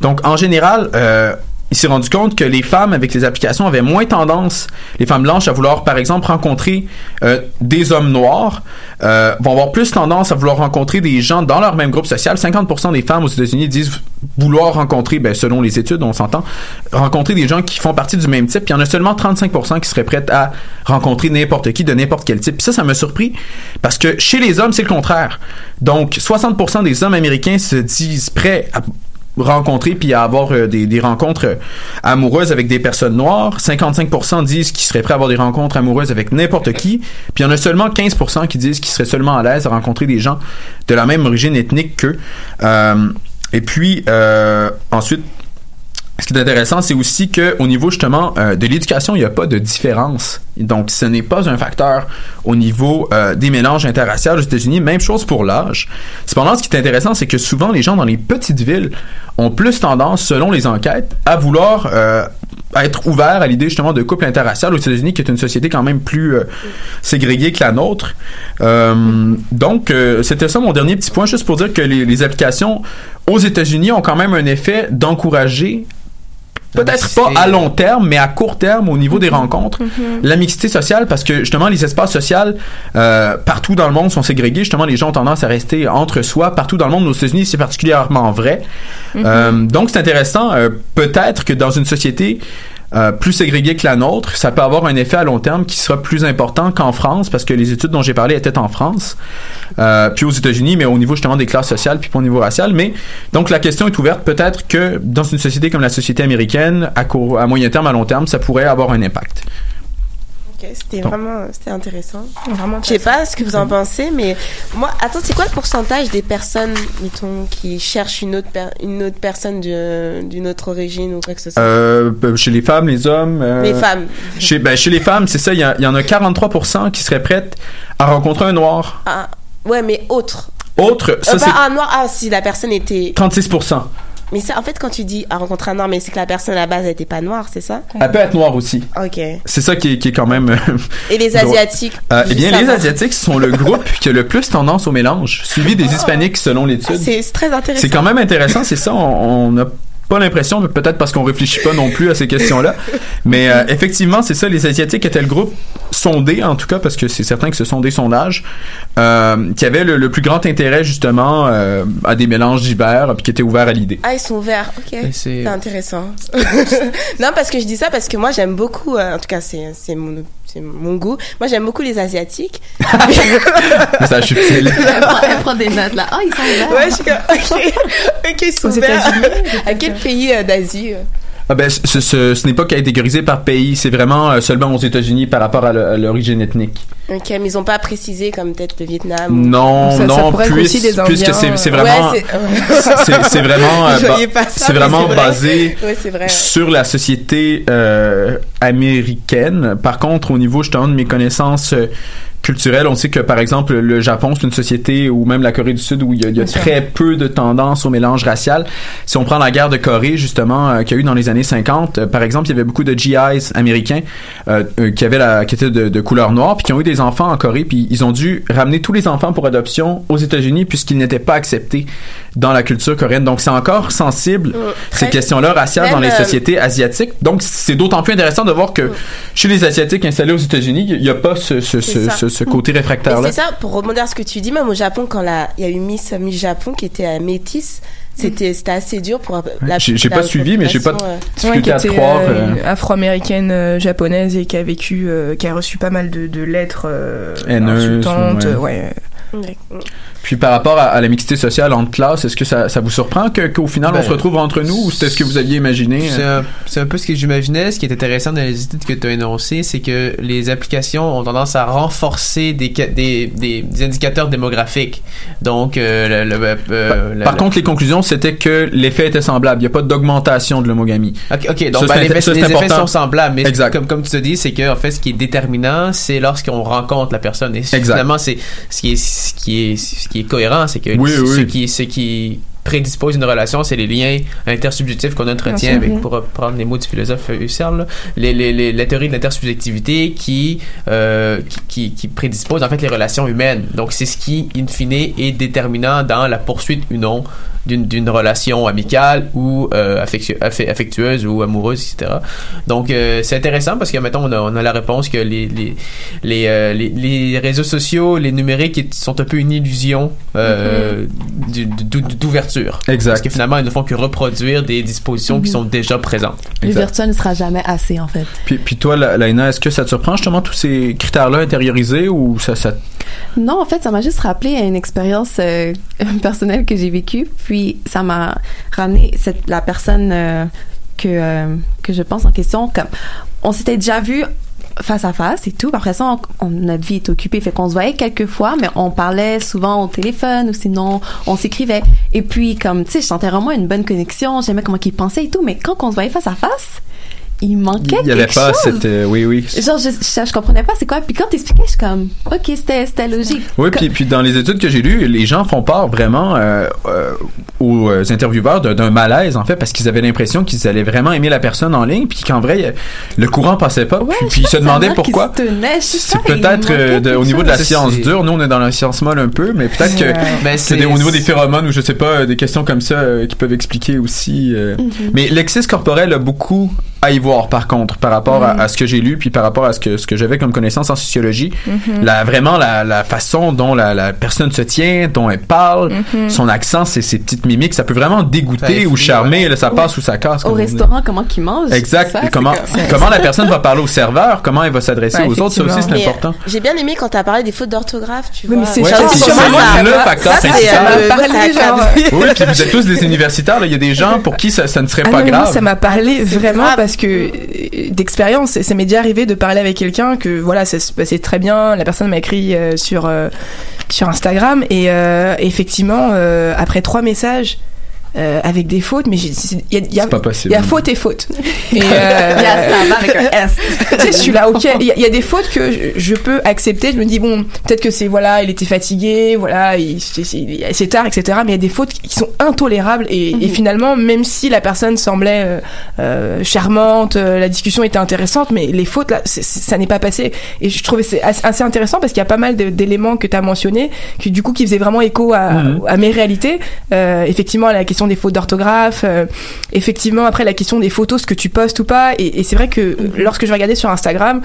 Speaker 1: Donc, en général, euh, il s'est rendu compte que les femmes avec les applications avaient moins tendance, les femmes blanches, à vouloir, par exemple, rencontrer euh, des hommes noirs, euh, vont avoir plus tendance à vouloir rencontrer des gens dans leur même groupe social. 50% des femmes aux États-Unis disent vouloir rencontrer, ben, selon les études, on s'entend, rencontrer des gens qui font partie du même type. Il y en a seulement 35% qui seraient prêts à rencontrer n'importe qui de n'importe quel type. Puis ça, ça m'a surpris parce que chez les hommes, c'est le contraire. Donc, 60% des hommes américains se disent prêts à rencontrer puis avoir euh, des, rencontres euh, amoureuses avec des personnes noires. 55% disent qu'ils seraient prêts à avoir des rencontres amoureuses avec n'importe qui. Puis il y en a seulement 15% qui disent qu'ils seraient seulement à l'aise à rencontrer des gens de la même origine ethnique qu'eux. Euh, et puis ensuite, ce qui est intéressant, c'est aussi que au niveau justement euh, de l'éducation, il n'y a pas de différence. Donc, ce n'est pas un facteur au niveau euh, des mélanges interraciaux aux États-Unis. Même chose pour l'âge. Cependant, ce qui est intéressant, c'est que souvent les gens dans les petites villes ont plus tendance, selon les enquêtes, à vouloir euh, être ouverts à l'idée justement de couple interracial aux États-Unis, qui est une société quand même plus euh, ségrégée que la nôtre. Euh, donc, euh, c'était ça mon dernier petit point, juste pour dire que les, les applications aux États-Unis ont quand même un effet d'encourager peut-être pas à long terme, mais à court terme au niveau des rencontres, la mixité sociale, parce que justement les espaces sociaux euh, partout dans le monde sont ségrégés. Justement, les gens ont tendance à rester entre soi partout dans le monde. Aux États-Unis, c'est particulièrement vrai.
Speaker 16: Mhm.
Speaker 1: Euh, donc, c'est intéressant. euh, peut-être que dans une société euh, plus ségrégée que la nôtre, ça peut avoir un effet à long terme qui sera plus important qu'en France, parce que les études dont j'ai parlé étaient en France, euh, puis aux États-Unis, mais au niveau justement des classes sociales, puis au niveau racial. Mais donc la question est ouverte. Peut-être que dans une société comme la société américaine, à court, à moyen terme, à long terme, ça pourrait avoir un impact.
Speaker 10: Ok, c'était vraiment c'était intéressant.
Speaker 12: Vraiment
Speaker 10: Je sais pas ce que vous en pensez, mais moi, attends, c'est quoi le pourcentage des personnes, mettons, qui cherchent une autre, per- une autre personne d'une autre origine ou quoi que ce soit?
Speaker 1: Euh, ben, chez les femmes, les hommes. euh,
Speaker 10: Les femmes.
Speaker 1: Chez, ben, chez les femmes, c'est ça. Il y, en a 43% qui seraient prêtes à rencontrer un noir.
Speaker 10: Ah, ouais, mais autre.
Speaker 1: Autre, ça
Speaker 10: Euh,
Speaker 1: c'est
Speaker 10: pas un noir, ah, si la personne était.
Speaker 1: 36%.
Speaker 10: Mais ça, en fait, quand tu dis à rencontrer un noir, mais c'est que la personne à la base, elle était pas noire, c'est ça
Speaker 1: Elle peut être noire aussi.
Speaker 10: Ok.
Speaker 1: C'est ça qui est, qui est quand même. euh,
Speaker 10: Et les. Asiatiques
Speaker 1: Euh, Eh bien, les
Speaker 10: savoir.
Speaker 1: Asiatiques sont le groupe qui a le plus tendance au mélange, suivi des Hispaniques selon l'étude.
Speaker 10: C'est c'est très intéressant.
Speaker 1: C'est quand même intéressant, c'est ça. On n'a pas l'impression, mais peut-être parce qu'on réfléchit pas non plus à ces questions-là. Mais euh, effectivement, c'est ça. Les Asiatiques étaient le groupe sondé, en tout cas, parce que c'est certain que ce sont des sondages, euh, qui avait le, le plus grand intérêt justement euh, à des mélanges divers, puis qui étaient ouverts à l'idée.
Speaker 10: Ah, ils sont ouverts, ok.
Speaker 1: Et c'est-
Speaker 10: intéressant. non, parce que je dis ça parce que moi, j'aime beaucoup, euh, en tout cas, c'est c'est mon, c'est mon goût. Moi, j'aime beaucoup les Asiatiques.
Speaker 1: Message subtil.
Speaker 11: Elle prend, elle prend des notes là. Oh, ils sont là.
Speaker 10: Ouais, je suis comme, ok, ok.
Speaker 11: États-Unis,
Speaker 10: À quel pays euh, d'Asie euh?
Speaker 1: Ah ben, ce, ce- ce n'est pas catégorisé par pays, c'est vraiment euh, seulement aux États-Unis par rapport à le- à l'origine ethnique.
Speaker 10: Ok, mais ils ont pas précisé comme peut-être le Vietnam. ou-
Speaker 1: Non, non, puisque, puisque c'est c'est vraiment,
Speaker 10: Ouais, c'est-
Speaker 1: c'est c'est vraiment, euh,
Speaker 10: Je
Speaker 1: ba-
Speaker 10: ça, mais
Speaker 1: vraiment
Speaker 10: c'est vrai.
Speaker 1: basé
Speaker 10: Ouais, c'est vrai.
Speaker 1: sur la société euh, américaine. Par contre, au niveau justement de mes connaissances euh, culturelles. On sait que par exemple le Japon c'est une société ou même la Corée du Sud où il y a, il y a très peu de tendance au mélange racial. Si on prend la guerre de Corée justement euh, qu'il y a eu dans les années 50, euh, par exemple il y avait beaucoup de GIs américains euh, euh, qui avaient la qui étaient de, de couleur noire puis qui ont eu des enfants en Corée puis ils ont dû ramener tous les enfants pour adoption aux États-Unis puisqu'ils n'étaient pas acceptés dans la culture coréenne. Donc c'est encore sensible ces questions-là raciales dans les
Speaker 10: euh,
Speaker 1: sociétés asiatiques. Donc c'est d'autant plus intéressant de voir que chez les asiatiques installés aux États-Unis, il n'y a pas ce, ce, ce,
Speaker 10: ça.
Speaker 1: ce, ce côté réfractaire
Speaker 10: Et
Speaker 1: là.
Speaker 10: c'est ça, pour rebondir à ce que tu dis, même au Japon, quand il y a eu Miss, Miss Japon qui était euh, métisse, c'était c'était assez dur pour la
Speaker 1: J'ai- pas suivi, mais j'ai pas
Speaker 10: euh,
Speaker 1: difficulté à
Speaker 12: était
Speaker 1: croire,
Speaker 12: euh, afro-américaine euh, japonaise et qui a vécu, euh, qui a reçu pas mal de, de lettres euh,
Speaker 1: Haineuses,
Speaker 12: insultantes.
Speaker 1: ouais. Puis par rapport à, à la mixité sociale entre classes, est-ce que ça, ça vous surprend que- qu'au final
Speaker 4: Ben,
Speaker 1: on se retrouve entre nous ou c'était ce que vous aviez imaginé?
Speaker 4: C'est
Speaker 1: euh?
Speaker 4: un, c'est un peu ce que j'imaginais. Ce qui est intéressant dans les études que tu as énoncées, c'est que les applications ont tendance à renforcer des, des, des, des indicateurs démographiques. Donc, euh, le, le- euh, la-
Speaker 1: Par
Speaker 4: la-
Speaker 1: contre, les conclusions, c'était que l'effet était semblable. Il n'y a pas d'augmentation de l'homogamie.
Speaker 4: Ok, ok, donc
Speaker 1: Ça,
Speaker 4: ben, les, effets-
Speaker 1: ça, c'est
Speaker 4: les effets
Speaker 1: important.
Speaker 4: sont semblables, mais
Speaker 1: Exact.
Speaker 4: comme comme tu te dis, c'est que en fait, ce qui est déterminant, c'est lorsqu'on rencontre la personne. Et
Speaker 1: Exact.
Speaker 4: finalement, c'est ce qui est ce qui est ce qui est cohérent, c'est que
Speaker 1: Oui,
Speaker 4: ce,
Speaker 1: oui.
Speaker 4: ce qui ce qui prédispose une relation, c'est les liens intersubjectifs qu'on entretient avec,
Speaker 12: Mhm.
Speaker 4: pour reprendre les mots du philosophe Husserl, là, les, les, les- la théorie de l'intersubjectivité qui, euh, qui, qui, qui prédispose en fait les relations humaines. Donc c'est ce qui, in fine, est déterminant dans la poursuite ou non d'une relation amicale ou euh, affectue- affe- affectueuse ou amoureuse, etc. Donc euh, c'est intéressant parce que mettons on a, on a la réponse que les les les, euh, les les réseaux sociaux, les numériques sont un peu une illusion du- du-
Speaker 1: Exact.
Speaker 4: Parce que finalement ils ne font que reproduire des dispositions qui
Speaker 11: Mhm.
Speaker 4: sont déjà présentes.
Speaker 11: Virtuel ne sera jamais assez, en fait.
Speaker 1: Puis, puis toi, La- Laina, est-ce que ça te surprend justement tous ces critères-là intériorisés ou ça, ça
Speaker 11: Non, en fait, ça m'a juste rappelé à une expérience euh, personnelle que j'ai vécue. Puis, ça m'a ramené cette, la personne euh, que, euh, que je pense en question. Comme, on s'était déjà vu face à face et tout. Après ça, on- on- notre vie est occupée. Fait qu'on se voyait quelques fois, mais on parlait souvent au téléphone ou sinon, on s'écrivait. Et puis, comme, tu sais, je sentais vraiment une bonne connexion. J'aimais comment il pensait et tout. Mais quand on se voyait face à face, il manquait
Speaker 1: il n'y avait
Speaker 11: quelque
Speaker 1: pas
Speaker 11: chose.
Speaker 1: cette. euh, oui, oui.
Speaker 11: Genre, je, je, je comprenais pas c'est quoi. Puis quand t'expliquais, je suis comme, ok, c'était, c'était logique.
Speaker 1: Oui, puis, puis dans les études que j'ai lues, les gens font part vraiment euh, euh, aux intervieweurs d'un- malaise, en fait, parce qu'ils avaient l'impression qu'ils allaient vraiment aimer la personne en ligne, puis qu'en vrai, le courant passait pas, puis, puis ils se demandaient pourquoi. C'est peut-être euh, au niveau de la science dure, nous on est dans la science molle un peu, mais peut-être que
Speaker 4: Ouais. Ben,
Speaker 1: c'est
Speaker 4: c'est-
Speaker 1: des- au niveau des phéromones ou je sais pas, des questions comme ça euh, qui peuvent expliquer aussi. euh.
Speaker 4: Mhm.
Speaker 1: Mais l'exis corporel a beaucoup à y voir par contre, par rapport à,
Speaker 12: Mhm.
Speaker 1: à ce que j'ai lu, puis par rapport à ce que ce que j'avais comme connaissance en sociologie,
Speaker 12: Mhm.
Speaker 1: la vraiment la, la façon dont la, la personne se tient, dont elle parle,
Speaker 11: Mhm.
Speaker 1: son accent, ses, ses petites mimiques, ça peut vraiment dégoûter
Speaker 4: Ça
Speaker 1: ou charmer, là, ça passe ou ça casse.
Speaker 11: Au restaurant, comment qu'ils mangent.
Speaker 1: Exact.
Speaker 11: ça,
Speaker 1: Et comment
Speaker 11: comme-
Speaker 1: comment la personne va parler au serveur, comment elle va s'adresser
Speaker 10: Ouais,
Speaker 1: aux autres, ça aussi c'est important.
Speaker 10: euh, J'ai bien aimé quand t'as parlé des fautes d'orthographe, tu
Speaker 12: Oui,
Speaker 10: vois.
Speaker 12: mais c'est
Speaker 1: Ouais, le facteur principal. Oui, puis vous êtes tous des universitaires. Il y a des gens pour qui ça, ça ne serait
Speaker 12: Ah
Speaker 1: pas grave.
Speaker 12: ça m'a parlé vraiment parce que euh, d'expérience, ça m'est déjà arrivé de parler avec quelqu'un que voilà, ça se passait très bien. La personne m'a écrit euh, sur euh, sur Instagram et effectivement après trois messages. Euh, avec des fautes, mais il y a, il y a- y a faute et faute. Et, euh, je suis là, ok. Il y, a- il y a des fautes que je, je peux accepter. Je me dis bon, peut-être que c'est voilà, il était fatigué, voilà, il- c'est tard, etc. Mais il y a des fautes qui sont intolérables et, et finalement, même si la personne semblait euh, euh, charmante, euh, la discussion était intéressante, mais les fautes là, c'est- ça n'est pas passé. Et je trouvais c'est assez, intéressant parce qu'il y a pas mal d'éléments que tu as mentionnés, qui du coup qui faisaient vraiment écho à,
Speaker 1: Mhm.
Speaker 12: à mes réalités. Euh, effectivement, la question des fautes d'orthographe, euh, effectivement après la question des photos, ce que tu postes ou pas. Et, et c'est vrai que euh, lorsque je regardais sur Instagram,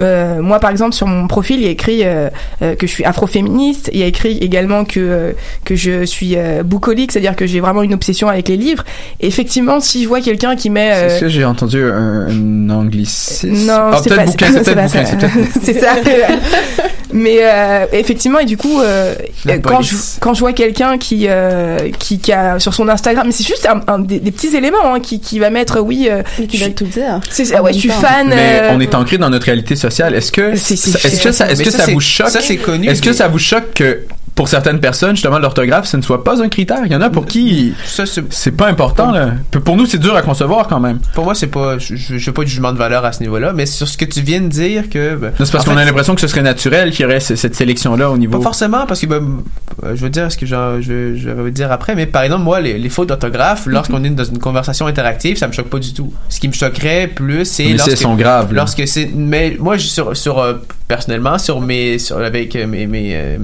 Speaker 12: euh, moi par exemple sur mon profil il y a écrit euh, euh, que je suis afroféministe il y a écrit également que que je suis boucolique c'est-à-dire que j'ai vraiment une obsession avec les livres et effectivement si je vois quelqu'un qui met
Speaker 1: Est-ce que j'ai entendu un, anglicisme?
Speaker 12: non,
Speaker 1: ah,
Speaker 12: c'est
Speaker 1: peut-être
Speaker 12: pas
Speaker 1: bouquin,
Speaker 12: c'est
Speaker 1: c'est peut-être bouquin, c'est
Speaker 12: c'est ça. Mais euh, effectivement, et du coup, euh,
Speaker 1: La
Speaker 12: quand je quand je vois quelqu'un qui, euh, qui qui a sur son Instagram, mais c'est juste un, un des, des petits éléments hein, qui qui va mettre oui. Euh,
Speaker 11: qui veulent tout dire.
Speaker 12: C'est ouais, je suis fan.
Speaker 1: Mais
Speaker 12: euh,
Speaker 1: on est ancré dans notre réalité sociale. Est-ce que, est-ce que ça, est-ce que
Speaker 4: ça,
Speaker 1: vous choque?
Speaker 4: ça, c'est connu,
Speaker 1: Est-ce que ça vous choque que pour certaines personnes, justement, l'orthographe, ce ne soit pas un critère. Il y en a pour qui
Speaker 4: Ça, c'est
Speaker 1: pas important. Là. Pour nous, c'est dur à concevoir quand même.
Speaker 4: Pour moi, c'est pas, je, je, je fais pas de jugement de valeur à ce niveau-là, mais sur ce que tu viens de dire que. ben,
Speaker 1: C'est parce qu'on a l'impression que ce serait naturel qu'il y aurait cette sélection-là au niveau.
Speaker 4: Pas forcément, parce que ben, euh, je veux dire ce que j'en- je, je vais dire après, mais par exemple, moi, les, les fautes d'orthographe, lorsqu'on est dans une conversation interactive, ça me choque pas du tout. Ce qui me choquerait plus, c'est lorsque
Speaker 1: sont graves, là.
Speaker 4: Lorsque c'est, mais moi, je- sur, sur euh, personnellement, sur mes, sur, avec euh, mes, mes euh,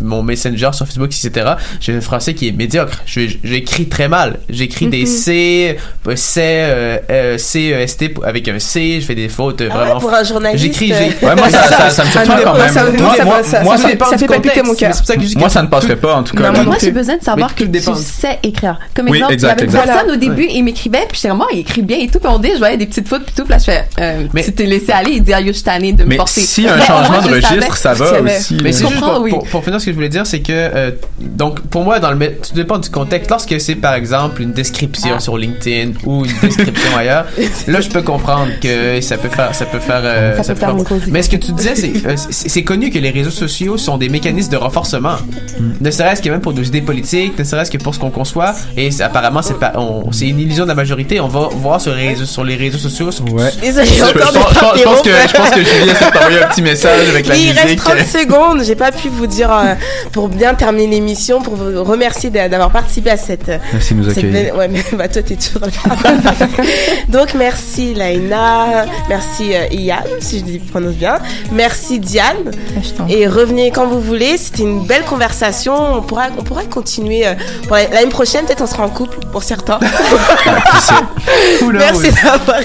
Speaker 4: mon messenger sur Facebook, etc. J'ai un français qui est médiocre. Je- J'écris très mal. J'écris des
Speaker 10: Mhm.
Speaker 4: C, euh, C, euh, euh, C, E, S, T avec un C. Je fais des fautes
Speaker 10: Ah ouais,
Speaker 4: vraiment.
Speaker 10: pour un journaliste,
Speaker 4: J'écris.
Speaker 10: Ouais, moi, ça- ça- ça me surprend
Speaker 4: Ah,
Speaker 10: quand
Speaker 4: moi,
Speaker 10: même.
Speaker 4: ça-
Speaker 10: Moi,
Speaker 4: moi,
Speaker 10: ça-
Speaker 4: moi,
Speaker 10: ça-
Speaker 4: moi,
Speaker 10: ça
Speaker 4: ça
Speaker 10: fait- palpiter mon cœur.
Speaker 4: C'est
Speaker 1: Moi, ça ne passerait pas, en tout cas.
Speaker 11: Non, mais moi, j'ai besoin de savoir
Speaker 4: Mais
Speaker 11: que tu sais écrire. Comme
Speaker 1: Oui,
Speaker 11: exemple,
Speaker 1: exact,
Speaker 11: il y avait une personne au début, il m'écrivait, puis j'étais vraiment, il écrit bien et tout, puis on dit, je voyais des petites fautes, puis tout, puis là, je fais, euh, tu t'es laissé aller, il dit, ah, yo, je suis de me
Speaker 1: Mais
Speaker 11: porter.
Speaker 1: a un
Speaker 11: Mais
Speaker 1: changement de registre, ça va aussi,
Speaker 4: Mais c'est
Speaker 11: Je
Speaker 4: juste pour finir ce que je voulais dire, c'est que euh, donc pour moi dans le tout dépend du contexte. Lorsque c'est par exemple une description
Speaker 11: Ah.
Speaker 4: sur LinkedIn ou une description ailleurs, là je peux comprendre que ça peut faire ça peut faire euh,
Speaker 11: Ça peut faire
Speaker 4: faire-
Speaker 11: une cause
Speaker 4: Mais ce que tu disais, c'est euh, c'est connu que les réseaux sociaux sont des mécanismes de renforcement. Ne serait-ce que même pour nos idées politiques, ne serait-ce que pour ce qu'on conçoit. Et apparemment c'est pas on- c'est une illusion de la majorité. On va voir sur les réseaux sur les réseaux sociaux.
Speaker 1: Ouais. Je, je
Speaker 10: encore
Speaker 1: pense,
Speaker 10: de
Speaker 1: je pense- je pense que, je pense que Julie essaie de t'envoyer un petit message avec la
Speaker 10: Oui, il reste
Speaker 1: musique.
Speaker 10: 30 secondes. J'ai pas pu vous dire euh, pour bien terminer l'émission, pour vous remercier d'a- d'avoir participé à cette.
Speaker 1: Merci de nous accueillir.
Speaker 10: Ouais, mais bah, toi, t'es toujours là. Donc, merci Laina, merci euh, Ian, si je dis prononce bien. Merci Diane. Et revenez quand vous voulez. C'était une belle conversation. On pourra, on pourra continuer. euh, pour L'année prochaine, peut-être on sera en couple pour certains. merci d'avoir